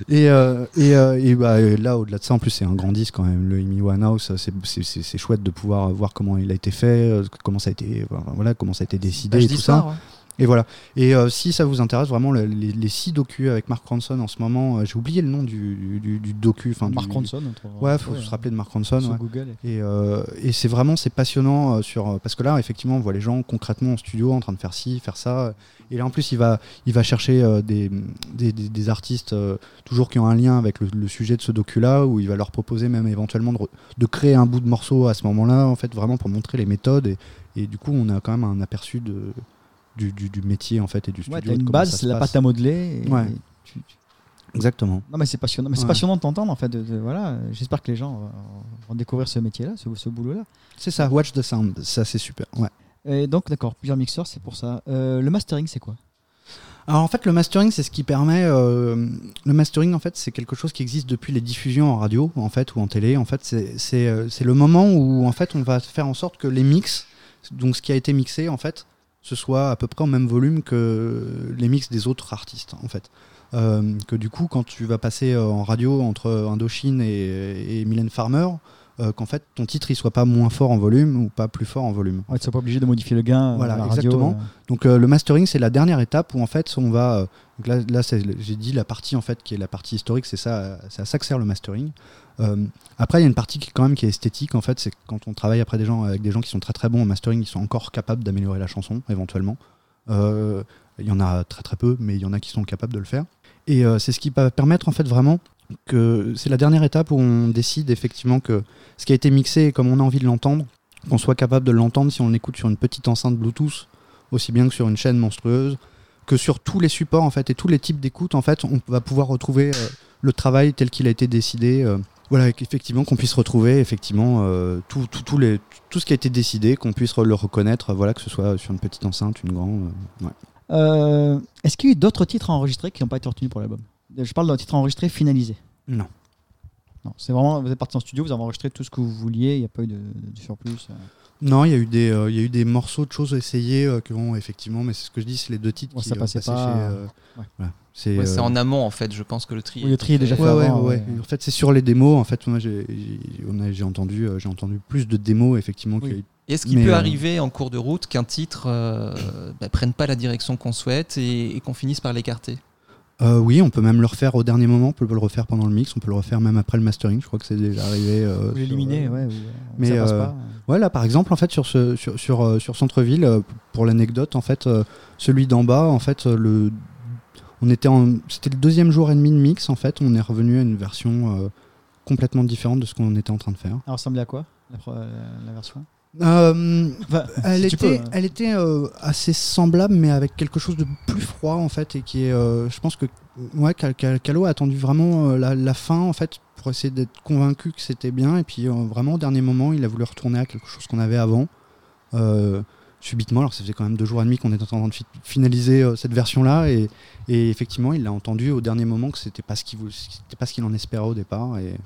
Et, euh, et, euh, et bah, et là, au-delà de ça, en plus, c'est un grand disque quand même. Le Amy Winehouse, c'est- chouette de pouvoir voir comment il a été fait, comment ça a été, voilà, comment ça a été décidé Page et tout ça. ouais. Et voilà. Et euh, si ça vous intéresse vraiment, le- les, les six docus avec Mark Ronson en ce moment, euh, j'ai oublié le nom du, du, du docu. du- Mark Ronson. notre- Ouais, faut ouais, se rappeler de Mark Ronson. sur ouais. Google. Et, euh, et c'est vraiment c'est passionnant sur parce que là effectivement on voit les gens concrètement en studio en train de faire ci faire ça et là en plus il va il va chercher des, des, des- des artistes toujours qui ont un lien avec le, le sujet de ce docu là où il va leur proposer même éventuellement de, de créer un bout de morceau à ce moment là en fait vraiment pour montrer les méthodes et, et du coup on a quand même un aperçu de du, du, du métier en fait et du studio Ouais, une base, c'est la passe. pâte à modeler. et Ouais. tu- tu- Exactement. Non, mais c'est passionnant. Mais c'est Ouais. passionnant de t'entendre en fait. de- de- voilà, j'espère que les gens vont découvrir ce métier-là, ce, ce boulot-là. C'est ça, Watch the Sound, ça c'est super. Ouais. Et donc, d'accord, plusieurs mixeurs, c'est pour ça. Euh, le mastering, c'est quoi? Alors en fait, le mastering, c'est ce qui permet. euh, le mastering, en fait, c'est quelque chose qui existe depuis les diffusions en radio, en fait, ou en télé. En fait, c'est euh, c'est le moment où en fait on va faire en sorte que les mix, donc ce qui a été mixé, en fait, ce soit à peu près au même volume que les mix des autres artistes, en fait. Euh, que du coup, quand tu vas passer euh, en radio entre Indochine et, et Mylène Farmer, euh, qu'en fait ton titre il soit pas moins fort en volume ou pas plus fort en volume. Ouais, Tu n'es pas obligé de modifier le gain. Voilà, radio, exactement. euh. Donc euh, le mastering, c'est la dernière étape où en fait on va. là, j'ai dit la partie en fait qui est la partie historique, c'est ça, c'est à ça que sert le mastering. Euh, après, il y a une partie qui quand même qui est esthétique en fait, c'est quand on travaille après des gens avec des gens qui sont très très bons au mastering, ils sont encore capables d'améliorer la chanson éventuellement. Euh, Il y en a très très peu, mais il y en a qui sont capables de le faire. Et euh, c'est ce qui va permettre en fait vraiment que c'est la dernière étape où on décide effectivement que ce qui a été mixé comme on a envie de l'entendre, qu'on soit capable de l'entendre si on l'écoute sur une petite enceinte Bluetooth aussi bien que sur une chaîne monstrueuse, que sur tous les supports en fait et tous les types d'écoute en fait, on va pouvoir retrouver le travail tel qu'il a été décidé. Voilà, et qu'effectivement qu'on puisse retrouver effectivement euh, tout, tout, tout les, tout ce qui a été décidé, qu'on puisse le reconnaître, voilà, que ce soit sur une petite enceinte, une grande. euh, ouais. Euh, Est-ce qu'il y a eu d'autres titres enregistrés qui n'ont pas été retenus pour l'album? Je parle d'un titre enregistré finalisé. Non. Non, c'est vraiment, vous êtes parti en studio, vous avez enregistré tout ce que vous vouliez, il n'y a pas eu de, de surplus. Non, il y a eu des, il y a eu des morceaux de choses essayés que bon, effectivement, mais c'est ce que je dis, c'est les deux titres Ouais, qui ça passait pas, chez, ouais. voilà. C'est Ouais, euh, en amont en fait, je pense que le tri. Oui, le tri est déjà fait Ouais, ouais, avant, ouais, ouais. ouais. En fait, c'est sur les démos. En fait, moi, j'ai entendu, euh, j'ai entendu plus de démos effectivement. Est-ce qu'il peut euh, arriver en cours de route qu'un titre euh, bah, prenne pas la direction qu'on souhaite et, et qu'on finisse par l'écarter? Euh, oui, on peut même le refaire au dernier moment. On peut le refaire pendant le mix. On peut le refaire même après le mastering. Je crois que c'est déjà arrivé. euh, Vous l'éliminez, euh, ouais. ou, mais, ça passe euh, pas. Ouais, là, par exemple, en fait, sur ce, sur, sur, sur Centreville, pour l'anecdote, en fait, celui d'en bas, en fait, le, on était en, c'était le deuxième jour et demi de mix. En fait, on est revenu à une version euh, complètement différente de ce qu'on était en train de faire. Elle ressemblait à quoi la, la version? Euh, Enfin, elle, si était, peux, hein. elle était euh, assez semblable, mais avec quelque chose de plus froid en fait, et qui est, euh, je pense que ouais, Cal- Cal- Calo a attendu vraiment euh, la, la fin en fait pour essayer d'être convaincu que c'était bien, et puis euh, vraiment au dernier moment, il a voulu retourner à quelque chose qu'on avait avant. Subitement, alors ça faisait quand même deux jours et demi qu'on était en train de fi- finaliser euh, cette version-là, et, et effectivement, il a entendu au dernier moment que c'était pas ce qu'il voulait- c'était pas ce qu'il en espérait au départ, et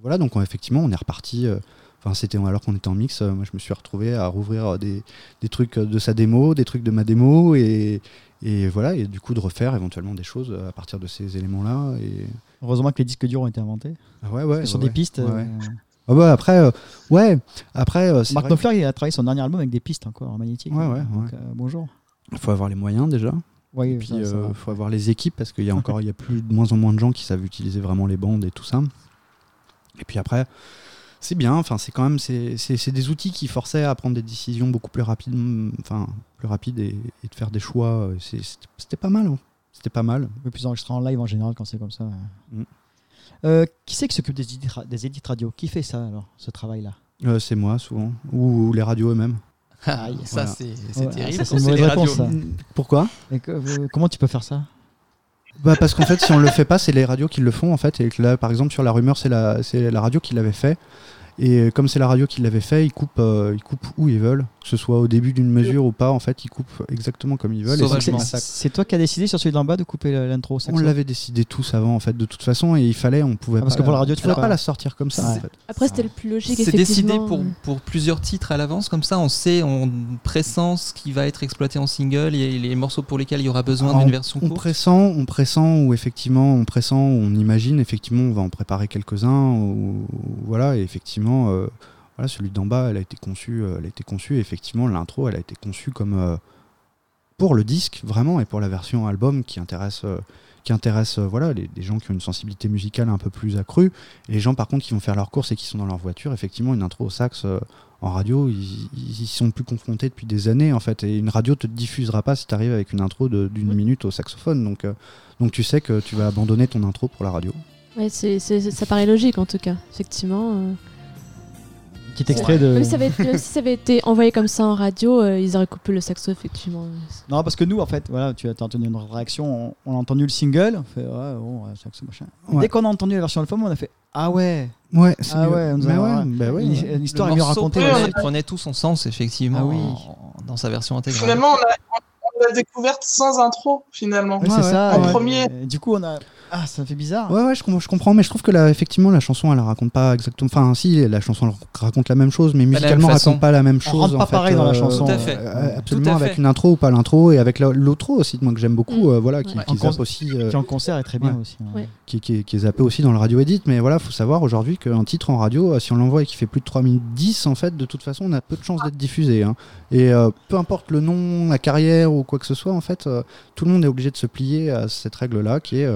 voilà, donc on- effectivement, on est reparti. euh, Enfin, c'était alors qu'on était en mix. euh, moi, je me suis retrouvé à rouvrir des, des trucs de sa démo, des trucs de ma démo, et, et voilà, et du coup de refaire éventuellement des choses à partir de ces éléments-là. Et Heureusement que les disques durs ont été inventés. ah ouais, ouais, sur ouais, des pistes. Ouais. Ah ouais, après, euh, ouais, après, euh, Knopfler, il a travaillé son dernier album avec des pistes encore en magnétique. Ouais, ouais, Donc, ouais. euh, bonjour. qu'il faut avoir les moyens déjà. Ouais, Et puis, il va. faut avoir les équipes parce qu'il y a [laughs] encore, il y a plus de moins en moins de gens qui savent utiliser vraiment les bandes et tout ça. Et puis après, c'est bien. Enfin, c'est quand même, c'est c'est- c'est des outils qui forçaient à prendre des décisions beaucoup plus rapides, enfin plus rapides et, et de faire des choix. euh, c'est- C'était pas mal. hein. C'était pas mal. Un peu plus enregistré en live en général quand c'est comme ça. Mm. Euh, qui c'est qui s'occupe des des édits radio? Qui fait ça alors, ce travail-là? Euh, c'est moi souvent ou, les radios eux-mêmes. Aïe, ça voilà. c'est c'est Ouais, terrible. ça, une les réponse, radios. ça. Pourquoi? Et que- euh, Comment tu peux faire ça? Bah parce qu'en fait, si on le fait pas, c'est les radios qui le font en fait. Et que là, par exemple, sur la rumeur, c'est la, c'est la radio qui l'avait fait. Et euh, comme c'est la radio qui l'avait fait, ils coupent, euh, ils coupent où ils veulent, que ce soit au début d'une mesure ou pas. En fait, ils coupent exactement comme ils veulent. C'est- toi qui as décidé sur celui d'en bas de couper l'intro au on l'avait décidé tous avant, en fait, de toute façon, et il fallait, on pouvait Ah, parce pas que pour la radio, tu pouvais peux pas pas. la sortir comme ça. En fait. Après, c'était le plus logique. C'est décidé pour, pour plusieurs titres à l'avance, comme ça on sait, on pressent ce qui va être exploité en single et les morceaux pour lesquels il y aura besoin Ah, d'une version On courte. pressent, on pressent, ou effectivement, on pressent, on imagine, effectivement, on va en préparer quelques-uns, ou voilà, et effectivement, euh, voilà, celui d'en bas, elle a été conçue, euh, elle a été conçue, et effectivement, l'intro, elle a été conçue comme euh, pour le disque, vraiment, et pour la version album qui intéresse, euh, qui intéresse, voilà, les, les gens qui ont une sensibilité musicale un peu plus accrue, et les gens, par contre, qui vont faire leurs courses et qui sont dans leur voiture, effectivement, une intro au sax. en radio, ils, ils sont plus confrontés depuis des années en fait, et une radio te diffusera pas si tu arrives avec une intro d'une minute au saxophone. Donc, euh, donc tu sais que tu vas abandonner ton intro pour la radio. Ouais, ça paraît logique en tout cas, effectivement. euh. Petit extrait de. Même si ça avait, même si ça avait été envoyé comme ça en radio, euh, ils auraient coupé le saxo, effectivement. Non, parce que nous, en fait, voilà, tu as entendu notre réaction. On, on a entendu le single. On fait, ouais, bon, ouais, saxo, machin. Ouais. Dès qu'on a entendu la version album, on a fait, ah ouais, Ouais, c'est ah ouais, on ouais, bah ouais, l'hi- ouais. l'histoire Le est mieux morceau racontée. Ouais, prenait, tout son sens, effectivement, Ah oui. en- dans sa version intégrale. Finalement, on l'a découverte sans intro, finalement. C'est ouais. ça. En ouais. premier. Et Du coup, on a. Ah, ça fait bizarre. Ouais, ouais, je, com- je comprends, mais je trouve que là, effectivement, la chanson, elle raconte pas exactement. Enfin, si, la chanson raconte la même chose, mais musicalement, elle raconte pas la même On chose. rentre en pas fait, pareil dans la chanson. Tout à fait. euh, absolument, Tout à avec une intro ou pas l'intro, et avec l'outro aussi, moi que j'aime beaucoup, Mm. euh, voilà, qui, Ouais. qui En zappe aussi. euh, Qui en concert est très bien Ouais. aussi. hein. Ouais. qui, qui est- qui est zappé aussi dans le radio edit. Mais voilà, faut savoir aujourd'hui qu'un titre en radio, euh, si on l'envoie et qu'il fait plus de 3 minutes 10, en fait, de toute façon, on a peu de chances d'être diffusé. hein. Et euh, peu importe le nom, la carrière ou quoi que ce soit, en fait, euh, tout le monde est obligé de se plier à cette règle-là qui est.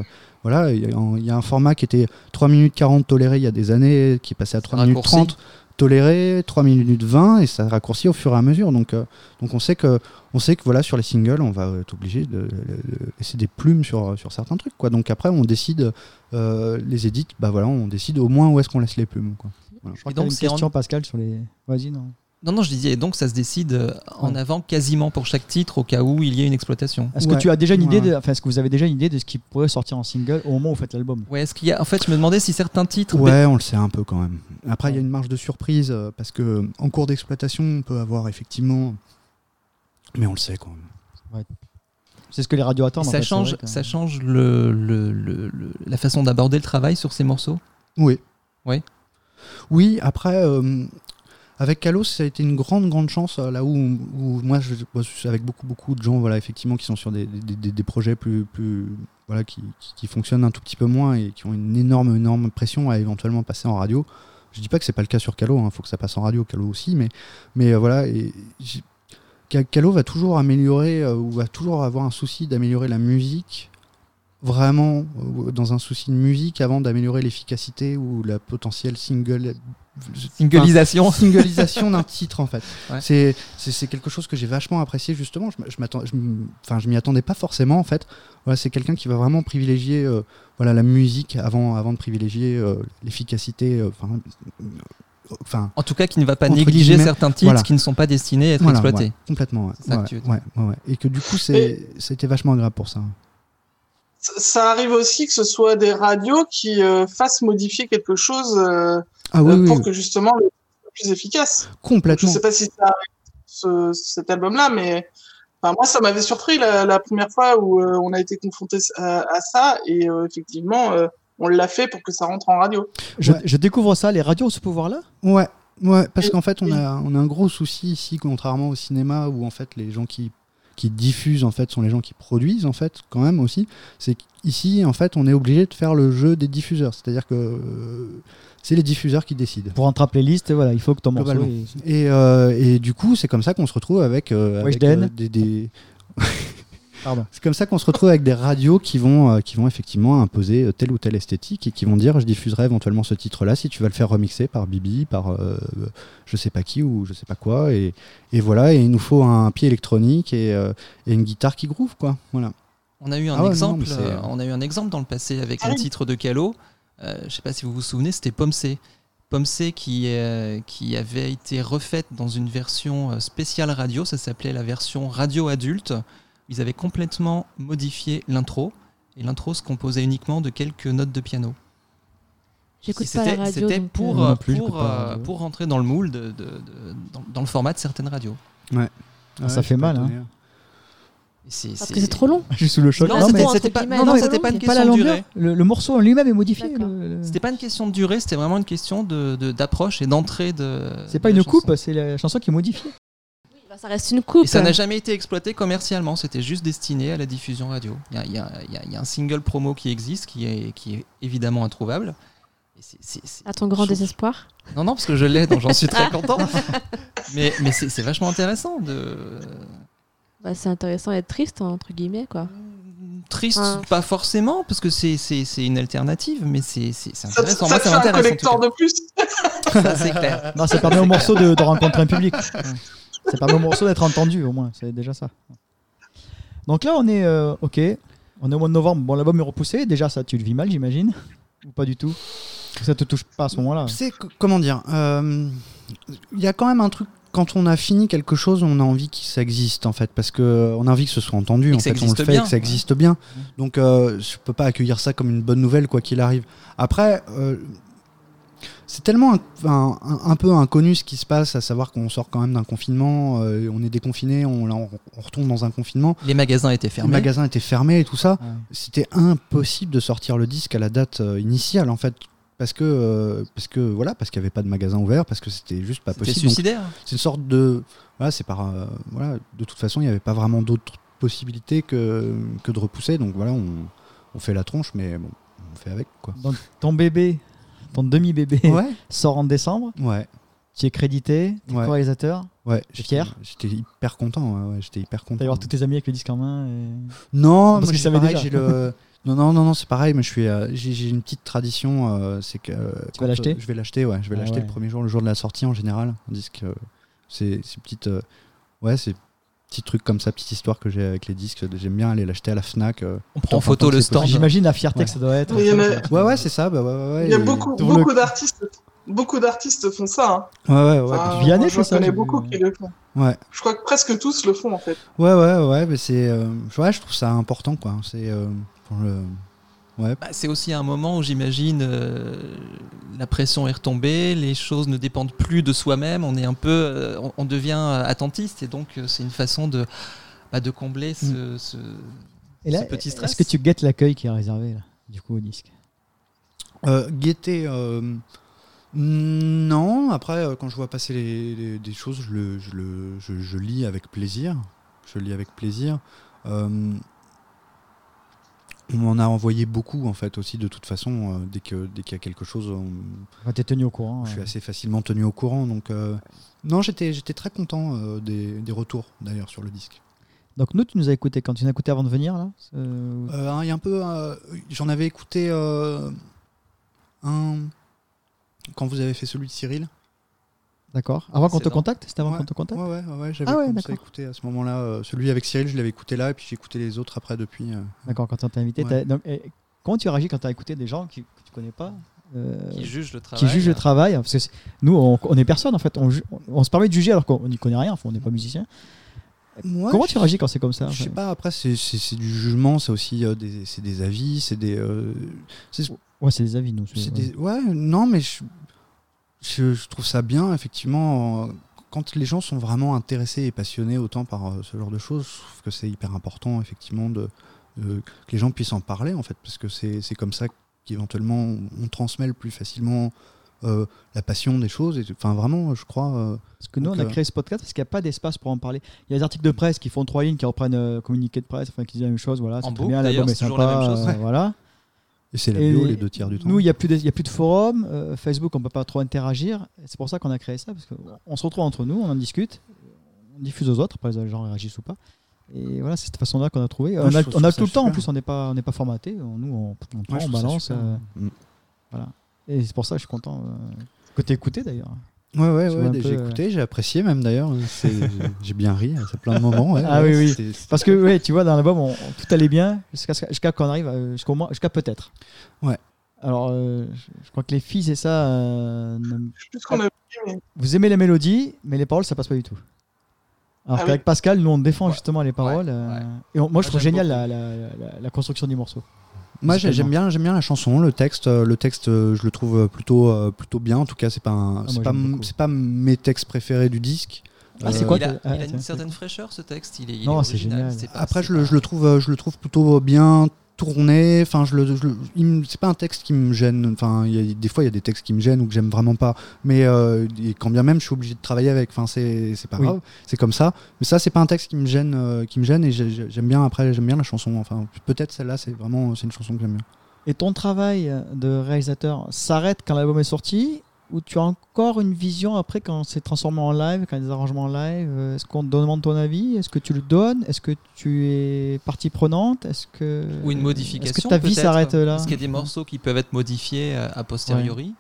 voilà, il y, a un- il y a un format qui était 3 minutes 40 toléré il y a des années, qui est passé à 3 minutes Raccourci. 30 toléré, 3 minutes 20 et ça raccourcit au fur et à mesure. Donc, euh, donc on sait que on sait que voilà sur les singles, on va être obligé de, laisser des plumes sur, sur certains trucs. Quoi. Donc après, on décide euh, les édits. Bah voilà, on décide au moins où est-ce qu'on laisse les plumes. Quoi. Je crois donc, une en- question, Pascal, sur les. Vas-y, non. Non, non, je disais, et donc ça se décide euh, en Ouais. avant quasiment pour chaque titre au cas où il y ait une exploitation. Est-ce Ouais. que tu as déjà une idée Ouais. de, enfin, est-ce que vous avez déjà une idée de ce qui pourrait sortir en single au moment où vous faites l'album? Ouais, est-ce qu'il y a. En fait, je me demandais si certains titres. Ouais, on le sait un peu quand même. Après, il y a une marge de surprise euh, parce que en cours d'exploitation, on peut avoir effectivement. Mais on le sait quand même. C'est ce que les radios attendent. en ça fait, change, vrai ça change le, le- le- le- la façon d'aborder le travail sur ces morceaux? Oui. Oui. Oui, après, euh, avec Kalos, ça a été une grande, grande chance, euh, là où, moi, avec beaucoup, beaucoup de gens, voilà, effectivement, qui sont sur des, projets plus, voilà, qui, fonctionnent un tout petit peu moins et qui ont une énorme, énorme pression à éventuellement passer en radio. Je dis pas que c'est pas le cas sur Calo, il faut que ça passe en radio, Calo aussi, mais, mais euh, voilà, et va toujours améliorer, euh, ou va toujours avoir un souci d'améliorer la musique, vraiment euh, dans un souci de musique, avant d'améliorer l'efficacité ou la potentielle single. Singlisation. Enfin, singlisation d'un titre en fait. Ouais. C'est c'est quelque chose que j'ai vachement apprécié justement. Je, m'attends, enfin je m'y attendais pas forcément en fait. Voilà, c'est quelqu'un qui va vraiment privilégier euh, voilà la musique avant avant de privilégier euh, l'efficacité. euh, Enfin, euh, enfin En tout cas, qui ne va pas négliger guillemets, certains titres voilà. qui ne sont pas destinés à être voilà, exploités. ouais, complètement. Ouais. Et que du coup c'est c'était vachement agréable pour ça. Ça- arrive aussi que ce soit des radios qui euh, fassent modifier quelque chose euh, Ah oui, euh, oui, pour oui, que justement le soit plus efficace. Je complètement. sais pas si ça arrive ce, cet album-là, mais enfin, moi ça m'avait surpris la, la première fois où euh, on a été confronté à, à ça et euh, effectivement euh, on l'a fait pour que ça rentre en radio. Je, Ouais. je découvre ça, les radios ont ce pouvoir-là? Ouais, ouais, parce qu'en fait, on a, on a un gros souci ici, contrairement au cinéma, où en fait, les gens qui, qui diffusent, en fait, sont les gens qui produisent, en fait, quand même aussi. C'est qu'ici, en fait, on est obligé de faire le jeu des diffuseurs. C'est-à-dire que euh, c'est les diffuseurs qui décident. Pour rentrer à playlist, voilà, il faut que ton morceau. Est- Et, euh, et du coup, c'est comme ça qu'on se retrouve avec, euh, avec, des. C'est comme ça qu'on se retrouve avec des radios qui vont, euh, qui vont effectivement imposer euh, telle ou telle esthétique et qui vont dire je diffuserai éventuellement ce titre-là si tu vas le faire remixer par Bibi, par euh, je sais pas qui ou je sais pas quoi. Et, et voilà, et il nous faut un pied électronique et, euh, et une guitare qui groove, quoi. Voilà. On a eu un Ah ouais, exemple. euh, on a eu un exemple dans le passé avec Ah un titre de Calo. Euh, je sais pas si vous vous souvenez, c'était Pomme C. Pomme C qui, euh, qui avait été refaite dans une version spéciale radio. Ça s'appelait la version radio adulte. Ils avaient complètement modifié l'intro. Et l'intro se composait uniquement de quelques notes de piano. J'écoute Si pas la C'était radio. c'était pour, euh, plus, pour, euh, pour rentrer dans le moule, de, de- de- dans, dans le format de certaines radios. Ah, ça fait mal, hein. C'est- Parce c'est- que c'est trop long. [laughs] Je suis sous le choc. Non, Non, c'était- pas, non, non, c'était pas une pas la question de longueur. durée. Le, le morceau en lui-même est modifié. Le- C'était pas une question de durée, c'était vraiment une question de de- d'approche et d'entrée de. C'est pas une chanson. coupe, c'est la chanson qui est modifiée. Ça reste une coupe. Et ça n'a jamais été exploité commercialement, c'était juste destiné à la diffusion radio. Il y a, y y y un single promo qui existe, qui est, qui est évidemment introuvable. C'est- À ton grand désespoir. Non, non, parce que je l'ai, donc j'en suis très [laughs] content. Mais, mais c'est vachement intéressant de. Bah, c'est intéressant d'être triste, entre guillemets, quoi. Triste, pas forcément, parce que c'est une alternative, mais c'est Ça, intéressant. ça Moi, ça fait un cas. de plus. Ça, c'est clair. Non, ça permet au morceau de, de rencontrer un public. Ça permet au morceau d'être entendu, au moins. C'est déjà ça. Donc là, on est. euh, ok. On est au mois de novembre. Bon, l'album est repoussé. Déjà, ça, tu le vis mal, j'imagine Ou pas du tout? Ça te touche pas à ce moment-là? C'est co- comment dire euh, Il y a quand même un truc. Quand on a fini quelque chose, on a envie que ça existe en fait, parce que on a envie que ce soit entendu. Et En fait, on le fait, et bien. que ça existe bien. Donc, euh, je peux pas accueillir ça comme une bonne nouvelle quoi qu'il arrive. Après, euh, c'est tellement un, un- un- un peu inconnu ce qui se passe, à savoir qu'on sort quand même d'un confinement, euh, on est déconfiné, on, là, on, on retombe dans un confinement. Les magasins étaient Les fermés. magasins étaient fermés et tout ça. Ouais. C'était impossible de sortir le disque à la date euh, initiale en fait. Parce que, euh, parce que voilà, parce qu'il n'y avait pas de magasin ouvert, parce que c'était juste pas possible. Donc, suicidaire. c'est une sorte de voilà c'est par euh, voilà de toute façon il n'y avait pas vraiment d'autres possibilités que, que de repousser donc voilà on, on fait la tronche mais bon on fait avec quoi Donc ton bébé, ton demi-bébé ouais [laughs] sort en décembre. ouais Tu es crédité, tu es Ouais. co-réalisateur. ouais T'es fier j'étais hyper content ouais, j'étais hyper content T'as voir tous tes amis avec le disque en main. et- non Parce moi, que ça pareil, déjà. j'ai le [laughs] non non non non c'est pareil mais je suis euh, j'ai une petite tradition euh, c'est que euh, quand, l'acheter euh, je vais l'acheter ouais je vais Ah l'acheter ouais. le premier jour le jour de la sortie en général un disque c'est c'est petite ouais c'est petits trucs comme ça petite histoire que j'ai avec les disques j'aime bien aller l'acheter à la Fnac euh, On prend en photo le stand. J'imagine la fierté Ouais. que ça doit être. Mais Ouais, ouais, c'est ça. Bah, ouais, ouais, ouais, Il y a et- beaucoup, le- beaucoup d'artistes. Beaucoup d'artistes font ça. Hein. Ouais, ouais, ouais. Enfin, Vianney fait ça, connais j'ai beaucoup qui le font. ouais, Je crois que presque tous le font en fait. ouais, ouais, ouais, mais c'est, euh, ouais, je trouve ça important, quoi. C'est euh, pour le, ouais, Bah, c'est aussi un moment où j'imagine euh, la pression est retombée, les choses ne dépendent plus de soi-même, on est un peu, euh, on, on devient euh, attentiste et donc euh, c'est une façon de, bah, de combler ce, ce- Et là, ce petit stress. est-ce que tu guettes l'accueil qui est réservé là, du coup au disque? Euh, euh, non. Après, quand je vois passer les, les- des choses, je, le, je, le, je, je lis avec plaisir. Je lis avec plaisir. Euh, on m'en a envoyé beaucoup, en fait, aussi, de toute façon. euh, dès que dès qu'il y a quelque chose, on- T'es tenu au courant. je suis assez facilement tenu au courant. Donc, euh, non, j'étais j'étais très content euh, des, des retours, d'ailleurs, sur le disque. Donc nous, tu nous as écouté quand? Tu nous as écouté avant de venir là? Il y a un peu. J'en avais écouté un. Quand vous avez fait celui de Cyril. D'accord. Avant qu'on te contacte C'était avant Ouais. qu'on te contacte Ouais, ouais, ouais, j'avais Ah ouais, commencé à écouter à ce moment-là. euh, celui avec Cyril, je l'avais écouté là, et puis j'ai écouté les autres après depuis. euh. D'accord, quand on t'a invité. Donc, et comment tu réagis quand tu as écouté des gens qui, que tu connais pas euh, qui juge le travail. qui jugent le travail Parce que nous, on, on est personne en fait. On, se permet de juger alors qu'on n'y connaît rien. Enfin, on n'est pas musicien. Comment tu réagis quand c'est comme ça Je sais enfin pas, après, c'est- du jugement, c'est aussi euh, des, des avis, c'est des. euh, Ouais, c'est des avis, nous. ouais. des- ouais, non, mais je, je, je trouve ça bien, effectivement. euh, Quand les gens sont vraiment intéressés et passionnés autant par euh, ce genre de choses, je trouve que c'est hyper important, effectivement, de, de- que les gens puissent en parler, en fait, parce que c'est c'est comme ça qu'éventuellement on transmet le plus facilement euh, la passion des choses. Enfin, vraiment, je crois. euh, Parce que nous, Donc, on a euh, créé ce podcast parce qu'il n'y a pas d'espace pour en parler. Il y a des articles de presse qui font trois lignes, qui reprennent euh, communiqué de presse, enfin qui disent la même chose. Voilà, c'est bien, l'album d'ailleurs, est c'est toujours la sympa. même chose. euh, voilà. Et c'est la Et bio les deux tiers du temps. Nous, il n'y a, plus de- il y a plus de forum. euh, Facebook, on peut pas trop interagir. C'est pour ça qu'on a créé ça. Parce qu'on se retrouve entre nous, on en discute, on diffuse aux autres. Après, les gens réagissent ou pas. Et voilà, c'est cette façon-là qu'on a trouvé. On a, on a tout le temps, en plus, on n'est pas, on n'est pas formaté. On- Nous, on, on prend, Ouais, on balance. euh, Mm. et c'est pour ça que je suis content euh, que tu écouté d'ailleurs. Ouais, ouais, ouais, j'ai euh, écouté, j'ai apprécié même d'ailleurs. C'est- [laughs] j'ai- bien ri à plein de moments. ouais, Ah ouais, oui, oui. c'est- c'est- Parce que, ouais, tu vois, dans l'album, on- tout allait bien jusqu'à qu'on arrive, euh, jusqu'au moins- jusqu'à peut-être. Ouais. Alors, euh, je, crois que les filles, c'est ça. euh, ne- Je sais plus ce qu'on a mais vous aimez les mélodies, mais les paroles, ça passe pas du tout. Alors Ah qu'avec Pascal, nous, on défend Ouais. justement les paroles. Ouais, euh, ouais. Et on- moi, je trouve j'aime génial beaucoup. la, la- la- la construction du morceau. Moi, j'aime bien, j'aime bien la chanson, le texte. euh, Le texte, euh, je le trouve euh, plutôt, plutôt bien. En tout cas, c'est pas, un- Ah, pas, pas mes textes préférés du disque. Ah, c'est quoi il a, ah, il a tiens, une certaine fraîcheur ce texte. Il est, il Non, est c'est original, pas- Après, je le, je le trouve, je le trouve plutôt bien tourné. Enfin, je le, je c'est pas un texte qui me gêne. Enfin, il y a- des fois, il y a des textes qui me gênent ou que j'aime vraiment pas. Mais euh, quand bien même, je suis obligé de travailler avec. Enfin, c'est, pas Oui. grave. C'est comme ça. Mais ça, c'est pas un texte qui me gêne, euh, qui me gêne. Et j'ai- j'ai- j'aime bien. Après, j'aime bien la chanson. Enfin, peut-être celle-là, c'est vraiment, c'est une chanson que j'aime bien. Et ton travail de réalisateur s'arrête quand l'album est sorti ou tu as encore une vision après quand c'est transformé en live, quand il y a des arrangements en live euh, Est-ce qu'on te demande ton avis? Est-ce que tu le donnes? Est-ce que tu es partie pronante Est-ce que Ou une modification. Est-ce que ta vie s'arrête là? Est-ce qu'il y a des morceaux qui peuvent être modifiés euh, a posteriori?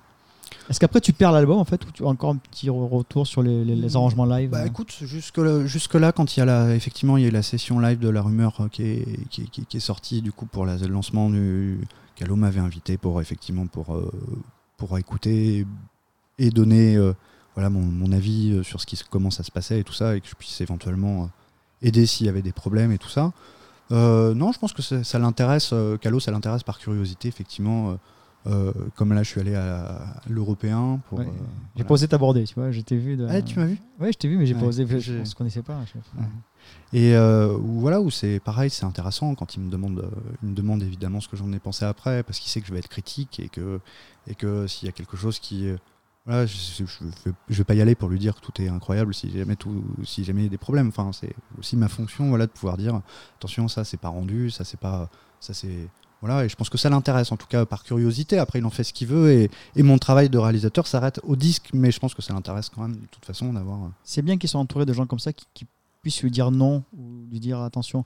Est-ce qu'après tu perds l'album en fait ou tu as encore un petit re- retour sur les, les- les arrangements live Bah euh? écoute, jusque là, jusque là, quand il y a la, effectivement, il y a eu la session live de la rumeur euh, qui est, qui, est- qui est- qui est sortie du coup pour la- le lancement du Calo m'avait invité pour effectivement pour euh, pour écouter et donner euh, voilà mon, mon avis euh, sur ce qui comment ça se passait et tout ça et que je puisse éventuellement euh, aider s'il y avait des problèmes et tout ça. Non, je pense que ça, ça l'intéresse. Calo, ça l'intéresse par curiosité, effectivement. euh, comme là, je suis allé à l'européen pour. Ouais. euh, J'ai voilà. pas osé t'aborder, tu vois. Je t'ai vu. De... Ah, tu m'as vu? Ouais, je t'ai vu, mais j'ai Ouais, pas osé. Je, on se connaissait pas. Ouais. Et euh, voilà, où c'est pareil, c'est intéressant quand il me demande, il me demande évidemment ce que j'en ai pensé après, parce qu'il sait que je vais être critique et que, et que s'il y a quelque chose qui. Voilà, je, je vais- pas y aller pour lui dire que tout est incroyable si jamais, tout, si jamais il y a des problèmes. Enfin, c'est aussi ma fonction voilà, de pouvoir dire attention, ça c'est pas rendu, ça c'est pas. Ça c'est. Voilà, et je pense que ça l'intéresse en tout cas par curiosité. Après, il en fait ce qu'il veut et, mon travail de réalisateur s'arrête au disque, mais je pense que ça l'intéresse quand même de toute façon d'avoir. euh, C'est bien qu'ils soient entourés de gens comme ça qui puissent lui dire non ou lui dire attention.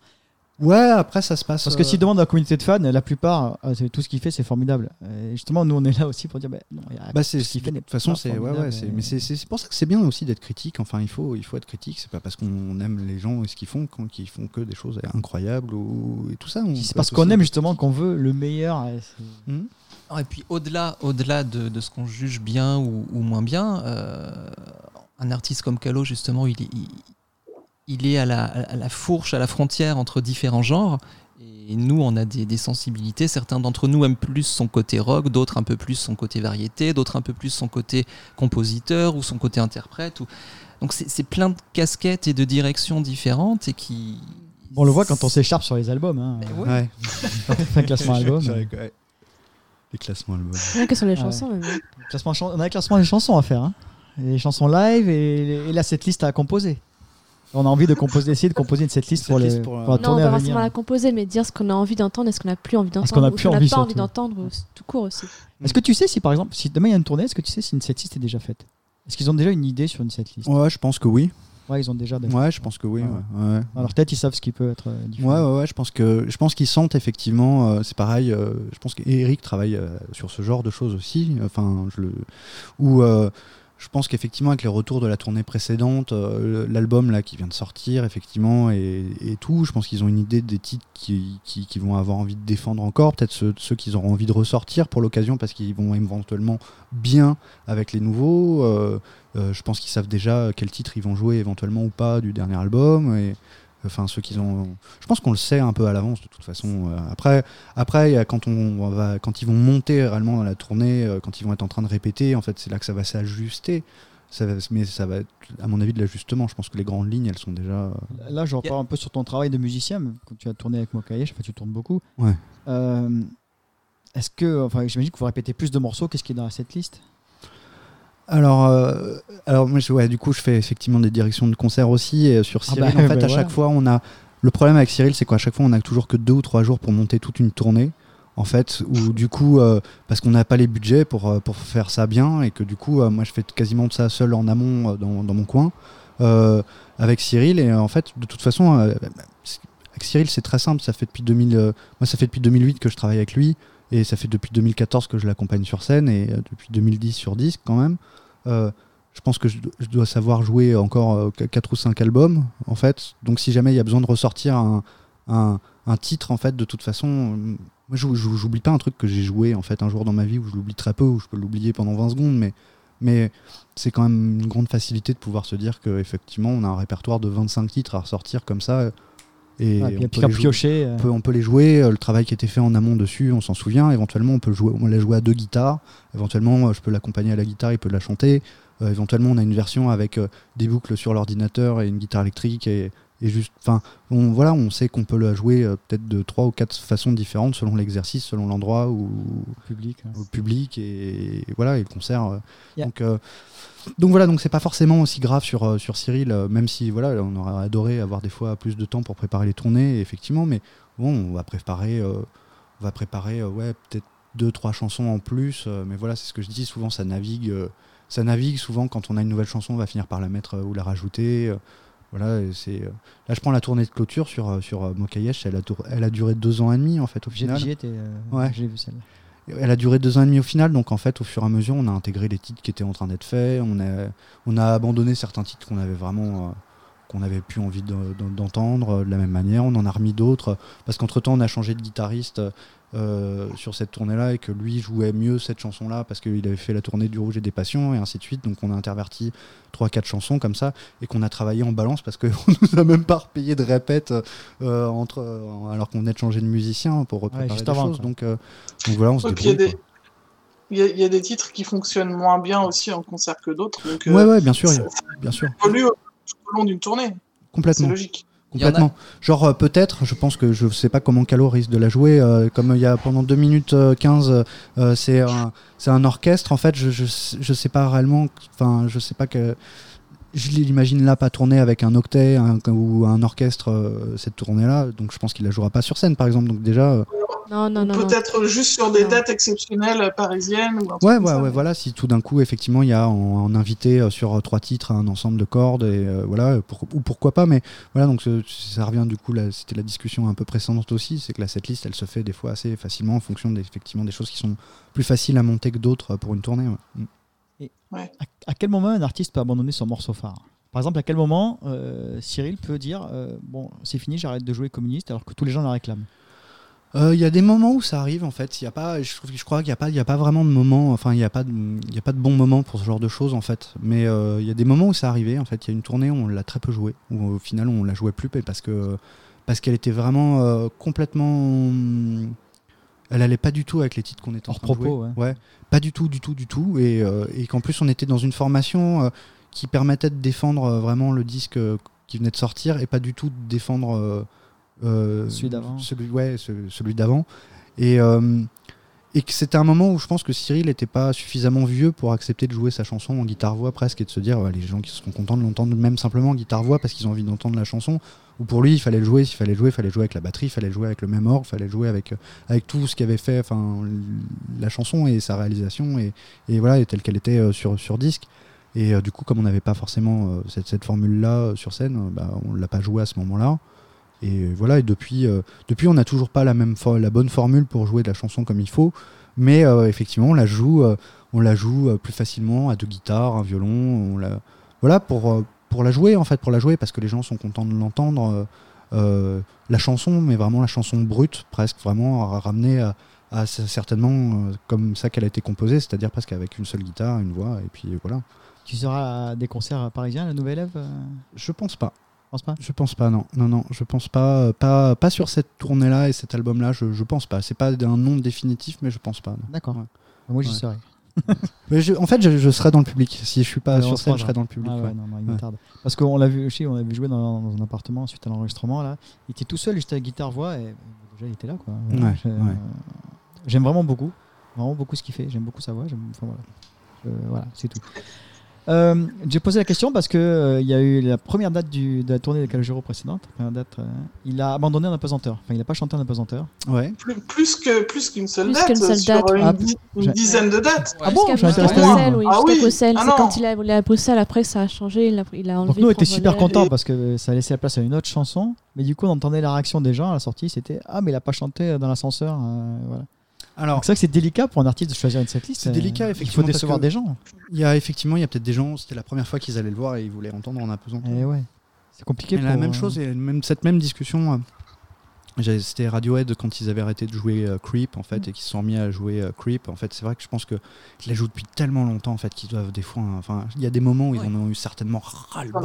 Ouais, après ça se passe. Parce que euh, s'il demande à la communauté de fans, la plupart, euh, tout ce qu'il fait, c'est formidable. Et justement, nous, on est là aussi pour dire bah, non, il y a Bah c'est tout ce qu'il fait de toute façon c'est ouais, ouais, et- mais c'est pour ça que c'est bien aussi d'être critique enfin il faut il faut être critique c'est pas parce qu'on aime les gens et ce qu'ils font quand qu'ils font que des choses incroyables ou et tout ça C'est parce qu'on aime justement qu'on veut le meilleur. et Mhm. Ah, Et puis au-delà, au-delà de, de ce qu'on juge bien ou, ou moins bien, euh, un artiste comme Calo justement, il est, il, il est à la, à la fourche, à la frontière entre différents genres. Et nous, on a des, des sensibilités. Certains d'entre nous aiment plus son côté rock, d'autres un peu plus son côté variété, d'autres un peu plus son côté compositeur ou son côté interprète. Ou... Donc c'est plein de casquettes et de directions différentes et qui. On le voit quand on s'écharpe sur les albums. Hein. Ouais [laughs] Quand on fait un classement album. Les classements albums Rien que sur les Ouais. chansons. même. classement chan- on a un classement des chansons à faire. Hein. Les chansons live et, et là, cette liste à composer. On a envie de composer, d'essayer de composer une setlist pour, les, pour, pour euh, la Non, tournée pas à forcément la composer, mais dire ce qu'on a envie d'entendre et ce qu'on n'a plus envie d'entendre. ce qu'on n'a envie, pas envie d'entendre, ou tout court aussi. Est-ce que tu sais si par exemple, si demain il y a une tournée, est-ce que tu sais si une setlist est déjà faite? Est-ce qu'ils ont déjà une idée sur une setlist? Ouais je pense que oui Ouais, ils ont déjà. d'accord. ouais je pense que oui Ouais. ouais, ouais. Dans leur tête, ils savent ce qui peut être euh, Ouais, différent. ouais, ouais, je pense que je pense qu'ils sentent effectivement. euh, c'est pareil. euh, je pense qu'Eric travaille euh, sur ce genre de choses aussi. Enfin, je le. Ou euh, je pense qu'effectivement avec les retours de la tournée précédente, euh, l'album là qui vient de sortir, effectivement et, tout, je pense qu'ils ont une idée des titres qui, vont avoir envie de défendre encore. Peut-être ceux, qu'ils auront envie de ressortir pour l'occasion parce qu'ils vont éventuellement bien avec les nouveaux. euh, euh, je pense qu'ils savent déjà quel titre ils vont jouer éventuellement ou pas du dernier album enfin ceux qu'ils ont je pense qu'on le sait un peu à l'avance de toute façon Euh, après après quand on va quand ils vont monter réellement dans la tournée euh, quand ils vont être en train de répéter en fait c'est là que ça va s'ajuster ça va- mais ça va être à mon avis de l'ajustement je pense que les grandes lignes elles sont déjà Là, je repars un peu sur ton travail de musicien. Quand tu as tourné avec Mokayesh, enfin, tu tournes beaucoup. Ouais. Euh, Est-ce que, enfin, j'imagine que vous répétez plus de morceaux qu'est-ce qui est dans cette liste alors euh, alors moi je- ouais du coup je fais effectivement des directions de concert aussi et sur Ah Cyril. bah, en [laughs] fait bah à chaque fois on a le problème avec Cyril c'est qu'à chaque fois on a toujours que deux ou trois jours pour monter toute une tournée en fait ou du coup euh, parce qu'on n'a pas les budgets pour, euh, pour faire ça bien et que du coup euh, moi je fais quasiment de ça seul en amont euh, dans, dans mon coin euh, avec Cyril. Et euh, en fait de toute façon euh, avec Cyril c'est très simple. Ça fait depuis 2000 euh, moi ça fait depuis 2008 que je travaille avec lui et ça fait depuis 2014 que je l'accompagne sur scène et euh, depuis 2010 sur disque quand même. Euh, je pense que je, do- je dois savoir jouer encore 4 ou 5 albums en fait. Donc si jamais il y a besoin de ressortir un, un, titre en fait de toute façon euh, moi j'oublie pas un truc que j'ai joué en fait un jour dans ma vie où je l'oublie très peu où je peux l'oublier pendant 20 secondes mais mais c'est quand même une grande facilité de pouvoir se dire qu'effectivement on a un répertoire de 25 titres à ressortir comme ça et Ouais, on, peut jouer, piocher. euh, on, peut, on peut les jouer euh, le travail qui a été fait en amont dessus on s'en souvient. Éventuellement on peut jouer on l'a joué à deux guitares. Éventuellement euh, je peux l'accompagner à la guitare il peut la chanter. Euh, éventuellement on a une version avec des boucles sur l'ordinateur et une guitare électrique et, et juste enfin on voilà on sait qu'on peut la jouer euh, peut-être de trois ou quatre façons différentes selon l'exercice selon l'endroit ou public. hein. au public et, et voilà et le concert euh. Yeah. donc euh, donc voilà donc c'est pas forcément aussi grave sur sur Cyril euh, même si voilà on aurait adoré avoir des fois plus de temps pour préparer les tournées effectivement mais bon on va préparer euh, on va préparer euh, ouais peut-être deux trois chansons en plus euh, mais voilà c'est ce que je dis souvent ça navigue euh, ça navigue souvent quand on a une nouvelle chanson on va finir par la mettre euh, ou la rajouter euh, voilà et c'est euh, là je prends la tournée de clôture sur euh, sur euh, Mokayesh elle a tour- elle a duré deux ans et demi en fait au final j'y étais, euh, Ouais. J'ai vu celle-là. elle a duré deux ans et demi au final, donc en fait, au fur et à mesure, on a intégré les titres qui étaient en train d'être faits. On a, on a abandonné certains titres qu'on avait vraiment, euh, qu'on avait plus envie de- de- d'entendre euh, de la même manière. On en a remis d'autres euh, parce qu'entre temps, on a changé de guitariste. Euh, sur cette tournée-là et que lui jouait mieux cette chanson-là parce qu'il avait fait la tournée du Rouge et des Passions et ainsi de suite. Donc on a interverti 3-4 chansons comme ça et qu'on a travaillé en balance parce qu'on [laughs] nous a même pas repayé de répète euh, entre, euh, alors qu'on venait de changer de musicien pour préparer juste des avant, choses. Donc, euh, donc voilà, on se Ouais, puis il y a débrouille, des- Il y, a- il y a des titres qui fonctionnent moins bien aussi en concert que d'autres. Euh, Ouais, ouais, bien sûr, ça, bien sûr, ça évolue au, tout au long d'une tournée. C'est complètement. logique. Complètement. Genre euh, peut-être, je pense que je sais pas comment Calo risque de la jouer. euh, comme il y a pendant 2 minutes euh, 15, euh, c'est un, c'est un orchestre. En fait, je, je, je sais pas réellement. Enfin, je sais pas que. Je l'imagine là pas tourner avec un octet ou un orchestre euh, cette tournée-là. Donc je pense qu'il la jouera pas sur scène, par exemple. Donc déjà, euh, Non, non, non. non. Peut-être juste sur des Non. dates exceptionnelles parisiennes. Ou un truc ouais, comme ouais, ça. ouais, voilà. Si tout d'un coup, effectivement, il y a en, en invité euh, sur euh, trois titres un ensemble de cordes et euh, voilà, pour- ou pourquoi pas. Mais voilà, donc ça revient du coup. là, C'était la discussion un peu précédente aussi, c'est que la setlist, elle se fait des fois assez facilement en fonction des, effectivement des choses qui sont plus faciles à monter que d'autres pour une tournée. ouais. Mm. À, à quel moment un artiste peut abandonner son morceau phare? Par exemple, à quel moment euh, Cyril peut dire euh, Bon, c'est fini, j'arrête de jouer communiste alors que tous les gens la réclament? Il y a des moments où ça arrive en fait. Il y a pas, je, trouve, je crois qu'il n'y a pas, il y a pas vraiment de moment. Enfin, il n'y a pas, de, il y a pas de bon moment pour ce genre de choses en fait. Mais euh, il y a des moments où ça arrivait. En fait, il y a une tournée où on l'a très peu joué. Où au final on la jouait plus parce que parce qu'elle était vraiment euh, complètement. Elle allait pas du tout avec les titres qu'on était en train de propos, jouer. ouais. pas du tout, du tout, du tout. Et, euh, et qu'en plus on était dans une formation euh, qui permettait de défendre euh, vraiment le disque euh, qui venait de sortir et pas du tout de défendre euh, euh, Celui d'avant. Celui, ouais, celui d'avant. Et, euh, et que c'était un moment où je pense que Cyril n'était pas suffisamment vieux pour accepter de jouer sa chanson en guitare-voix presque et de se dire ouais, les gens qui seront contents de l'entendre même simplement en guitare-voix parce qu'ils ont envie d'entendre la chanson. Ou pour lui, il fallait le jouer, s'il fallait le jouer, il fallait jouer avec la batterie, il fallait jouer avec le même orgue, il fallait jouer avec, euh, avec tout ce qu'avait fait enfin, la chanson et sa réalisation et, et voilà, et telle qu'elle était euh, sur, sur disque. Et euh, du coup, comme on n'avait pas forcément euh, cette, cette formule-là euh, sur scène, euh, bah, on ne l'a pas joué à ce moment-là. Et voilà, et depuis, euh, depuis on n'a toujours pas la, même la bonne formule pour jouer de la chanson comme il faut. Mais euh, effectivement, on la joue, euh, on la joue plus facilement à deux guitares, un violon. On la... Voilà, pour, pour la jouer, en fait, pour la jouer, parce que les gens sont contents de l'entendre. la chanson, mais vraiment la chanson brute, presque vraiment à ramener à, certainement comme ça qu'elle a été composée, c'est-à-dire presque avec une seule guitare, une voix, et puis voilà. Tu seras à des concerts parisiens, la nouvelle euh, Je pense pas. Pense pas? Je pense pas, non. Non, non, je pense pas. euh, Pas, pas sur cette tournée-là et cet album-là, je, je pense pas. C'est pas un nom définitif, mais je pense pas. D'accord. Ouais. Moi, j'y Ouais. serai. [laughs] Mais je- en fait, je, je serai dans le public. Si je suis pas sur scène, je serai dans le public. Ah ouais, ouais. non, non, il Ouais. Parce qu'on l'a vu aussi, on l'a vu jouer dans, dans un appartement suite à l'enregistrement. Là. Il était tout seul, juste à la guitare-voix, et déjà, il était là. quoi. J'aime vraiment beaucoup. Vraiment beaucoup ce qu'il fait. J'aime beaucoup sa voix. Enfin, voilà c'est tout. Euh, J'ai posé la question parce que euh, il y a eu la première date du- de la tournée de Calogero précédente. Première date, euh, il a abandonné en apesanteur. Enfin, il n'a pas chanté en apesanteur. Ouais. Plus, plus que plus qu'une seule Plus date, qu'une seule sur date, une, Ah, di- une j'ai- dizaine de dates. Ah bon, pas. Bruxelles, oui. Ah jusqu'à oui. Bruxelles. Ah c'est non. quand il a voulu à Bruxelles, après ça a changé, il a, il a enlevé. Donc nous, on était super contents Et- parce que ça a laissé la place à une autre chanson. Mais du coup, on entendait la réaction des gens à la sortie. C'était Ah, mais il a pas chanté dans l'ascenseur. euh, voilà. Alors, C'est vrai que c'est délicat pour un artiste de choisir une setlist. C'est euh, délicat, Il effectivement, faut parce décevoir des gens. il y a effectivement, il y a peut-être des gens, c'était la première fois qu'ils allaient le voir et ils voulaient entendre en apesanteur. Et ouais. C'est compliqué. Et la pour, même euh, chose, et même, cette même discussion, euh, c'était Radiohead quand ils avaient arrêté de jouer euh, Creep en fait et qu'ils se sont mis à jouer euh, Creep. En fait, c'est vrai que je pense que ils la jouent depuis tellement longtemps en fait qu'ils doivent des fois. hein, Enfin, il y a des moments où Ouais. ils en ont eu certainement ras le bol.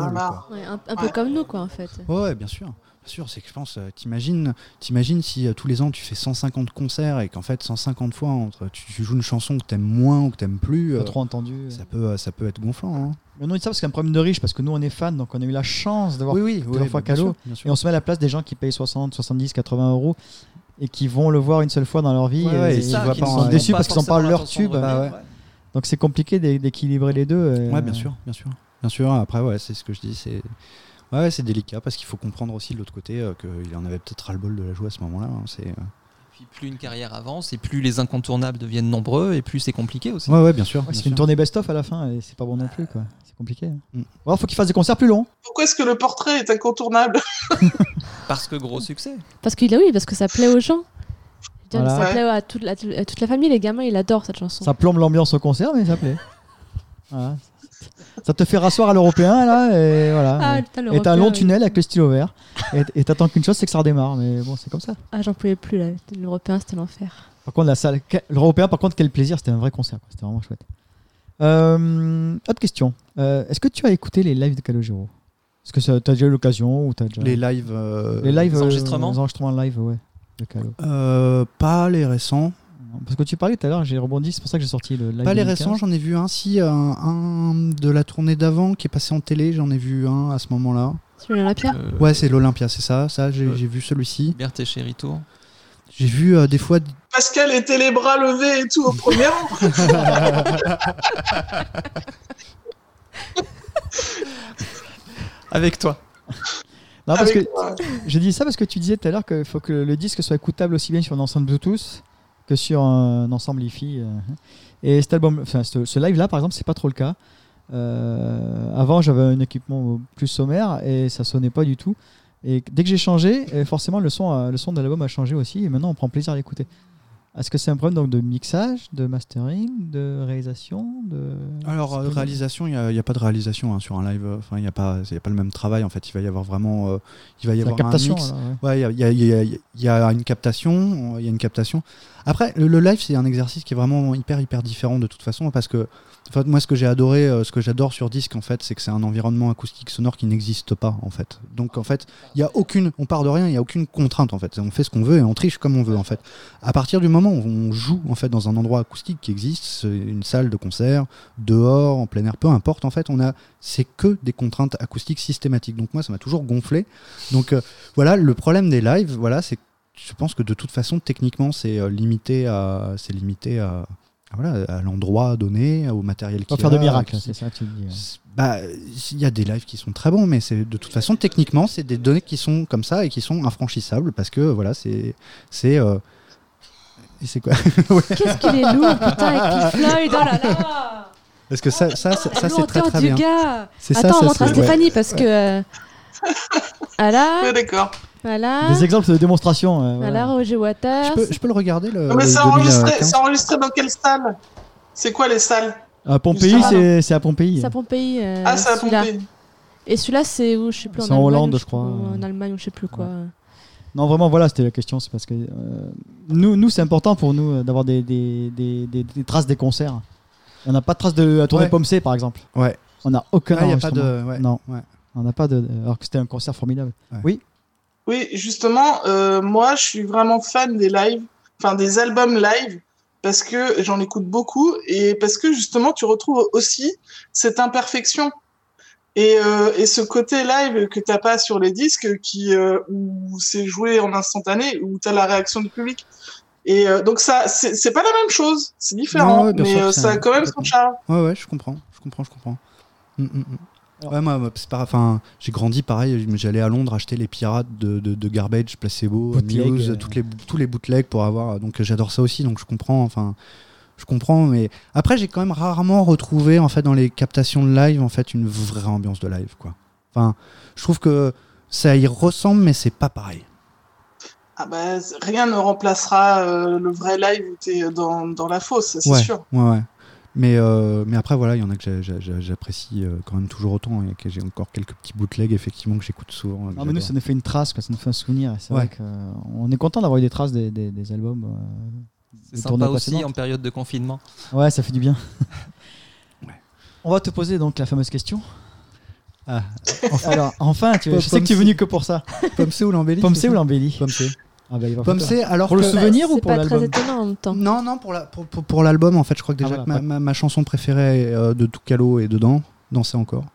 Ouais, un, un peu Ouais. comme nous, quoi, en fait. Ouais, ouais, bien sûr. Bien sûr, c'est que je pense, euh, t'imagines, t'imagines si euh, tous les ans tu fais 150 concerts et qu'en fait 150 fois entre tu, tu joues une chanson que t'aimes moins ou que t'aimes plus, pas euh, trop entendu. ça peut, ça peut être gonflant. hein. Mais on dit ça parce qu'il y a un problème de riche, parce que nous on est fans, donc on a eu la chance d'avoir. Oui, oui, plusieurs fois bien sûr. Et on se met à la place des gens qui payent 60, 70, 80 euros et qui vont le voir une seule fois dans leur vie. Ouais, et et ils ça, qui pas- ne sont déçus parce qu'ils n'ont pas forcément leur tube. Bah ouais. ouais. Donc c'est compliqué d'é- d'équilibrer les deux. euh, Ouais, bien sûr, bien sûr. Bien sûr, après, ouais, c'est ce que je dis, c'est. Ouais, c'est délicat parce qu'il faut comprendre aussi de l'autre côté euh, qu'il en avait peut-être ras-le-bol de la jouer à ce moment-là. hein, c'est, euh, Puis plus une carrière avance et plus les incontournables deviennent nombreux et plus c'est compliqué aussi. Ouais, ouais, bien sûr. Bien c'est une tournée best-of à la fin et c'est pas bon non plus. quoi. C'est compliqué. hein. Mm. Faut qu'il fasse des concerts plus longs. Pourquoi est-ce que le portrait est incontournable? [laughs] Parce que gros succès. Parce qu'il a oui, parce que ça plaît aux gens. Je veux dire, Voilà. Ça plaît à toute, la, à toute la famille, les gamins, ils adorent cette chanson. Ça plombe l'ambiance au concert, mais ça plaît. [laughs] Voilà. [laughs] Ça te fait rasseoir à l'européen, là, et voilà. Ah, et t'as un long oui. tunnel avec le stylo vert. et t'attends qu'une chose, c'est que ça redémarre. Mais bon, c'est comme ça. Ah, j'en pouvais plus là. L'Européen, c'était l'enfer. Par contre, la salle, l'européen, par contre, quel plaisir. C'était un vrai concert. C'était vraiment chouette. Euh, autre question. Euh, Est-ce que tu as écouté les lives de Calogero? Est-ce que tu as déjà eu l'occasion ou t'as déjà... Les lives. euh, les lives, les enregistrements? les enregistrements live, ouais, de Calo. euh, Pas les récents. Parce que tu parlais tout à l'heure, j'ai rebondi, c'est pour ça que j'ai sorti le live. Pas les 2015. récents, j'en ai vu un, si, un, un de la tournée d'avant qui est passé en télé, j'en ai vu un à ce moment-là. Sur l'Olympia Euh, Ouais, c'est l'Olympia, c'est ça, ça j'ai Euh. vu celui-ci. Berthe et Chérito. J'ai vu euh, des fois. Pascal était les bras levés et tout au premier rang. [laughs] Avec toi. Non, parce que Avec j'ai dit ça parce que tu disais tout à l'heure qu'il faut que le disque soit écoutable aussi bien sur un ensemble Bluetooth que sur un ensemble hi-fi. euh. Et cet album, enfin ce, ce live là par exemple, c'est pas trop le cas. Euh, avant, j'avais un équipement plus sommaire et ça sonnait pas du tout. Et dès que j'ai changé, forcément le son, a- le son de l'album a changé aussi. Et maintenant, on prend plaisir à l'écouter. Est-ce que c'est un problème donc de mixage, de mastering, de réalisation, de Alors, euh, réalisation, il n'y a, pas de réalisation hein, sur un live. Enfin, il n'y a, pas- y a pas le même travail. En fait, il va y avoir vraiment. euh, il va y avoir captation. un mix. ouais. Ouais, il y y il y a une captation. Il y a une captation. Après, le, live, c'est un exercice qui est vraiment hyper, hyper différent de toute façon parce que en fait, moi, ce que j'ai adoré, euh, ce que j'adore sur disque, en fait, c'est que c'est un environnement acoustique sonore qui n'existe pas, en fait. Donc, en fait, il y a aucune, on part de rien, il y a aucune contrainte, en fait. On fait ce qu'on veut et on triche comme on veut, en fait. À partir du moment où on joue, en fait, dans un endroit acoustique qui existe, une salle de concert, dehors, en plein air, peu importe, en fait, on a, c'est que des contraintes acoustiques systématiques. Donc, moi, ça m'a toujours gonflé. Donc, euh, voilà, le problème des lives, voilà, c'est je pense que de toute façon, techniquement, c'est euh, limité à, c'est limité à, à, voilà, à l'endroit donné, au matériel Pas qui faire de miracle, c'est ça que tu dis. ouais. Bah, il y a des lives qui sont très bons, mais c'est de toute façon techniquement, c'est des données qui sont comme ça et qui sont infranchissables parce que voilà, c'est c'est euh, et c'est quoi? [laughs] Qu'est-ce qu'il est lourd, putain, avec Pink Floyd, oh là là Parce que ça, ça, ça, ça, c'est très très du bien. gars C'est ça, Attends, on ça, montre à Stéphanie parce que. euh, Voilà, Ouais, d'accord. Voilà. Des exemples de démonstration. euh, voilà. Voilà, Roger Waters. Je peux, je peux le regarder le. Non, mais le c'est enregistré, 2015? c'est enregistré dans quelle salle? C'est quoi les salles? À Pompéi, c'est c'est à Pompéi. C'est à Pompéi. euh, Ah, c'est à celui-là. Pompéi. Et celui-là, c'est où? Je sais plus. C'est en, Allemagne, Hollande, je crois. ou En Allemagne, ou je sais plus quoi. Non, vraiment, voilà, c'était la question. C'est parce que euh, nous, nous c'est important pour nous euh, d'avoir des, des, des, des- des traces des concerts. On n'a pas de traces de la tournée Ouais. Pomme C, par exemple. Ouais. On n'a aucun Ah, y a pas enregistrement. de. Ouais. Non, Ouais. on n'a pas de. Alors que c'était un concert formidable. Oui, justement, euh, moi, je suis vraiment fan des lives, enfin des albums live, parce que j'en écoute beaucoup et parce que justement, tu retrouves aussi cette imperfection et, euh, et ce côté live que t'as pas sur les disques, qui euh, où c'est joué en instantané, où t'as la réaction du public. Et donc ça, c'est pas la même chose, c'est différent, ouais, mais sûr, ça a quand même son charme. Ouais, ouais, je comprends, je comprends, je comprends. Mm, mm, mm. Alors- Ouais, moi, c'est pas, enfin, j'ai grandi pareil. J'allais à Londres acheter les pirates de, de, de Garbage, Placebo, Muse, euh. toutes les, tous les bootlegs pour avoir. Donc j'adore ça aussi, donc je comprends. Enfin, je comprends, mais après j'ai quand même rarement retrouvé en fait dans les captations de live en fait une vraie ambiance de live, quoi. Enfin, je trouve que ça y ressemble, mais c'est pas pareil. Ah bah, rien ne remplacera euh, le vrai live où t'es dans, dans la fosse, c'est ouais, sûr. ouais, ouais. Mais, euh, mais après, voilà, il y en a que j'a- j'a- j'a- j'apprécie euh, quand même toujours autant. Et que j'ai encore quelques petits bootlegs, effectivement, que j'écoute souvent. que Non, mais nous, ça nous fait une trace, quoi, ça nous fait un souvenir. C'est Ouais. vrai qu'on est content d'avoir eu des traces des, des, des albums. euh, C'est sympa tournées aussi en période de confinement. Ouais, ça fait du bien. [laughs] Ouais. On va te poser donc la fameuse question. Ah, Alors, enfin, tu, je sais que tu es venu que pour ça. Pomme C ou l'embellie Pomme c'est C ou l'embellie? Pomme C. Ah bah, il va Pomme falloir. C, alors Pour le souvenir ou C'est pour pas très l'album étonnant en même temps. Non, non, pour la- pour, pour, pour l'album, en fait, je crois que Ah, déjà voilà, que ma, ma, ma chanson préférée euh, de Tucalo est dedans. Danser encore.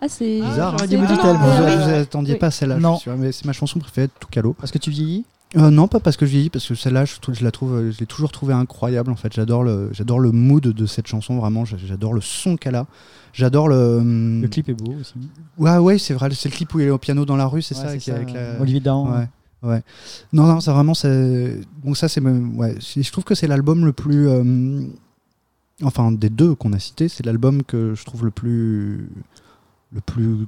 Ah, c'est Bizarre, c'est hein, dit-elle, Vous, attendiez Oui. pas à celle-là, je Non. suis sûr, mais c'est ma chanson préférée de Tucalo. Parce que tu vieillis? Euh, non, pas parce que je vieillis, parce que celle-là, je, la trouve, euh, je l'ai toujours trouvée incroyable. En fait, j'adore le, j'adore le mood de cette chanson. Vraiment, j'a- j'adore le son qu'elle a. J'adore le. hum, Le clip est beau aussi. Ouais, ouais, c'est vrai. C'est le clip où il est au piano dans la rue, c'est Ouais, ça, c'est avec la. Olivier Dahan. Ouais, ouais. Non, non, c'est vraiment. c'est- Donc, ça, c'est. même- Ouais, je trouve que c'est l'album le plus. euh, Enfin, des deux qu'on a cités, c'est l'album que je trouve le plus. Le plus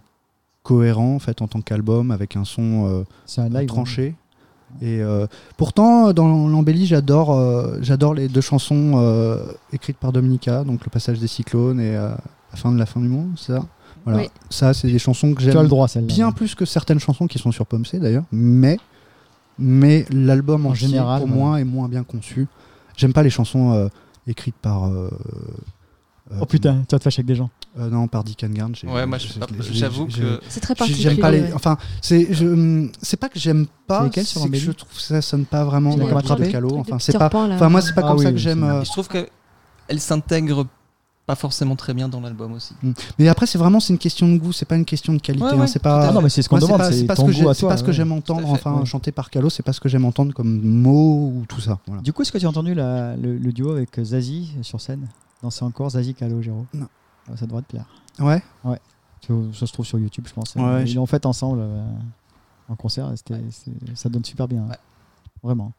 cohérent, en fait, en tant qu'album, avec un son. euh, C'est un live. hein. tranché. Et euh, pourtant, dans l'embellie, j'adore, euh, j'adore les deux chansons euh, écrites par Dominica, donc le passage des cyclones et, euh, La fin de la fin du monde, c'est ça? Voilà. Oui. Ça, c'est des chansons que le j'aime droit, bien plus que certaines chansons qui sont sur Pomme C d'ailleurs, mais, mais l'album En général pour moi est moins bien conçu. J'aime pas les chansons euh, écrites par. euh, euh, Oh putain, tu vas te fâcher avec des gens. euh, non, par Dick Garn. Ouais, moi j'avoue que C'est très particulier. J'aime pas les. Enfin, c'est je- c'est pas que j'aime pas. C'est que je trouve que ça sonne pas vraiment comme Enfin, c'est pas. Enfin, moi, c'est pas Ah comme ça que j'aime. je trouve qu'elle s'intègre pas forcément très bien dans l'album aussi. Mais après, c'est vraiment c'est une question de goût. C'est pas une question de qualité. Ouais, hein, ouais, c'est pas. Ah non, mais c'est ce qu'on demande, pas, c'est pas ce ton que goût j'ai- à c'est toi. pas ce que ouais. j'aime entendre, enfin ouais. chanter par Calo, c'est pas ce que j'aime entendre comme mots ou tout ça. Voilà. Du coup, est-ce que tu as entendu la- le, le duo avec Zazie sur scène? Danser encore, Zazie, Calo, Géraud Non. Ouais, Ça devrait te plaire. Ouais. Tu- Ça se trouve sur YouTube, je pense. Ouais, Ils je- l'ont fait ensemble euh, en concert. Ça donne super bien. hein. Ouais. Vraiment.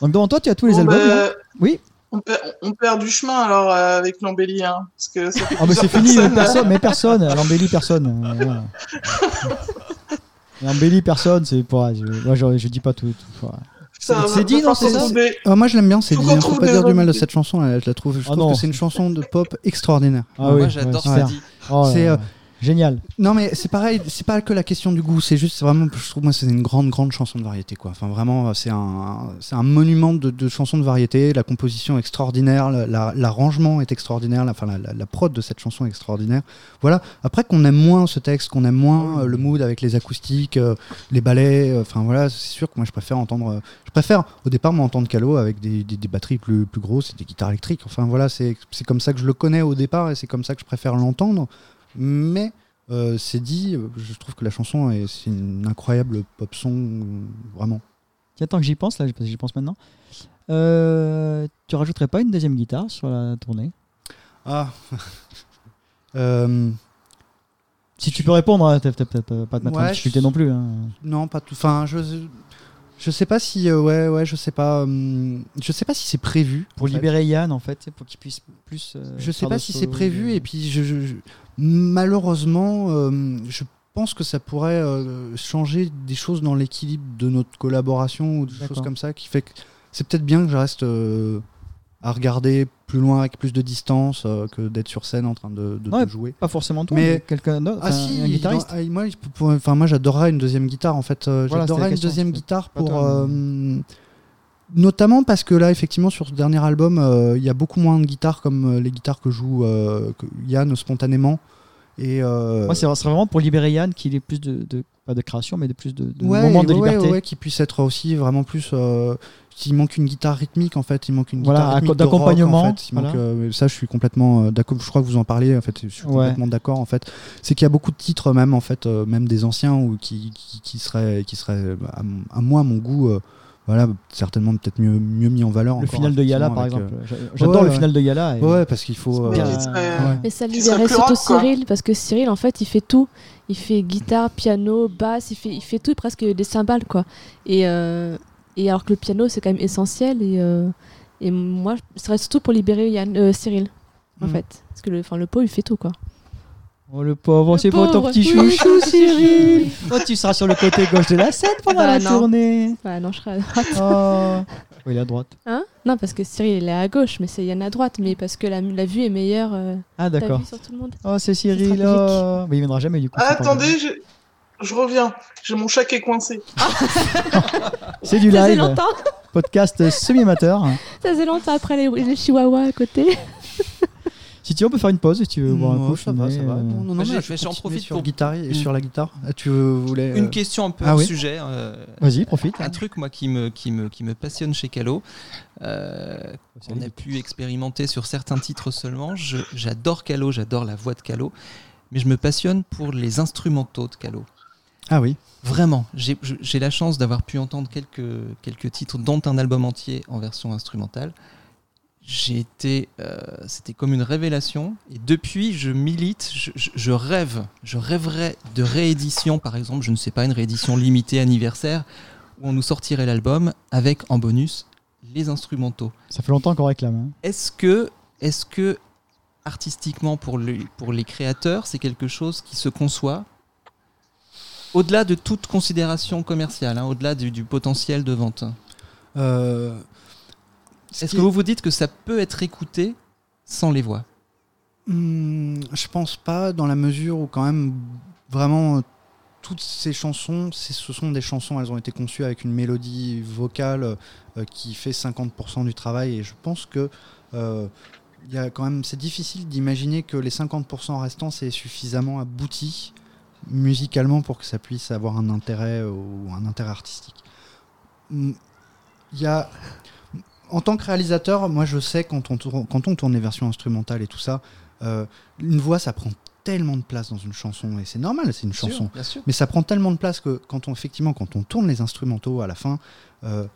Donc devant toi, tu as tous les Bon, albums. bah, Oui? On, perd, on perd du chemin alors euh, avec l'embellie, hein, parce que ça fait Ah mais c'est fini, mais personne, mais personne, elle embellit personne. euh, voilà. [laughs] Embellit personne, c'est. Je, moi, je, je dis pas tout. c'est dit, non, c'est Ah, moi, je l'aime bien. C'est dit. hein, Faut pas dire du mal de cette chanson. Je la trouve. Je Ah trouve non. que c'est une chanson de pop extraordinaire. Ah Moi oui, j'adore ouais. Oh C'est, euh, génial. Non mais c'est pareil, c'est pas que la question du goût, c'est juste vraiment, je trouve moi c'est une grande grande chanson de variété quoi. Enfin vraiment c'est un un monument de, de chansons de variété. La composition extraordinaire, la- la- l'arrangement est extraordinaire, la, enfin la, prod de cette chanson est extraordinaire. Voilà. Après qu'on aime moins ce texte, qu'on aime moins euh, le mood avec les acoustiques, euh, les ballets, euh, enfin voilà, c'est sûr que moi je préfère entendre, je préfère au départ m'entendre Calo avec des, des, batteries plus plus grosses et des guitares électriques. Enfin voilà, c'est comme ça que je le connais au départ et c'est comme ça que je préfère l'entendre. Mais euh, c'est dit, je trouve que la chanson est c'est une incroyable pop song, vraiment. Tiens, tant que j'y pense, là, parce que j'y pense maintenant. Euh, tu rajouterais pas une deuxième guitare sur la tournée? Ah. [laughs] Euh, Si tu peux répondre, hein, t'as peut-être pas de mettre en Ouais, difficulté je- non plus. hein. non, pas tout. Enfin, je je sais pas si euh, ouais ouais, je sais pas, hum, je sais pas si c'est prévu Pour fait. libérer Yann, en fait, pour qu'il puisse plus. euh, Je sais pas si c'est prévu et puis je, je- je- malheureusement, euh, je pense que ça pourrait euh, changer des choses dans l'équilibre de notre collaboration ou des choses comme ça qui fait que c'est peut-être bien que je reste euh, à regarder plus loin avec plus de distance euh, que d'être sur scène en train de, de- Ouais, de jouer. Pas forcément toi, Mais- mais quelqu'un d'autre. Ah si, un guitariste. ah, moi, enfin moi j'adorerais une deuxième guitare en fait. Euh, Voilà, j'adorerais une deuxième guitare pour toi, euh, notamment parce que là effectivement sur ce dernier album il y a beaucoup moins de guitares comme les guitares que joue que Yann spontanément et euh, Moi, c'est vraiment pour libérer Yann qu'il ait plus de, de- pas de création, mais de plus de, de ouais, moments de ouais, liberté. ouais, qui puisse être aussi vraiment plus. euh, s'il manque une guitare rythmique, en fait, il manque une Voilà, guitare rythmique d'accompagnement, en fait. Il manque, voilà. euh, ça, je suis complètement euh, d'accord. Je crois que vous en parlez. En fait, je suis Ouais. complètement d'accord. En fait, c'est qu'il y a beaucoup de titres, même en fait, euh, même des anciens ou qui, qui, qui seraient, qui seraient à, mon- à moi, à mon goût, euh, voilà, certainement peut-être mieux, mieux mis en valeur. Le encore, final de Yala, par exemple. euh, J'a- J'adore ouais, le ouais. final de Yala. et- Ouais, parce qu'il faut. euh, Mais ça libérait surtout. Cyril, parce que Cyril, en fait, il fait tout. Il fait guitare, piano, basse, il fait, il fait tout, presque des cymbales, quoi. Et, euh, et alors que le piano, c'est quand même essentiel. Et, euh, et moi, ce serait surtout pour libérer Yann, euh, Cyril, en Mm. fait. Parce que le, le pot, il fait tout, quoi. Oh le pauvre, c'est pas ton petit chouchou, oui, Cyril. Oh, tu seras sur le côté gauche de la scène pendant Bah, la non. tournée. Ouais, non, je serais à droite. Oh. Oui, il est à droite. Hein? Non, parce que Cyril, il est à gauche, mais c'est Yann à droite. Mais parce que la, la vue est meilleure. Euh, Ah, d'accord. vue sur tout le monde. Oh, c'est Cyril. Oh. Mais il viendra jamais du coup. Ah, attendez, je... je reviens. J'ai mon chat qui est coincé. [laughs] C'est du Ça faisait live. longtemps, Podcast semi-amateur. ça faisait longtemps après les, les chihuahuas à côté. [laughs] Si tu veux, on peut faire une pause si tu veux boire un Non, coup. ça va, ça va. euh, Non, non, mais j'en profite sur pour- guitare et sur la guitare. Ah, tu voulais Une euh, question un peu ah hors oui. sujet. euh, Vas-y, profite. un truc moi qui me, qui me, qui me passionne chez Calo, euh, on a pu expérimenter sur certains titres seulement. J'adore Calo, j'adore la voix de Calo, mais je me passionne pour les instrumentaux de Calo. Ah oui. Vraiment, j'ai la chance d'avoir pu entendre quelques, quelques titres, dont un album entier en version instrumentale. J'ai été, euh, c'était comme une révélation. Et depuis, je milite, je, je- je rêve, je rêverais de réédition, par exemple, je ne sais pas, une réédition limitée anniversaire, où on nous sortirait l'album avec en bonus les instrumentaux. Ça fait longtemps qu'on réclame. hein. Est-ce que, est-ce que artistiquement pour, le- pour les créateurs, c'est quelque chose qui se conçoit au-delà de toute considération commerciale, hein, au-delà du, du potentiel de vente? Euh, Est-ce qui que vous vous dites que ça peut être écouté sans les voix? Hmm, je pense pas, dans la mesure où quand même vraiment toutes ces chansons, ce sont des chansons, elles ont été conçues avec une mélodie vocale euh, qui fait 50% du travail et je pense que euh, y a quand même, c'est difficile d'imaginer que les 50% restants c'est suffisamment abouti musicalement pour que ça puisse avoir un intérêt euh, ou un intérêt artistique. Hmm, Il y a en tant que réalisateur, moi je sais quand on tourne, quand on tourne les versions instrumentales et tout ça, euh, une voix ça prend tellement de place dans une chanson et c'est normal, c'est une chanson. sûr. Mais ça prend tellement de place que quand on effectivement quand on tourne les instrumentaux à la fin, euh,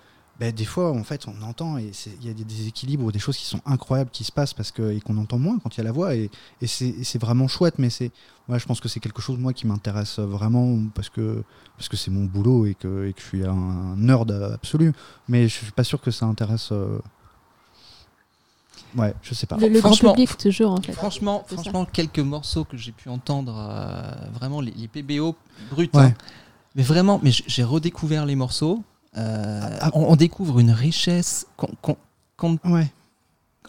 ben, des fois en fait on entend et il y a des déséquilibres ou des choses qui sont incroyables qui se passent parce que et qu'on entend moins quand il y a la voix et, et c'est vraiment chouette. Mais c'est ouais, je pense que c'est quelque chose moi qui m'intéresse vraiment parce que parce que c'est mon boulot et que, et que je suis un nerd absolu. Mais je suis pas sûr que ça intéresse. euh, Ouais, je sais pas. Le, le grand Franchement, public, toujours, en fait. Franchement, franchement quelques morceaux que j'ai pu entendre, euh, vraiment les, les PBO bruts. Ouais. hein. Mais vraiment, mais j'ai redécouvert les morceaux. Euh, Ah. on, on découvre une richesse qu'on Ouais.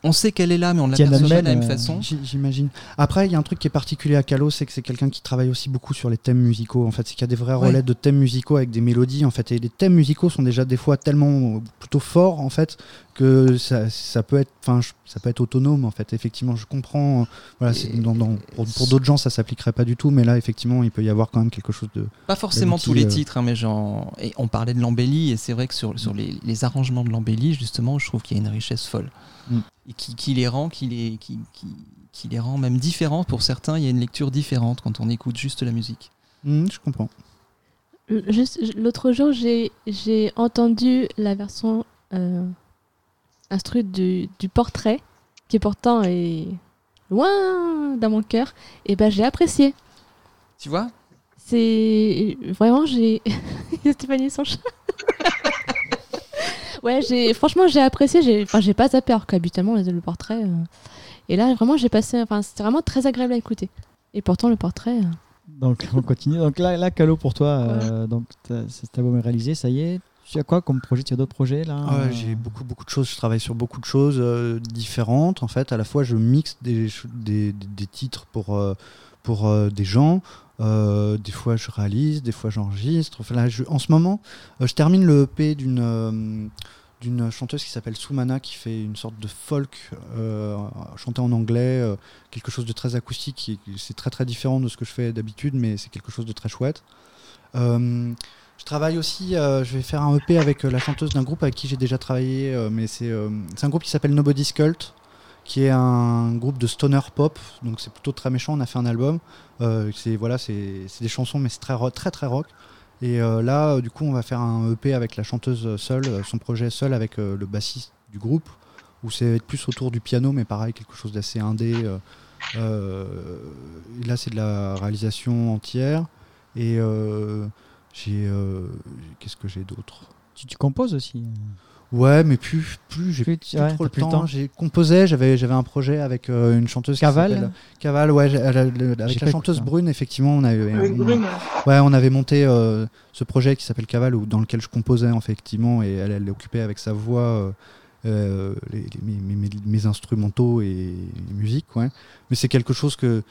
on sait qu'elle est là, mais on Tiananmen, l'aperçoit pas de la même euh, façon. J'imagine. Après, il y a un truc qui est particulier à Calo, c'est que c'est quelqu'un qui travaille aussi beaucoup sur les thèmes musicaux. En fait, c'est qu'il y a des vrais Ouais. relais de thèmes musicaux avec des mélodies. En fait, et les thèmes musicaux sont déjà des fois tellement euh, plutôt forts, en fait, que ça, ça peut être, enfin, ça peut être autonome. En fait, effectivement, je comprends. euh, Voilà, c'est Et- dans- dans- pour pour d'autres gens, ça s'appliquerait pas du tout, mais là, effectivement, il peut y avoir quand même quelque chose de. Pas forcément tous les euh, titres, hein, mais genre, et on parlait de l'embellie, et c'est vrai que sur, sur les, les arrangements de l'embellie, justement, je trouve qu'il y a une richesse folle. Mm. Et qui, qui les rend, qui les, qui, qui, qui les rend même différents. Pour certains, il y a une lecture différente quand on écoute juste la musique. Hmm, je comprends. L'autre jour, j'ai j'ai entendu la version euh, instru du, du portrait, qui pourtant est loin dans mon cœur. Et ben, j'ai apprécié. Tu vois? C'est vraiment, j'ai. [laughs] Stéphanie, son chat. [laughs] ouais, j'ai. Franchement, j'ai apprécié. J'ai. Enfin, j'ai pas zappé, alors qu'habituellement, le portrait. euh, Et là, vraiment, j'ai passé. Enfin, c'était vraiment très agréable à écouter. Et pourtant, le portrait. euh, Donc on continue. Donc là, là Calo pour toi, euh, donc album est réalisé, ça y est. Tu as quoi comme projet? Tu as d'autres projets là Ah ouais, euh, j'ai beaucoup beaucoup de choses. Je travaille sur beaucoup de choses euh, différentes. En fait, à la fois, je mixe des, des, des- titres pour euh, pour euh, des gens. Des fois, je réalise. Des fois, j'enregistre. Enfin, là, je- en ce moment, je termine le EP d'une d'une chanteuse qui s'appelle Soumana qui fait une sorte de folk euh, chanté en anglais, euh, quelque chose de très acoustique. C'est très très différent de ce que je fais d'habitude, mais c'est quelque chose de très chouette. Euh, je travaille aussi, euh, je vais faire un EP avec euh, la chanteuse d'un groupe avec qui j'ai déjà travaillé, euh, mais c'est un groupe qui s'appelle Nobody's Cult, qui est un groupe de stoner pop, donc c'est plutôt très méchant. On a fait un album, c'est voilà, des chansons, mais c'est très très très rock. Et là, du coup, on va faire un EP avec la chanteuse seule, son projet seul avec le bassiste du groupe, où c'est plus autour du piano, mais pareil, quelque chose d'assez indé. là, c'est de la réalisation entière. Et j'ai. euh, Qu'est-ce que j'ai d'autre? Tu, tu composes aussi. Ouais, mais plus, plus j'ai Plus plus tu- ouais, trop le plus le temps. temps. J'ai composé, j'avais j'avais un projet avec euh, une chanteuse Caval Caval, ouais, avec la chanteuse écouté. Brune, effectivement, on avait Avec on- Brune. Ouais, on avait monté euh, ce projet qui s'appelle Caval, où- dans lequel je composais effectivement, et elle, elle occupée avec sa voix, euh, euh, les- les- mes, mes- mes- mes instrumentaux et les musiques. Ouais. Mais c'est quelque chose que.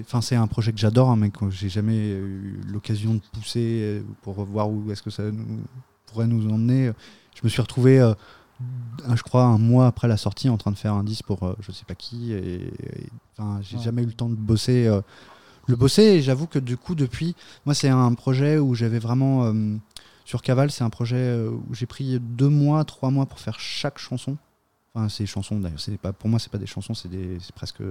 Enfin, c'est un projet que j'adore, hein, mais que j'ai jamais eu l'occasion de pousser euh, pour voir où est-ce que ça nous, pourrait nous emmener. Je me suis retrouvé. euh, je crois un mois après la sortie en train de faire un disque pour euh, je sais pas qui et, enfin j'ai Ouais. jamais eu le temps de bosser euh, le bosser et j'avoue que du coup depuis moi c'est un projet où j'avais vraiment sur Caval c'est un projet où j'ai pris deux mois trois mois pour faire chaque chanson enfin des chansons d'ailleurs c'est pas pour moi c'est pas des chansons c'est des c'est presque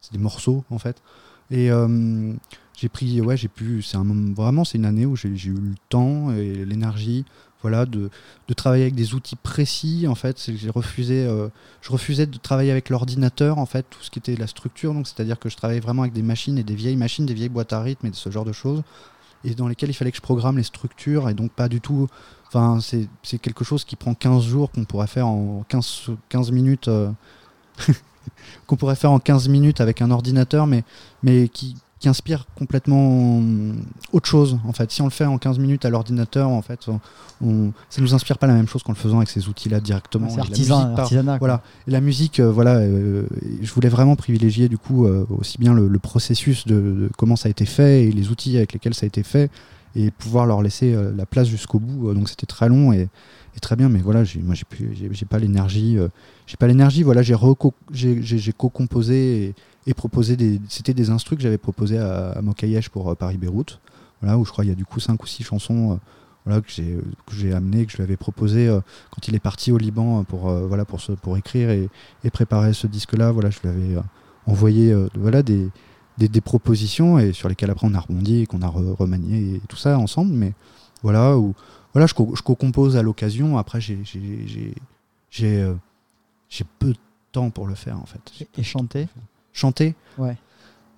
c'est des morceaux en fait. Et euh, j'ai pris ouais j'ai pu c'est un vraiment c'est une année où j'ai eu le temps et l'énergie voilà de, de travailler avec des outils précis en fait. J'ai refusé euh, je refusais de travailler avec l'ordinateur en fait tout ce qui était la structure. Donc c'est à dire que je travaillais vraiment avec des machines et des vieilles machines des vieilles boîtes à rythme et ce genre de choses et dans lesquelles il fallait que je programme les structures et donc pas du tout enfin c'est quelque chose qui prend 15 jours qu'on pourrait faire en 15, 15 minutes euh, [laughs] qu'on pourrait faire en 15 minutes avec un ordinateur mais mais qui qui inspire complètement euh, autre chose. En fait, si on le fait en 15 minutes à l'ordinateur, en fait, on, ça nous inspire pas la même chose qu'en le faisant avec ces outils-là directement. C'est artisan, artisanat. voilà. Et la musique, euh, voilà, euh, je voulais vraiment privilégier du coup euh, aussi bien le, le processus de, de comment ça a été fait et les outils avec lesquels ça a été fait et pouvoir leur laisser euh, la place jusqu'au bout. Euh, Donc c'était très long et, très bien, mais voilà, moi j'ai pas l'énergie, euh, j'ai pas l'énergie. Voilà, j'ai co-composé et, proposé des, c'était des instrus que j'avais proposé à, à Mokayesh pour euh, Paris-Beyrouth. Voilà, où je crois il y a du coup cinq ou six chansons. voilà, que j'ai amené, que je lui avais proposé quand il est parti au Liban pour, voilà, pour, pour écrire et, préparer ce disque-là. Voilà, je lui avais envoyé voilà, des, des, des propositions et sur lesquelles après on a rebondi et qu'on a re- remanié et tout ça ensemble. Mais voilà, où, voilà je, co- je co-compose à l'occasion. Après, j'ai euh, peu de temps pour le faire en fait. Et chanter? Chanter? Ouais.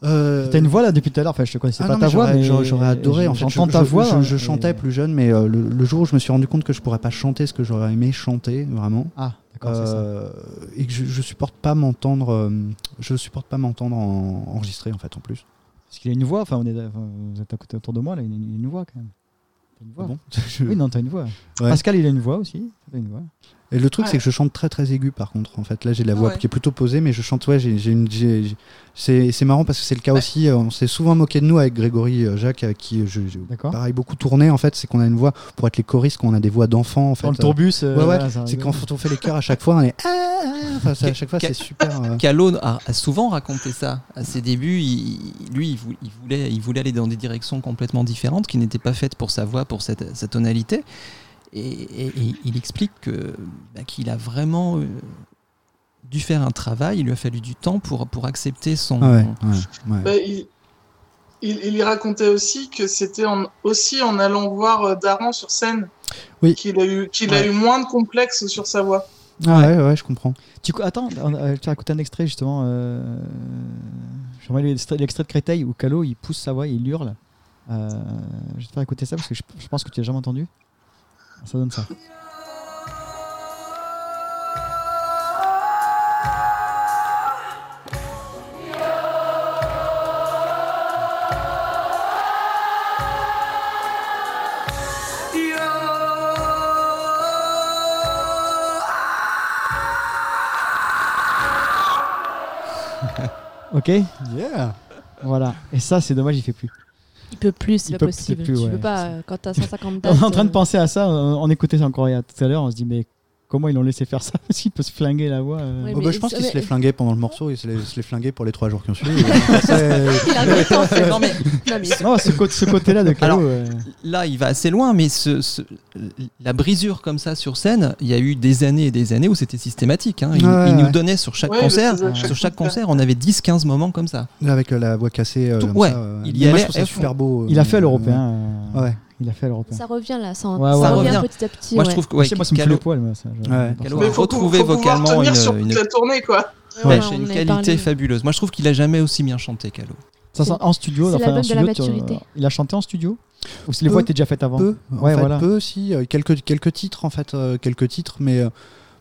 Euh, T'as une voix là depuis tout à l'heure. Enfin, je te connaissais ah pas non, ta voix, j'aurais- mais j'aurais j'aurais adoré. En fait, j'entends ta voix. Je, je et- chantais plus jeune, mais euh, le, le jour où je me suis rendu compte que je pourrais pas chanter ce que j'aurais aimé chanter vraiment, Ah. Euh, et que je, je supporte pas m'entendre, euh, je supporte pas m'entendre en, enregistrer en fait en plus. Parce qu'il a une voix. Enfin, on est, enfin, vous êtes à côté autour de moi. Là, il a une, une voix quand même. T'as une voix. Ah bon? [laughs] Je- Oui, non, t'as une voix. Ouais. Pascal, il a une voix aussi. T'as une voix. Et le truc, Ouais. c'est que je chante très très aigu par contre. En fait, là, j'ai la voix ouais. qui est plutôt posée, mais je chante. Ouais, j'ai j'ai une. C'est marrant parce que c'est le cas aussi. euh, on s'est souvent moqué de nous avec Grégory euh, Jacques, avec qui je, je- D'accord. pareil beaucoup tourné. En fait, c'est qu'on a une voix pour être les choristes, qu'on a des voix d'enfants. En fait, Dans le tourbus. euh, Ouais, ouais, c'est quand on fait les chœurs à chaque fois, on est. Ah, ah, enfin, ça, à chaque fois, c'est super. euh, Calo a, a souvent raconté ça. À ses débuts, il- lui, voulait, il voulait aller dans des directions complètement différentes qui n'étaient pas faites pour sa voix, pour cette, sa tonalité. Et, et- et il explique que, bah, qu'il a vraiment euh, dû faire un travail, il lui a fallu du temps pour, pour accepter son... ah ouais, ouais, ouais. Bah, il, il, il y racontait aussi que c'était en, aussi en allant voir euh, Daran sur scène Oui. qu'il a eu qu'il a eu moins de complexes sur sa voix. Ah ouais, ouais, je comprends. Tu, attends, tu as écouté un extrait justement. Euh, J'aimerais l'extrait l'extrait de Créteil où Calo il pousse sa voix, il hurle. Euh, je vais te faire écouter ça parce que je, je pense que tu l'as jamais entendu. Ça donne ça. [laughs] Ok, Yeah. voilà. Et ça, c'est dommage, il fait plus. Il peut plus, c'est Il pas peut possible. peut-être plus, tu ouais. peux pas, euh, quand t'as [laughs] 150 On dates. est en train de euh, penser à ça, on, on écoutait ça encore il y a tout à l'heure, on se dit mais comment ils l'ont laissé faire ça [laughs] Parce qu'il peut se flinguer la voix. euh. Oh, bah, je pense qu'il se mais- les flinguait pendant le morceau, il se les, se les flinguait pour les trois jours qui ont suivi. [laughs] [laughs] Non, mais Non, ce, côté- ce côté-là de Calo. Alors, euh, là, il va assez loin, mais ce, ce- la brisure comme ça sur scène, il y a eu des années et des années où c'était systématique. hein. Il, Ouais, il ouais. nous donnait sur chaque Ouais, concert, chaque sur chaque concert. on avait 10-15 moments comme ça. avec euh, la voix cassée. euh, Tout- comme ouais, ça, euh. il y moi, allait je trouve ça à fond. super beau. il a fait l'européen. Ouais. Il a fait l'européen. ça revient là, ça, Ouais, ça ouais, revient petit à petit. Moi, ouais. je trouve que ouais, moi, ça me fout Calo- les poils. Moi, ça, je- Mais faut, retrouvé faut vocalement tenir une- sur une- toute la tournée quoi. Ouais, Ouais, c'est une qualité parlé. fabuleuse. Moi, je trouve qu'il a jamais aussi bien chanté, Calo. Ça, en studio. Enfin, en l'album de la studio, tu-. Il a chanté en studio Ou si les Peu. voix étaient déjà faites avant Peu, en Ouais, fait, voilà. peu aussi, euh, quelques, quelques titres en fait, euh, quelques titres, mais, euh,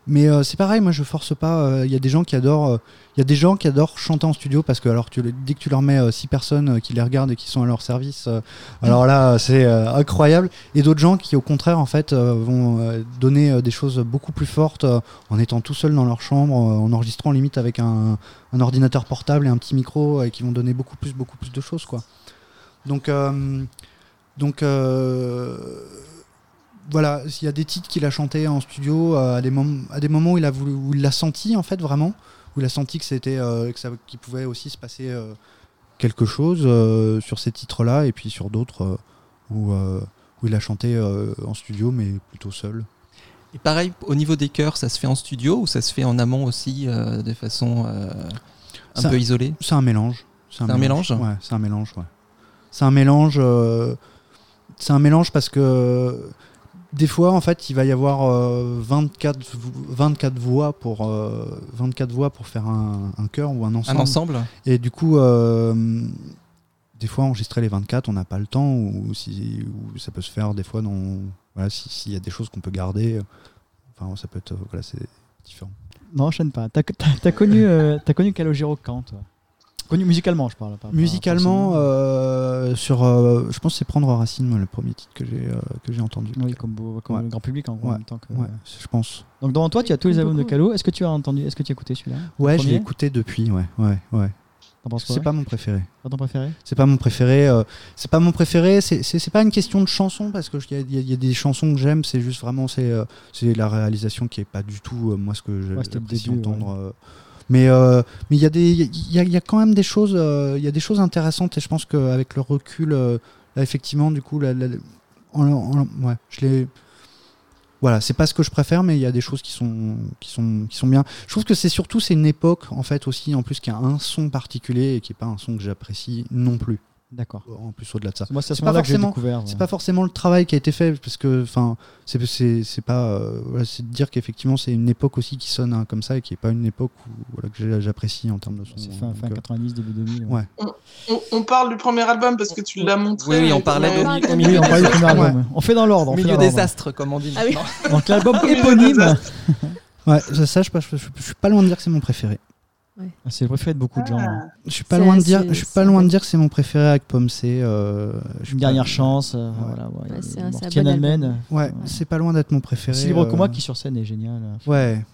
mais euh, c'est pareil, moi je force pas, euh, il y a des gens qui adorent, euh, il des gens qui adorent chanter en studio parce que alors tu, dès que tu leur mets six personnes qui les regardent et qui sont à leur service, alors là c'est incroyable, et d'autres gens qui au contraire en fait vont donner des choses beaucoup plus fortes en étant tout seul dans leur chambre, en enregistrant limite avec un, un ordinateur portable et un petit micro et qui vont donner beaucoup plus, beaucoup plus de choses quoi. Donc donc voilà, il y a des titres qu'il a chantés en studio euh, à, des mom- à des moments où il a voulu, où il l'a senti en fait vraiment, où il a senti que c'était euh, que ça- qu'il pouvait aussi se passer euh, quelque chose sur ces titres-là et puis sur d'autres où, où il a chanté en studio mais plutôt seul. Et pareil, au niveau des chœurs, ça se fait en studio ou ça se fait en amont aussi euh, de façon euh, un peu isolée? C'est un mélange. C'est un mélange? Ouais, c'est un mélange. Ouais. C'est un mélange. euh, c'est un mélange parce que des fois, en fait, il va y avoir euh, 24, vo- 24 voix pour euh, 24 voix pour faire un, un chœur ou un Un ensemble. ensemble Et du coup, euh, des fois, enregistrer les 24, on n'a pas le temps ou, si, ou ça peut se faire des fois dans voilà, si- s'il y a des choses qu'on peut garder. euh, Enfin, ça peut être voilà, c'est différent. Non, enchaîne pas. T'as t'as connu, euh, t'as connu Calogero quand toi? Connu musicalement, je parle. pas- Musicalement, euh, sur, euh, je pense que c'est Prendre Racine, moi, le premier titre que j'ai euh, que j'ai entendu. Oui, comme, beau- comme Ouais. le grand public en, gros, en Ouais. même temps que. Ouais, je pense. Donc devant toi, tu as tous les albums de. Calo. Est-ce que tu as entendu Est-ce que tu as écouté celui-là Ouais, je l'ai écouté depuis, ouais, ouais, ouais. C'est pas mon préféré. Pas ton préféré C'est pas mon préféré. euh, c'est pas mon préféré. C'est pas une question de chanson parce que il y, a- y des chansons que j'aime. C'est juste vraiment c'est euh, c'est la réalisation qui est pas du tout euh, moi ce que Ouais, j'apprécie début, entendre. euh. Mais euh, mais il y a des il y a, quand même des choses euh, il y a des choses intéressantes et je pense qu'avec le recul euh, effectivement du coup là, je voilà, c'est pas ce que je préfère, mais il y a des choses qui sont, qui sont, qui sont bien. Je trouve que c'est surtout c'est une époque en fait aussi en plus qui a un son particulier et qui est pas un son que j'apprécie non plus. D'accord. En plus au-delà de ça. Moi, c'est à ce moment-là que j'ai découvert. C'est ouais. pas forcément le travail qui a été fait parce que enfin c'est pas euh, voilà, c'est de dire qu'effectivement c'est une époque aussi qui sonne hein, comme ça et qui est pas une époque où, voilà, que j'apprécie en termes de son. C'est fin, Donc, fin euh, 90, début 2000. Ouais. On, on parle du premier album parce que tu l'as montré. Oui, oui, on parlait de- au milieu on parle du premier Ouais. album. On fait dans l'ordre. fait Milieu dans des astres, comme on dit. Ah oui. Donc l'album [laughs] éponyme. Ouais, ça, ça, je, je, je- je suis pas loin de dire que c'est mon préféré. Ah, C'est le préféré de beaucoup de gens. hein. Je suis pas C'est- loin de dire, c'est- je suis c'est pas loin de dire que c'est mon préféré avec Pomme C. euh, Une pas- dernière chance. euh, Ouais. voilà, ouais. Ouais, c'est un- c'est un Mortier bon Allemagne. album. Ouais, c'est pas loin d'être mon préféré. Si libre que moi euh, qui sur scène est génial. Ouais.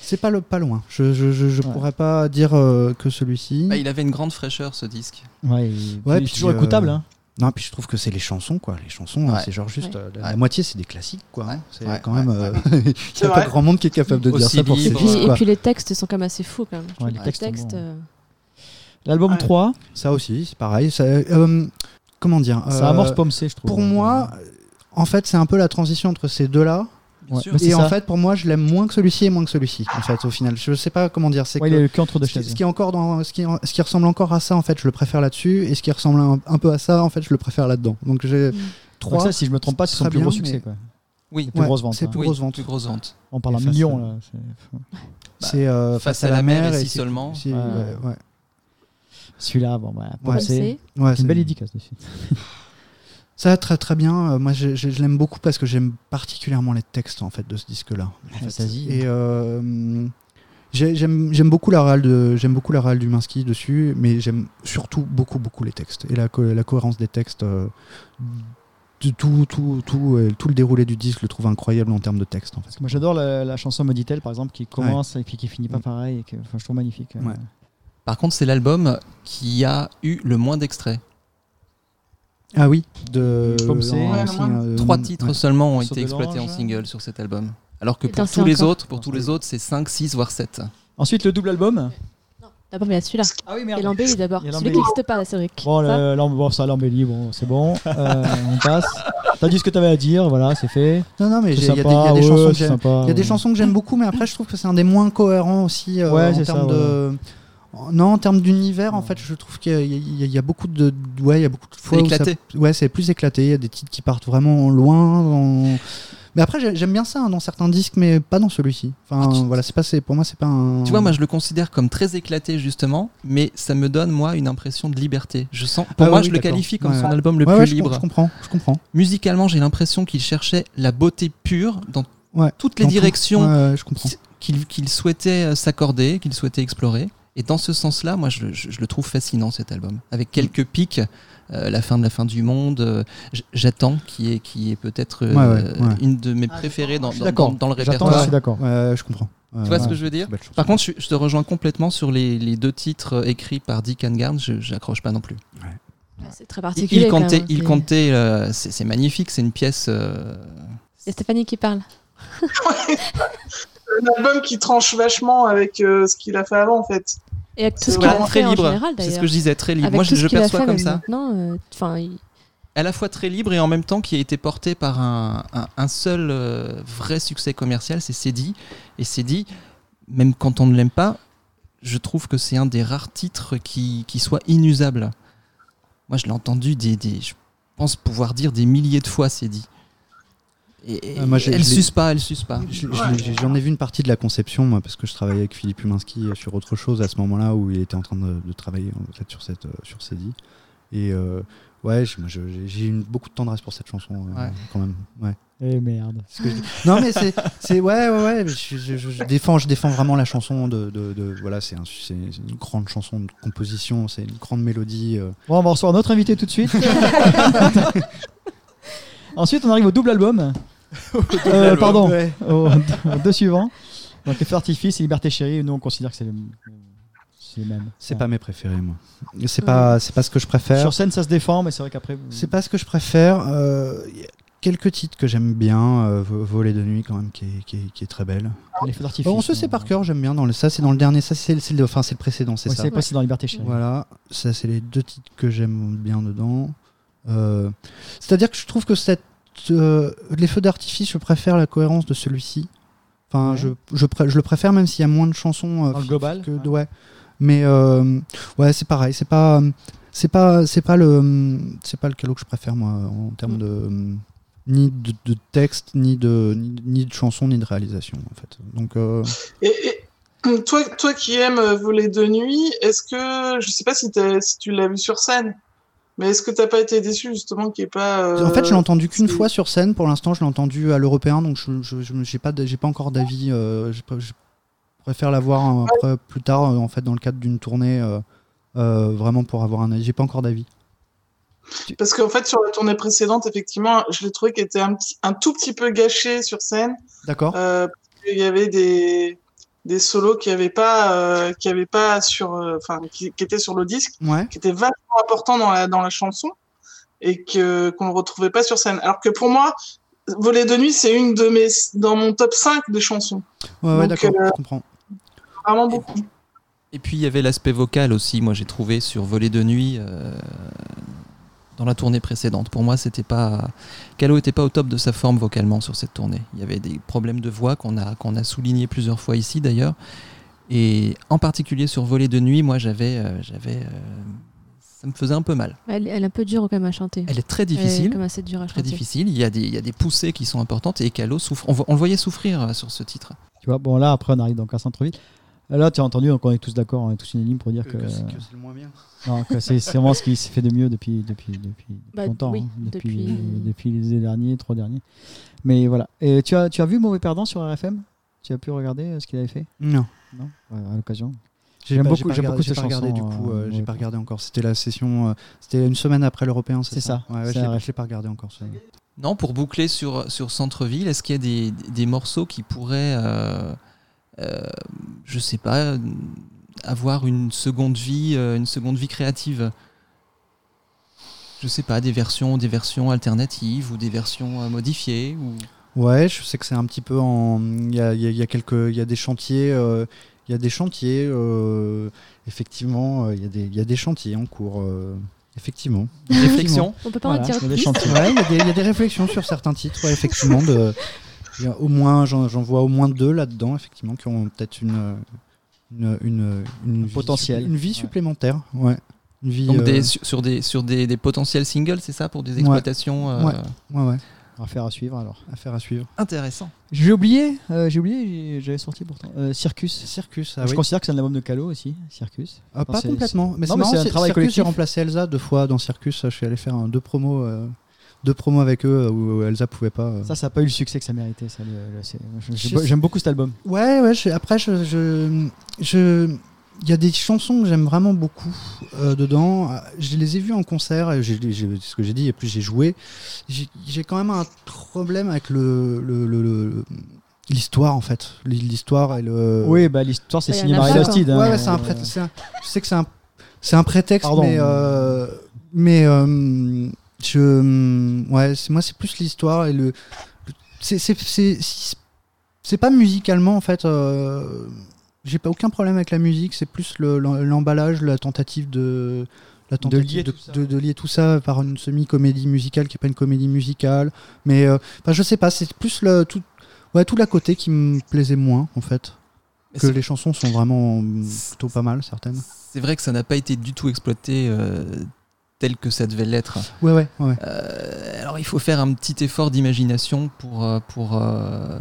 C'est pas, le, pas loin. Je, je, je, je Ouais. pourrais pas dire euh, que celui-ci. Bah, il avait une grande fraîcheur ce disque. Ouais, et Ouais, puis puis, toujours euh, écoutable. Hein. Non, puis je trouve que c'est les chansons, quoi. Les chansons, Ouais. euh, c'est genre juste. Ouais. euh, la, la Ouais. moitié, c'est des classiques, quoi. hein. Ouais. C'est Ouais, quand même. ouais. euh, [laughs] Il n'y a pas grand monde qui est capable de dire ça pour libre. Et puis, disques, et puis les textes sont quand même assez fous quand même. Les textes euh, L'album Ouais. 3, Ça aussi, c'est pareil. Ça, euh, comment dire ça amorce Pomme C, je trouve. Pour moi, en fait, c'est un peu la transition entre ces deux-là. Bien Ouais. sûr. Mais c'est Et en fait, pour moi, je l'aime moins que celui-ci et moins que celui-ci. En fait, au final, je sais pas comment dire. C'est Ouais, que il est le cul entre deux ce qui, ce qui est encore dans ce qui, ce qui ressemble encore à ça, en fait, je le préfère là-dessus. Et ce qui ressemble un, un peu à ça, en fait, je le préfère là-dedans. Donc j'ai Mm. Trois. ça, si je me trompe pas, c'est son plus gros succès. mais- Quoi. Oui, plus Ouais, grosse vente, C'est hein. plus Oui, grosse vente. plus grosse vente. On parle en millions là. c'est- C'est euh, Face à la mer et si seulement. Ouais. ouais. Celui-là, bon, bah, Ouais. C'est Ouais, une belle dédicace dessus. [laughs] Ça va très très bien. Euh, moi, je, je- je l'aime beaucoup parce que j'aime particulièrement les textes en fait de ce disque-là. fait. Fantasy. Et euh, j'ai- j'aime beaucoup la réal de j'aime beaucoup la du Minsky dessus, mais j'aime surtout beaucoup beaucoup les textes et la, co- la cohérence des textes. euh, de tout tout tout euh, tout le déroulé du disque, je le trouve incroyable en termes de texte en fait. Moi j'adore la, la chanson Moditel par exemple qui commence et puis qui finit pas Mm. pareil. Et que, je trouve magnifique. euh. Ouais. Par contre, c'est l'album qui a eu le moins d'extraits. Ah oui, de Pomme C. en- Ouais, aussi, moi. euh, Trois ouais. titres seulement ont été exploités en single sur cet album. Alors que Et pour tous les encore. autres, pour tous les autres, c'est 5, 6 voire 7. Ensuite le double album. D'abord, il y a celui-là. Ah oui Et l'embellie d'abord. Il y a Celui qui n'existe pas, c'est vrai. Bon, Ça, bon, ça l'embellie, bon, c'est bon. Euh, on passe. T'as dit ce que t'avais à dire, voilà, c'est fait. Non non, mais il y a des, sympa, il y a des ouais, chansons que j'aime. Il y a des chansons que j'aime beaucoup, mais après je trouve que c'est un des moins cohérents aussi euh, Ouais, en ça, termes de. Non, en termes d'univers, en fait, je trouve qu'il y, a- y y beaucoup de, ouais, il y a beaucoup de fois où ça- éclaté. ouais, c'est plus éclaté. Il y a des titres qui partent vraiment loin. Mais après, j'ai- j'aime bien ça hein, dans certains disques, mais pas dans celui-ci. Enfin, Ah, tu- voilà, c'est pas, pour moi, c'est pas un. Tu vois, moi je le considère comme très éclaté justement, mais ça me donne moi une impression de liberté. Je sens, pour Ah moi, oui, je le qualifie comme Ouais. son album le Ouais, plus je, libre. com- je comprends, je comprends. Musicalement, j'ai l'impression qu'il cherchait la beauté pure dans toutes les tout. directions je comprends. qu'il qu'il souhaitait euh, s'accorder, qu'il souhaitait explorer. Et dans ce sens-là, moi, je, je- je le trouve fascinant cet album, avec quelques pics. euh, la fin de la fin du monde, euh, j'attends, qui est, qui est peut-être euh, Ouais, ouais, ouais. une de mes préférées dans, le J'attends, je répertoire. suis d'accord. Je comprends. Tu vois ce que je veux dire. Par contre, je, je te rejoins complètement sur les, les deux titres écrits par Dick Angarn, je j'accroche pas non plus. C'est très particulier. il comptait, il c'est- comptait, euh, c'est magnifique, c'est une pièce. euh, C'est Stéphanie qui parle. [laughs] Un album qui tranche vachement avec euh, ce qu'il a fait avant, en fait. Et avec tout C'est ce qu'il voilà, a très fait en général C'est ce que je disais, très libre. Avec Moi, je, je perçois fait, comme ça. Maintenant, euh, enfin, à la fois très libre et en même temps qui a été porté par un, un- un seul euh, vrai succès commercial, c'est Cédie. Et Cédie, même quand on ne l'aime pas, je trouve que c'est un des rares titres qui, qui soit inusable. Moi, je l'ai entendu des, des- je pense pouvoir dire des milliers de fois Cédie. Et, et Ah, moi, elle suce pas, elle suce pas. J'en ai vu une partie de la conception, moi, parce que je travaillais avec Philippe Huminski sur autre chose à ce moment-là où il était en train de, de travailler en fait, sur cette euh, sur. Et euh, ouais, j'ai eu beaucoup de tendresse pour cette chanson euh, Ouais. quand même. Ouais. Eh merde. Ce que je dis. Non mais c'est ouais ouais ouais. Je, je- je- je défends je défends vraiment la chanson de, de, de- voilà c'est un- c'est une grande chanson de composition c'est une grande mélodie. euh. Bon, on va recevoir notre invité tout de suite. [laughs] Ensuite, on arrive au double album. Euh, pardon, Ouais. aux, aux deux suivants. Donc, les Feux Artifice et Liberté Chérie, nous on considère que c'est le- c'est les mêmes. C'est Ouais. pas mes préférés moi. C'est pas c'est pas ce que je préfère. Sur scène, ça se défend, mais c'est vrai qu'après. vous- C'est pas ce que je préfère. euh, y a quelques titres que j'aime bien. euh, Vo- Voler de nuit quand même qui est, qui est, qui est très belle. Les Feux d'Artifice. Bon, on se sait par cœur j'aime bien dans le ça c'est dans le dernier ça c'est le enfin c'est le précédent c'est Ouais, ça. c'est passé dans Liberté Chérie. Voilà, ça c'est les deux titres que j'aime bien dedans. Euh, C'est-à-dire que je trouve que cette, euh, les feux d'artifice, je préfère la cohérence de celui-ci. Enfin, Ouais. je, je, pré- je le préfère même s'il y a moins de chansons. euh, Dans le global, que, ouais. ouais. Mais euh, ouais, c'est pareil. C'est pas, c'est pas, c'est pas le, c'est pas le calo que je préfère moi en termes de ni de, de texte, ni de ni, ni de chanson, ni de réalisation en fait. Donc euh, Et, et toi, toi qui aimes voler de nuit, est-ce que je sais pas si, si tu l'as vu sur scène, mais est-ce que t'as pas été déçu justement qu'il n'y ait pas euh, En fait, je l'ai entendu qu'une fois sur scène. Pour l'instant, je l'ai entendu à l'européen, donc je j'ai pas, pas encore d'avis. euh, je, pr- je préfère la voir euh, plus tard, en fait, dans le cadre d'une tournée, euh, vraiment pour avoir un avis. J'ai pas encore d'avis. Parce qu'en fait, sur la tournée précédente, effectivement, je l'ai trouvé qu'il était un, petit, un tout petit peu gâché sur scène. D'accord. Qu'il y avait des, des solos qui avaient pas, euh, qui avaient pas sur, euh, enfin, qui, qui étaient sur le disque, Ouais. qui étaient vachement importants dans la, dans la chanson et que, qu'on ne retrouvait pas sur scène. Alors que pour moi, Voler de nuit, c'est une de mes, dans mon top 5 des chansons. Ouais, ouais, Donc, d'accord. euh, Je comprends. Vraiment beaucoup. Et puis il y avait l'aspect vocal aussi, moi j'ai trouvé sur Voler de nuit euh, dans la tournée précédente. Pour moi, c'était pas Calo était pas au top de sa forme vocalement sur cette tournée. Il y avait des problèmes de voix qu'on a qu'on a souligné plusieurs fois ici d'ailleurs. Et en particulier sur Voler de nuit, moi j'avais euh, j'avais euh, ça me faisait un peu mal. Elle, elle est un peu dure quand même à chanter. Elle est très Elle est difficile. quand même assez dure à Très chanter. difficile, il y, a des, il y a des poussées qui sont importantes et Calo souffre. On le voyait souffrir euh, sur ce titre. Tu vois, bon, là, après, on arrive donc à Centre-Ville. Là, tu as entendu, donc on est tous d'accord, on est tous unanimes pour dire que, c'est le moins bien. non, que c'est [laughs] vraiment ce qui s'est fait de mieux depuis, depuis, depuis Bah, longtemps. oui, hein, depuis, depuis- depuis les derniers, trois derniers. Mais voilà. Et tu as, tu as vu Mauvais Perdant sur RFM Tu as pu regarder euh, ce qu'il avait fait? Non. Non? Ouais, À l'occasion. J'ai J'aime pas, beaucoup- j'ai pas j'aime regardé, beaucoup j'ai cette pas regardé du chanson, coup. euh, euh, j'ai pas regardé encore. C'était la session. euh, C'était une semaine après l'européen, c'est C'est ça? ça, Ouais, ouais, c'est je l'ai- RFM. je l'ai pas regardé encore. ça. Non, pour boucler sur, sur Centre-Ville, est-ce qu'il y a des, des morceaux qui pourraient, euh, euh, je sais pas, euh, avoir une seconde vie, euh, une seconde vie créative Je sais pas, des versions, des versions alternatives ou des versions euh, modifiées ou... Ouais, je sais que c'est un petit peu en. Il y a, y a- y a quelques, il y a des chantiers. euh, Il y a des chantiers. euh, effectivement, euh, il y a des, il y a des chantiers en cours. euh, effectivement. [laughs] Réflexion On peut pas Voilà, en dire il y a des plus. Ouais, il y, a des- il y a des réflexions sur certains titres, ouais, effectivement. De, [laughs] il y a au moins, j'en vois au moins deux là-dedans, effectivement, qui ont peut-être une, une, une, une vie potentiel. supplé- une vie Ouais. supplémentaire. Ouais. Une vie. Donc euh, des, sur des, sur des, des potentiels singles, c'est ça, pour des exploitations euh, Ouais. Ouais, ouais. Affaire à suivre alors. Affaire à suivre. Intéressant. J'ai oublié, euh, j'ai oublié, j'avais sorti pourtant. Euh, Circus. Circus, ah je oui. considère que c'est un album de Calo aussi, Circus. Ah, Enfin, pas complètement. Mais Non, c'est un travail Circus, collectif. j'ai remplacé Elsa deux fois dans Circus. Je suis allé faire un- deux promos, deux promos avec eux euh, où Elsa pouvait pas. euh. Ça, ça n'a pas eu le succès que ça méritait. Ça, J'aime beaucoup cet album. Ouais, ouais. je- après, je, je, je- il y a des chansons que j'aime vraiment beaucoup euh, dedans. Je les ai vues en concert. et j'ai- j'ai- C'est ce que j'ai dit. Et puis j'ai joué. J'ai j'ai quand même un problème avec le le- le- le- l'histoire en fait. L'histoire et le. Oui, bah, l'histoire, c'est signé Marie plein, Lostid. Ouais, hein, ouais, c'est un prétexte. c'est un- Je sais que c'est un, c'est un prétexte, Pardon. mais euh, mais euh, je, ouais, c'est- moi c'est plus l'histoire et le, le- c'est pas musicalement en fait. euh, j'ai pas aucun problème avec la musique. C'est plus le- l'em- l'emballage, la tentative de la tentative lier de, tout ça. de- de lier tout ça par une semi-comédie musicale qui est pas une comédie musicale. Mais euh, enfin, je sais pas, c'est plus le tout, ouais, tout l'à côté qui me plaisait moins en fait. Que les chansons sont vraiment plutôt pas mal, certaines. C'est vrai que ça n'a pas été du tout exploité euh, tel que ça devait l'être. Ouais, ouais, ouais. Euh, alors il faut faire un petit effort d'imagination pour, euh, pour, euh,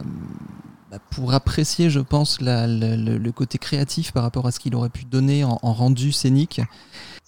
bah, pour apprécier, je pense, la- la- le, le côté créatif par rapport à ce qu'il aurait pu donner en, en rendu scénique.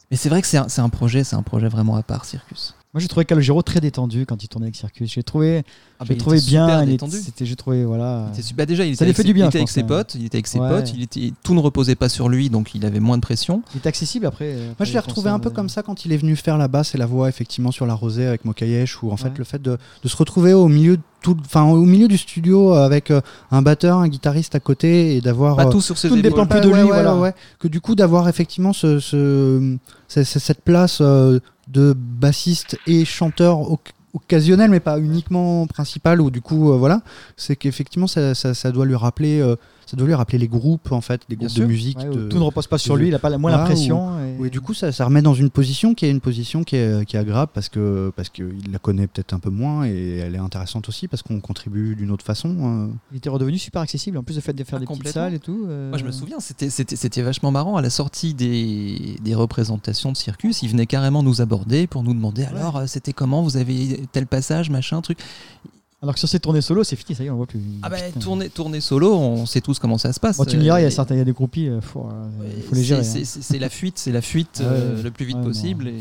Mais c'est vrai que c'est un, c'est un projet, c'est un projet vraiment à part, Circus. Moi, j'ai trouvé Calogero très détendu quand il tournait avec Circus. J'ai trouvé, Ah, trouvé bien. super il détendu. était- C'était, j'ai trouvé, voilà. Il était su- bah déjà, il Ça était avec, fait du bien, il était avec ses ouais. potes, il était avec ses Ouais. potes, il était, tout ne reposait pas sur lui, donc il avait moins de pression. Il est accessible après. Moi, je l'ai retrouvé un peu comme ça quand il est venu faire la basse et la voix effectivement sur la rosée avec Mokayesh, où en fait Ouais. le fait de, de se retrouver au milieu de tout, enfin au milieu du studio avec euh, un batteur, un guitariste à côté et d'avoir Pas euh, tout sur ses tout ne épaules. dépend plus de ouais, lui, ouais, voilà. ouais. Que du coup, d'avoir effectivement ce- cette place euh, de bassiste et chanteur oc- occasionnel, mais pas uniquement principal, ou du coup, euh, voilà, c'est qu'effectivement, ça, ça- ça doit lui rappeler, euh, ça doit lui rappeler les groupes, en fait, les Bien groupes sûr. de musique. Ouais, où de- Tout ne repose pas sur de- lui, il a pas la- moins Voilà, l'impression. et- oui, du coup, ça, ça remet dans une position qui est une position qui est, qui est agréable parce que parce qu'il la connaît peut-être un peu moins et elle est intéressante aussi parce qu'on contribue d'une autre façon. euh. Il était redevenu super accessible en plus de fait de faire Ah, des petites salles et tout. euh, Moi, je me souviens, c'était- c'était c'était vachement marrant. À la sortie des, des représentations de circus, il venait carrément nous aborder pour nous demander alors, euh, c'était comment? Vous avez tel passage, machin, truc. Alors que sur ses tournées solo, c'est fini, ça y est, on voit plus. Ah bah, tourner, tourner solo, on sait tous comment ça se passe. Bon, tu me diras, il y a Euh, certains, il y a des groupies, euh, faut, euh, il faut les gérer. c'est- hein. C'est la fuite, c'est la fuite [laughs] euh, le plus vite non. possible. Et...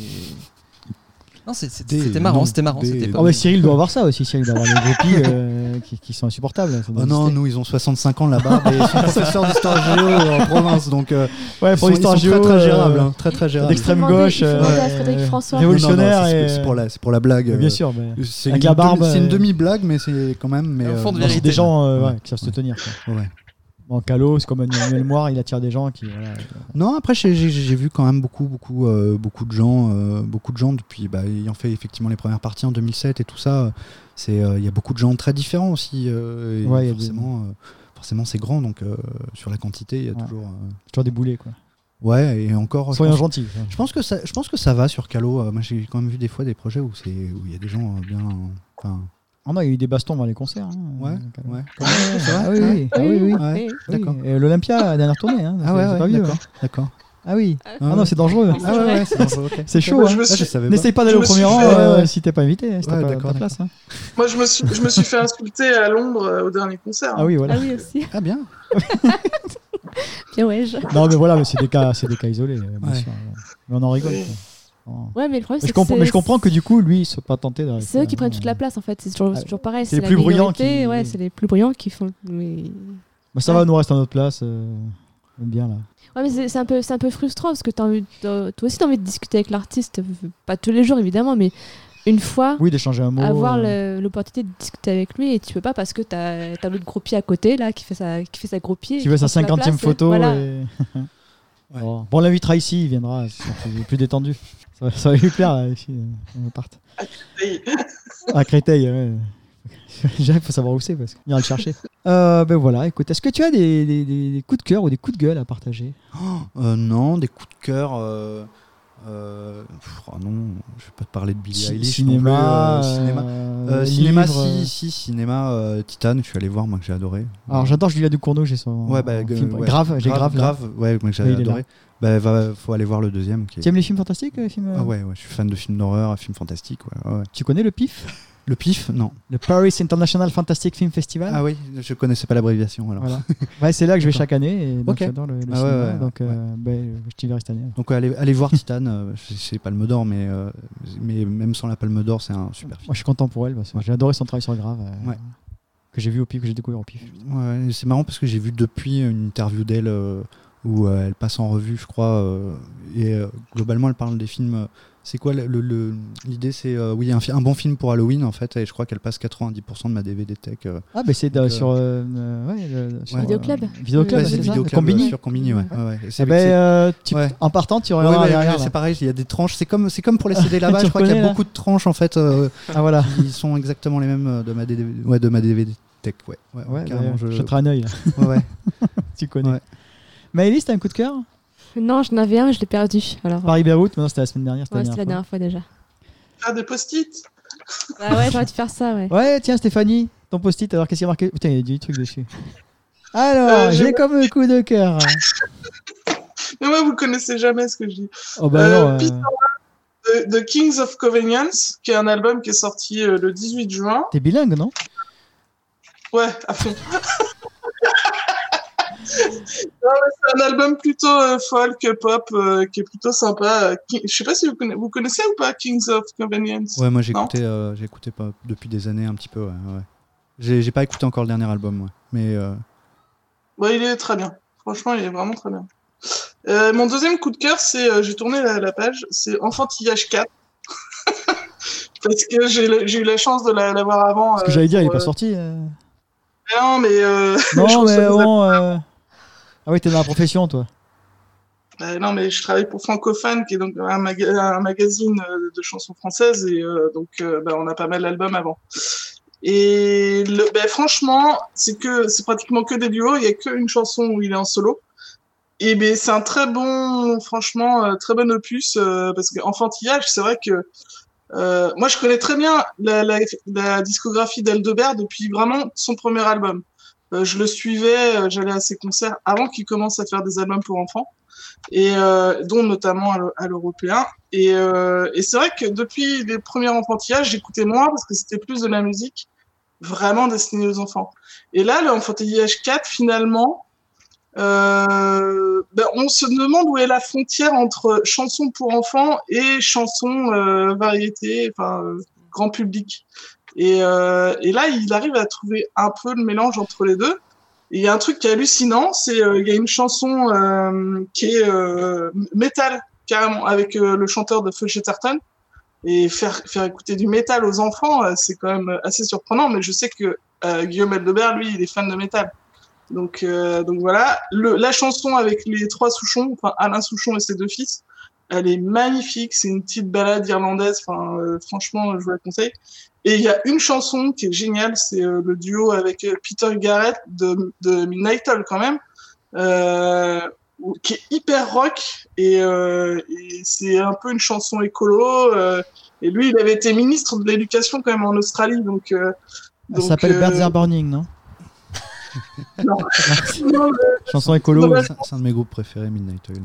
Non, c'était marrant, c'était marrant. des pas Oh, mais Cyril doit avoir ça aussi. Cyril doit avoir des groupies [laughs] euh, qui, qui sont insupportables. Oh non, nous ils ont 65 ans là-bas et ils sont [laughs] professeurs d'histoire géo en province donc euh, ouais, ils pour sont, l'histoire ils sont géo, très très euh, gérables, hein, très très gérables. d'extrême gauche, euh, non, révolutionnaire c'est- et c'est pour la c'est pour la blague. Bien euh, sûr, mais C'est une euh, demi-blague, mais c'est quand même. Mais, Au fond de euh, vérité. des gens euh, qui savent se tenir. quoi. ouais. Bon, Calo, c'est comme Emmanuel [laughs] Moire, il attire des gens qui. Voilà, Non, après j'ai- vu quand même beaucoup, beaucoup, euh, beaucoup de gens, euh, beaucoup de gens depuis, bah, ayant fait effectivement les premières parties en 2007 et tout ça. C'est, euh, il y a beaucoup de gens très différents aussi. et Ouais, des- forcément, forcément c'est grand, donc sur la quantité, il y a Ouais. toujours. toujours des boulets, quoi. Ouais, et encore. Soyons gentils. Je pense que ça, je pense que ça va sur Calo. moi, j'ai quand même vu des fois des projets où c'est, où il y a des gens bien. Enfin, Oh non, il y a eu des bastons dans les concerts. hein, ouais, euh, Calo. ouais. Ouais, ah oui, oui. Ah oui, oui. Ouais, d'accord. Et L'Olympia, la dernière tournée. Hein, Ah c'est- ouais, c'est ouais, pas vieux, d'accord, hein. d'accord. Ah oui. Ah Ah non, c'est dangereux. Ah ouais, ouais, c'est dangereux. C'est chaud. Hein. Ah. N'essaye pas d'aller au premier rang fait, euh, euh, si t'es pas invité, si t'as ouais, pas d'accord, ta place. hein. moi, je me suis, je me suis fait insulter à Londres euh, au dernier concert. Ah oui, voilà. Ah oui aussi. Ah bien. [laughs] Bien ouais. je- Non, mais voilà, mais c'est des cas, c'est des cas isolés, bien Ouais. sûr. Mais on en rigole. Oui. Ouais, mais le problème Mais c'est je, que mais je comprends que du coup, lui, il soit pas tenté d'arrêter. C'est eux qui prennent toute la place en fait. C'est toujours, Ah, toujours pareil. c'est les plus bruyants qui- Ouais, c'est les plus bruyants qui font. mais- Bah, ça va, nous reste à notre place. euh, on est bien là. Ouais, mais c'est c'est un peu, c'est un peu frustrant parce que t'as envie, de- toi aussi t'as envie de discuter avec l'artiste, pas tous les jours évidemment, mais une fois. Oui, d'échanger un mot. avoir euh, l'opportunité de discuter avec lui et tu peux pas parce que t'as as, l'autre gros pied à côté là qui fait sa qui fait sa gros pied Qui veut sa prend toute la 50e place, photo. voilà. et- [laughs] Ouais. Bon, on l'invitera ici, il viendra, plus détendu. Ça, va- ça va lui plaire là, ici, on parte. Et- À Créteil, ouais. Déjà, il faut savoir où c'est parce qu'on ira le chercher. Euh, ben voilà, écoute, est-ce que tu as des, des- des- des coups de cœur ou des coups de gueule à partager? Euh, non, des coups de cœur. Euh, euh, pff, oh non, je vais pas te parler de Billie Ci- Eilish. cinéma, non plus, euh, cinéma. euh, Euh, cinéma, si, si, cinéma, euh, Titan, je suis allé voir, moi que j'ai adoré. Alors j'adore Julia Ducournau, j'ai son Ouais, bah, film- ouais. grave, j'ai grave, là. grave, ouais, moi que j'ai adoré. Bah, va, faut aller voir le deuxième. Qui est- Tu aimes les films fantastiques, les films euh Ah ouais, ouais, je suis fan de films d'horreur, films fantastiques. Ouais. Tu connais le PIF Le pif, non. Le Paris International Fantastic Film Festival? Ah oui, je connaissais pas l'abréviation alors. Voilà. Ouais, c'est là que je vais chaque année et donc j'adore le, le Ah ouais, cinéma. donc euh, ben, je t'y verrai cette année. Donc allez, allez voir Titan, euh, c'est- Palme d'Or, mais, euh, mais même sans la Palme d'Or, c'est un super film. Moi je suis content pour elle parce que j'ai adoré son travail sur Grave. euh, Ouais. Que j'ai vu au PIF, que j'ai découvert au PIF. Ouais, c'est marrant parce que j'ai vu depuis une interview d'elle euh, où euh, elle passe en revue, je crois, euh, et euh, globalement elle parle des films. c'est quoi le- le- l'idée C'est euh, oui un, bon film pour Halloween en fait, et je crois qu'elle passe 90% de ma DVD tech. euh, Ah, ben c'est euh, sur. euh, euh, ouais, le- sur, Vidéoclub. euh, Vidéoclub, Ouais, c'est vidéo le Combini sur Combini, ouais. ouais, ouais. Et c'est- c'est- tu- ouais. En partant, tu regardes c'est pareil, il y a des tranches. C'est comme, c'est comme pour les CD [laughs] là-bas. Je crois qu'il y a là beaucoup de tranches en fait euh, Ah voilà. qui sont exactement les mêmes de ma DVD, ouais, de ma DVD tech. Ouais, ouais, Ouais, carrément. bah, je... je jetterai un œil. ouais. [laughs] tu connais. Maëlys, t'as un coup de cœur? Non, j'en avais un, mais je l'ai perdu. Alors, Paris-Beyrouth, non, c'était la semaine dernière. ouais, c'était la dernière fois déjà. Ah, des post-it? Bah ouais, j'aurais dû faire ça, ouais. Ouais, tiens, Stéphanie, ton post-it, alors qu'est-ce qu'il y a marqué? Putain, il y a du truc dessus. Alors, Euh, j'ai comme coup de cœur. Mais moi, vous connaissez jamais ce que je dis. Oh bah Euh, non. euh, The, The Kings of Convenience, qui est un album qui est sorti euh, le 18 juin. T'es bilingue, non? Ouais, à fond. [laughs] c'est un album plutôt euh, folk, pop, euh, qui est plutôt sympa. Qui- Je sais pas si vous connaissez, vous connaissez ou pas Kings of Convenience? Ouais, moi j'ai écouté, euh, j'ai écouté pas, depuis des années un petit peu. Ouais, ouais. J'ai pas écouté encore le dernier album, ouais. mais il est très bien. Franchement, il est vraiment très bien. Mon deuxième coup de cœur, c'est, j'ai tourné la, la page, c'est Enfantillage 4. [laughs] Parce que j'ai eu la chance de la- l'avoir avant. Ce que j'allais dire, il est pas sorti. Non, mais. Non, mais [laughs] bon. Ah oui, t'es dans la profession, toi. Euh, non, mais je travaille pour Francophone, qui est donc un, maga- un magazine euh, de chansons françaises, et euh, donc euh, bah, on a pas mal d'albums avant. Et bah, franchement, c'est que c'est pratiquement que des duos. Il y a qu'une chanson où il est en solo. Et ben c'est un très bon, franchement, très bon opus parce que enfantillage, c'est vrai que moi je connais très bien la, la, la discographie d'Aldebert depuis vraiment son premier album. Euh, je le suivais, euh, j'allais à ses concerts avant qu'il commence à faire des albums pour enfants et euh, dont notamment à l'eu- à l'européen. Et, c'est vrai que depuis les premiers enfantillages, j'écoutais moins parce que c'était plus de la musique vraiment destinée aux enfants. Et là, le enfantillage 4, finalement, ben, on se demande où est la frontière entre chansons pour enfants et chansons variété, enfin grand public. Et, euh, et là, il arrive à trouver un peu le mélange entre les deux. Il y a un truc qui est hallucinant, c'est euh, il y a une chanson euh, qui est euh, métal carrément avec le chanteur de Feu Chatterton. Et faire faire écouter du métal aux enfants, c'est quand même assez surprenant. Mais je sais que Guillaume Eldebert, lui, il est fan de métal. Donc donc, voilà, la chanson avec les trois Souchons, enfin Alain Souchon et ses deux fils, elle est magnifique. C'est une petite balade irlandaise. Enfin, franchement, je vous la conseille. Et il y a une chanson qui est géniale, c'est euh, le duo avec euh, Peter Garrett de, de Midnight Oil quand même, euh, qui est hyper rock et, euh, et c'est un peu une chanson écolo. euh, et lui, il avait été ministre de l'éducation quand même en Australie, donc. euh, donc, s'appelle euh, Birds Are Burning, non? [laughs] Non, non, Chanson écolo. C'est un de mes groupes préférés, Midnight Oil.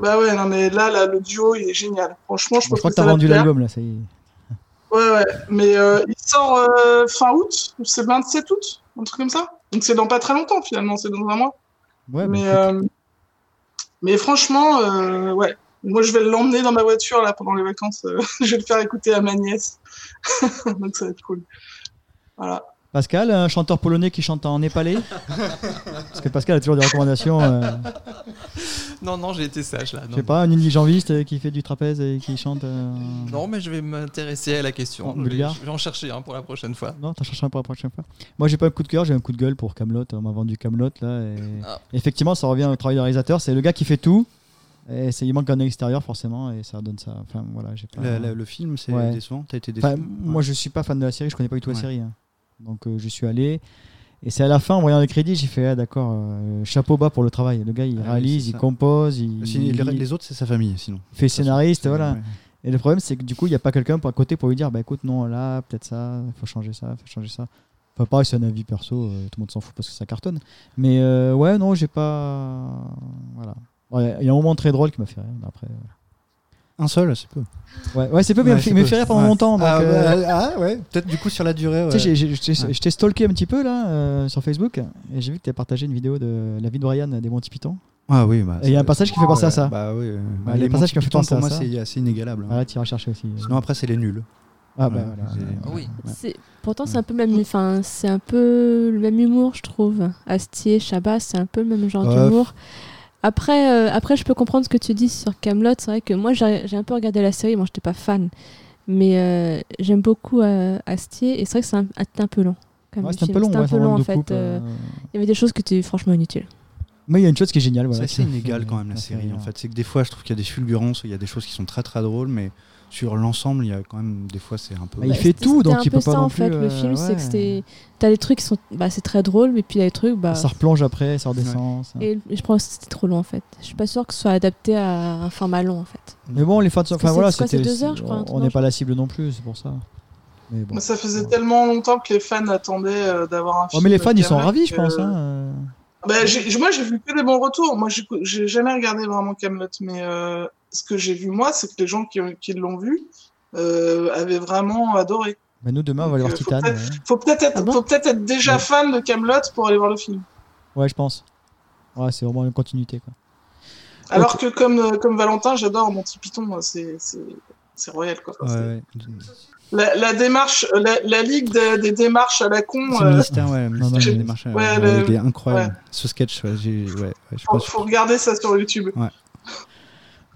Bah ouais, non mais là, là, le duo, il est génial. Franchement, je Je pense crois que ça t'as vendu l'album là, ça y est. Ouais, ouais. Mais euh, il sort euh, fin août, c'est le 27 août, un truc comme ça. Donc c'est dans pas très longtemps finalement, c'est dans un mois. Ouais, bah, mais, écoute. euh, mais franchement, ouais. Moi, je vais l'emmener dans ma voiture là pendant les vacances. [laughs] je vais le faire écouter à ma nièce. [laughs] Donc ça va être cool. Voilà. Pascal, un chanteur polonais qui chante en népalais [laughs] Parce que Pascal a toujours des recommandations. euh, Non, non, j'ai été sage là. je sais pas, un indigent-viste euh, qui fait du trapèze et qui chante. euh, non, mais je vais m'intéresser à la question. En Je vais, bulgare je vais en chercher un pour la prochaine fois. Non, t'en cherches un pour la prochaine fois. Moi, j'ai pas un coup de cœur, j'ai un coup de gueule pour Camelot. On m'a vendu Camelot là. Et... Ah. Effectivement, ça revient au travail du réalisateur. C'est le gars qui fait tout. Et il manque un extérieur forcément, et ça donne ça. Enfin voilà, j'ai pas. Le, le- le film, c'est Ouais. décevant? T'as été. Enfin, moi, je suis pas fan de la série, je connais pas du tout la série. hein. Donc, euh, je suis allé. Et c'est à la fin, en voyant les crédits, j'ai fait ah, d'accord, euh, chapeau bas pour le travail. Le gars, il Ah réalise, il compose, il, les, il les autres, c'est sa famille, sinon. fait scénariste, voilà. ouais. Et le problème, c'est que du coup, il n'y a pas quelqu'un à côté pour lui dire bah écoute, non, là, peut-être ça, faut changer ça, faut changer ça. Enfin, pareil, c'est un avis perso, euh, tout le monde s'en fout parce que ça cartonne. Mais ouais, non, j'ai pas. Voilà. Il y a un moment très drôle qui m'a fait rire. Après, Un seul, c'est peu. ouais, ouais c'est peu, mais il me fait rire pendant Ouais. longtemps. Donc, ah, euh, bah, ah, ouais, peut-être du coup sur la durée. tu ouais. j'ai- je t'ai stalké un petit peu là euh, sur Facebook et j'ai vu que tu as partagé une vidéo de la vie de Brian des Monty Python. Ah oui, bah, Et il y a un passage qui fait penser à ça. Bah oui. euh, Bah, bah, les les passages qui Monty ont fait Python, penser pour à moi, ça. c'est assez inégalable. hein. Voilà, tu iras chercher aussi. Sinon, après, c'est les nuls. ah bah voilà. Ah oui. Pourtant, c'est un peu le même, enfin, c'est un peu le même humour, je trouve. Astier, Chabat, c'est un peu le même genre d'humour. Après, euh, après, je peux comprendre ce que tu dis sur Camelot. C'est vrai que moi, j'ai un peu regardé la série. Moi, j'étais pas fan, mais euh, j'aime beaucoup euh, Astier. Et c'est vrai que c'est un, c'était un peu long. Ouais, c'est un peu long, C'était ouais, un peu long en fait. Il y avait des choses qui étaient franchement inutiles. Mais il y a une chose qui est géniale. Voilà, c'est inégal quand même la série en qui- fait. C'est que des fois je trouve qu'il y a des fulgurances, il y a des choses qui sont très très drôles, mais sur l'ensemble il y a quand même des fois c'est un peu. Bah, il fait tout, donc un il peu peut pas ça, non en fait. plus, Le euh, film, c'est que c'était. T'as des trucs qui sont. Bah, c'est très drôle, mais puis il y a des trucs. Bah, Ça replonge après, ça redescend. ça. Et je pense que c'était trop long en fait. Je suis pas sûre que ce soit adapté à un format long en fait. Mais bon, les fans enfin voilà, c'est quoi, c'est c'était- deux heures, je crois, On n'est pas la cible non plus, c'est pour ça. Mais bon. Mais ça faisait tellement longtemps que les fans attendaient euh, d'avoir un Oh, film. mais les fans, ils sont ravis, je pense. hein. Bah, j'ai- moi, j'ai vu que des bons retours. Moi, j'ai j'ai jamais regardé vraiment Camelot, mais euh, ce que j'ai vu moi, c'est que les gens qui, qui l'ont vu euh, avaient vraiment adoré. Mais nous, demain, on va aller voir euh, Titan. peut-être- ouais. Faut peut-être être, Ah bon faut peut-être être déjà Ouais. fan de Camelot pour aller voir le film. Ouais, je pense. Ouais, c'est vraiment une continuité. Quoi. Alors que comme, euh, comme Valentin, j'adore Monty Python, moi, c'est c'est- c'est royal quoi. Ouais, C'est- ouais. La, la démarche, la, la ligue des, des démarches à la con, Ce euh, ouais, non, mais- démarches, ouais, ouais, le- il est incroyable. ouais. Ce sketch, ouais, ouais, ouais, je faut, pense. faut regarder ça sur YouTube.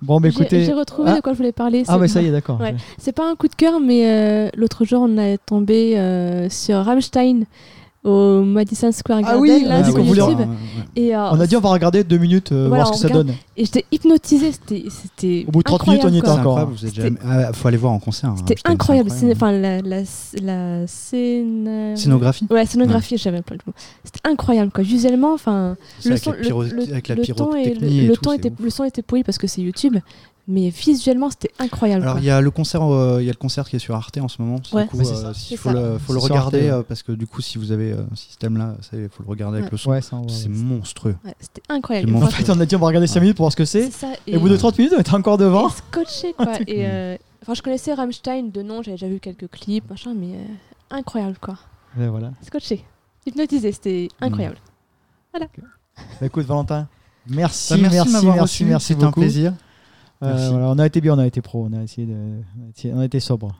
Bon, bah J'ai- écoutez. J'ai retrouvé Ah. de quoi je voulais parler. Ah, bah ça y est, d'accord. Ouais. C'est pas un coup de cœur, mais euh, l'autre jour, on est tombé euh, sur Rammstein au Madison Square Ah Garden, oui, là, on a dit sur qu'on voulait- YouTube. Ouais, ouais. Et, euh, On a dit on va regarder deux minutes, euh, Voilà, voir ce que on ça regarde. donne. et j'étais hypnotisée. C'était, c'était Au bout de 30 minutes, on y incroyable, était encore. jamais- ah, faut aller voir en concert. hein, C'était c'est incroyable. Enfin, la, la, la scène. Scénographie Ouais, scénographie, j'avais pas le mot. C'était incroyable, quoi. Visuellement, enfin, le avec son, le, le- avec la le le, ton était, ouf. le son était pourri parce que c'est YouTube, mais visuellement, c'était incroyable. Alors il y a le concert, euh, il y a le concert qui est sur Arte en ce moment. Ouais. Du coup, c'est euh, si- faut le, faut regarder euh, parce que du coup, si vous avez euh, un système là, il faut le regarder avec Ouais. le son. Ouais, C'est monstrueux. Ouais, c'était incroyable. En fait, on a dit on va regarder 5 minutes pour voir ce que c'est. Et au bout de 30 minutes, on était encore et devant. [laughs] scotché, quoi. euh, enfin, je connaissais Rammstein de nom, j'avais déjà vu quelques clips, machin, mais euh, incroyable, quoi. Et voilà. Scotché. Hypnotisé, c'était incroyable. Bah, écoute, Valentin, merci, Bah, merci, merci, m'avoir merci, reçu, c'était un beaucoup. plaisir. Euh, voilà, on a été bien, on a été pro, on a essayé de, on a été- on a été sobre.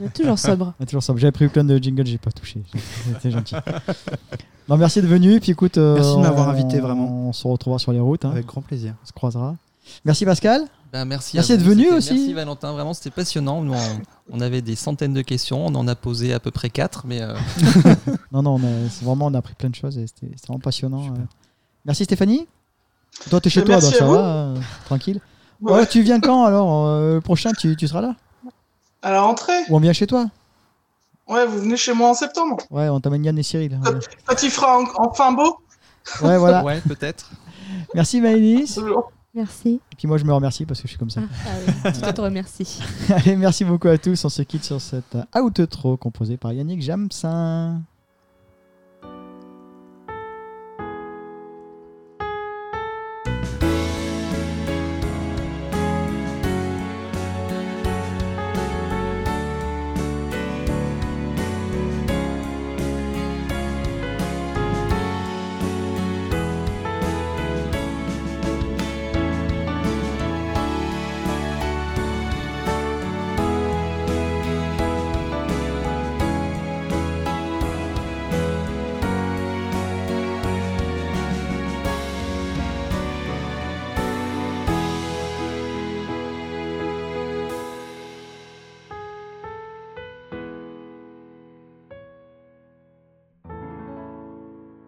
On est toujours sobre. [laughs] On a toujours sobre. J'avais pris plein de jingles, j'ai pas touché. C'était gentil. [laughs] non, merci de venu. Puis écoute, euh, Merci de m'avoir invité, vraiment. On se retrouvera sur les routes. hein. Avec grand plaisir. On se croisera. Merci Pascal. Bah, merci Merci à d'être venu aussi. Merci Valentin, vraiment c'était passionnant. Nous, on, on avait des centaines de questions, on en a posé à peu près 4, mais euh, [laughs] Non, non, on a, c'est vraiment, on a appris plein de choses et c'était vraiment passionnant. euh. Merci Stéphanie. Toi, t'es chez toi, donc merci ça à vous. va, euh, tranquille. Ouais. Ouais, tu viens quand alors euh, Le prochain, tu, tu seras là? À la rentrée, Ou on vient chez toi? Ouais, vous venez chez moi en septembre. Ouais, on t'amène Yann et Cyril. Ouais, Quand il fera en- enfin beau, Ouais, voilà. ouais, peut-être. Merci Maëlys. toujours. Merci. Et puis moi, je me remercie parce que je suis comme ça. Ah, ah oui, je te remercie. [laughs] Allez, merci beaucoup à tous. On se quitte sur cette outro composée par Yannick Jamsin.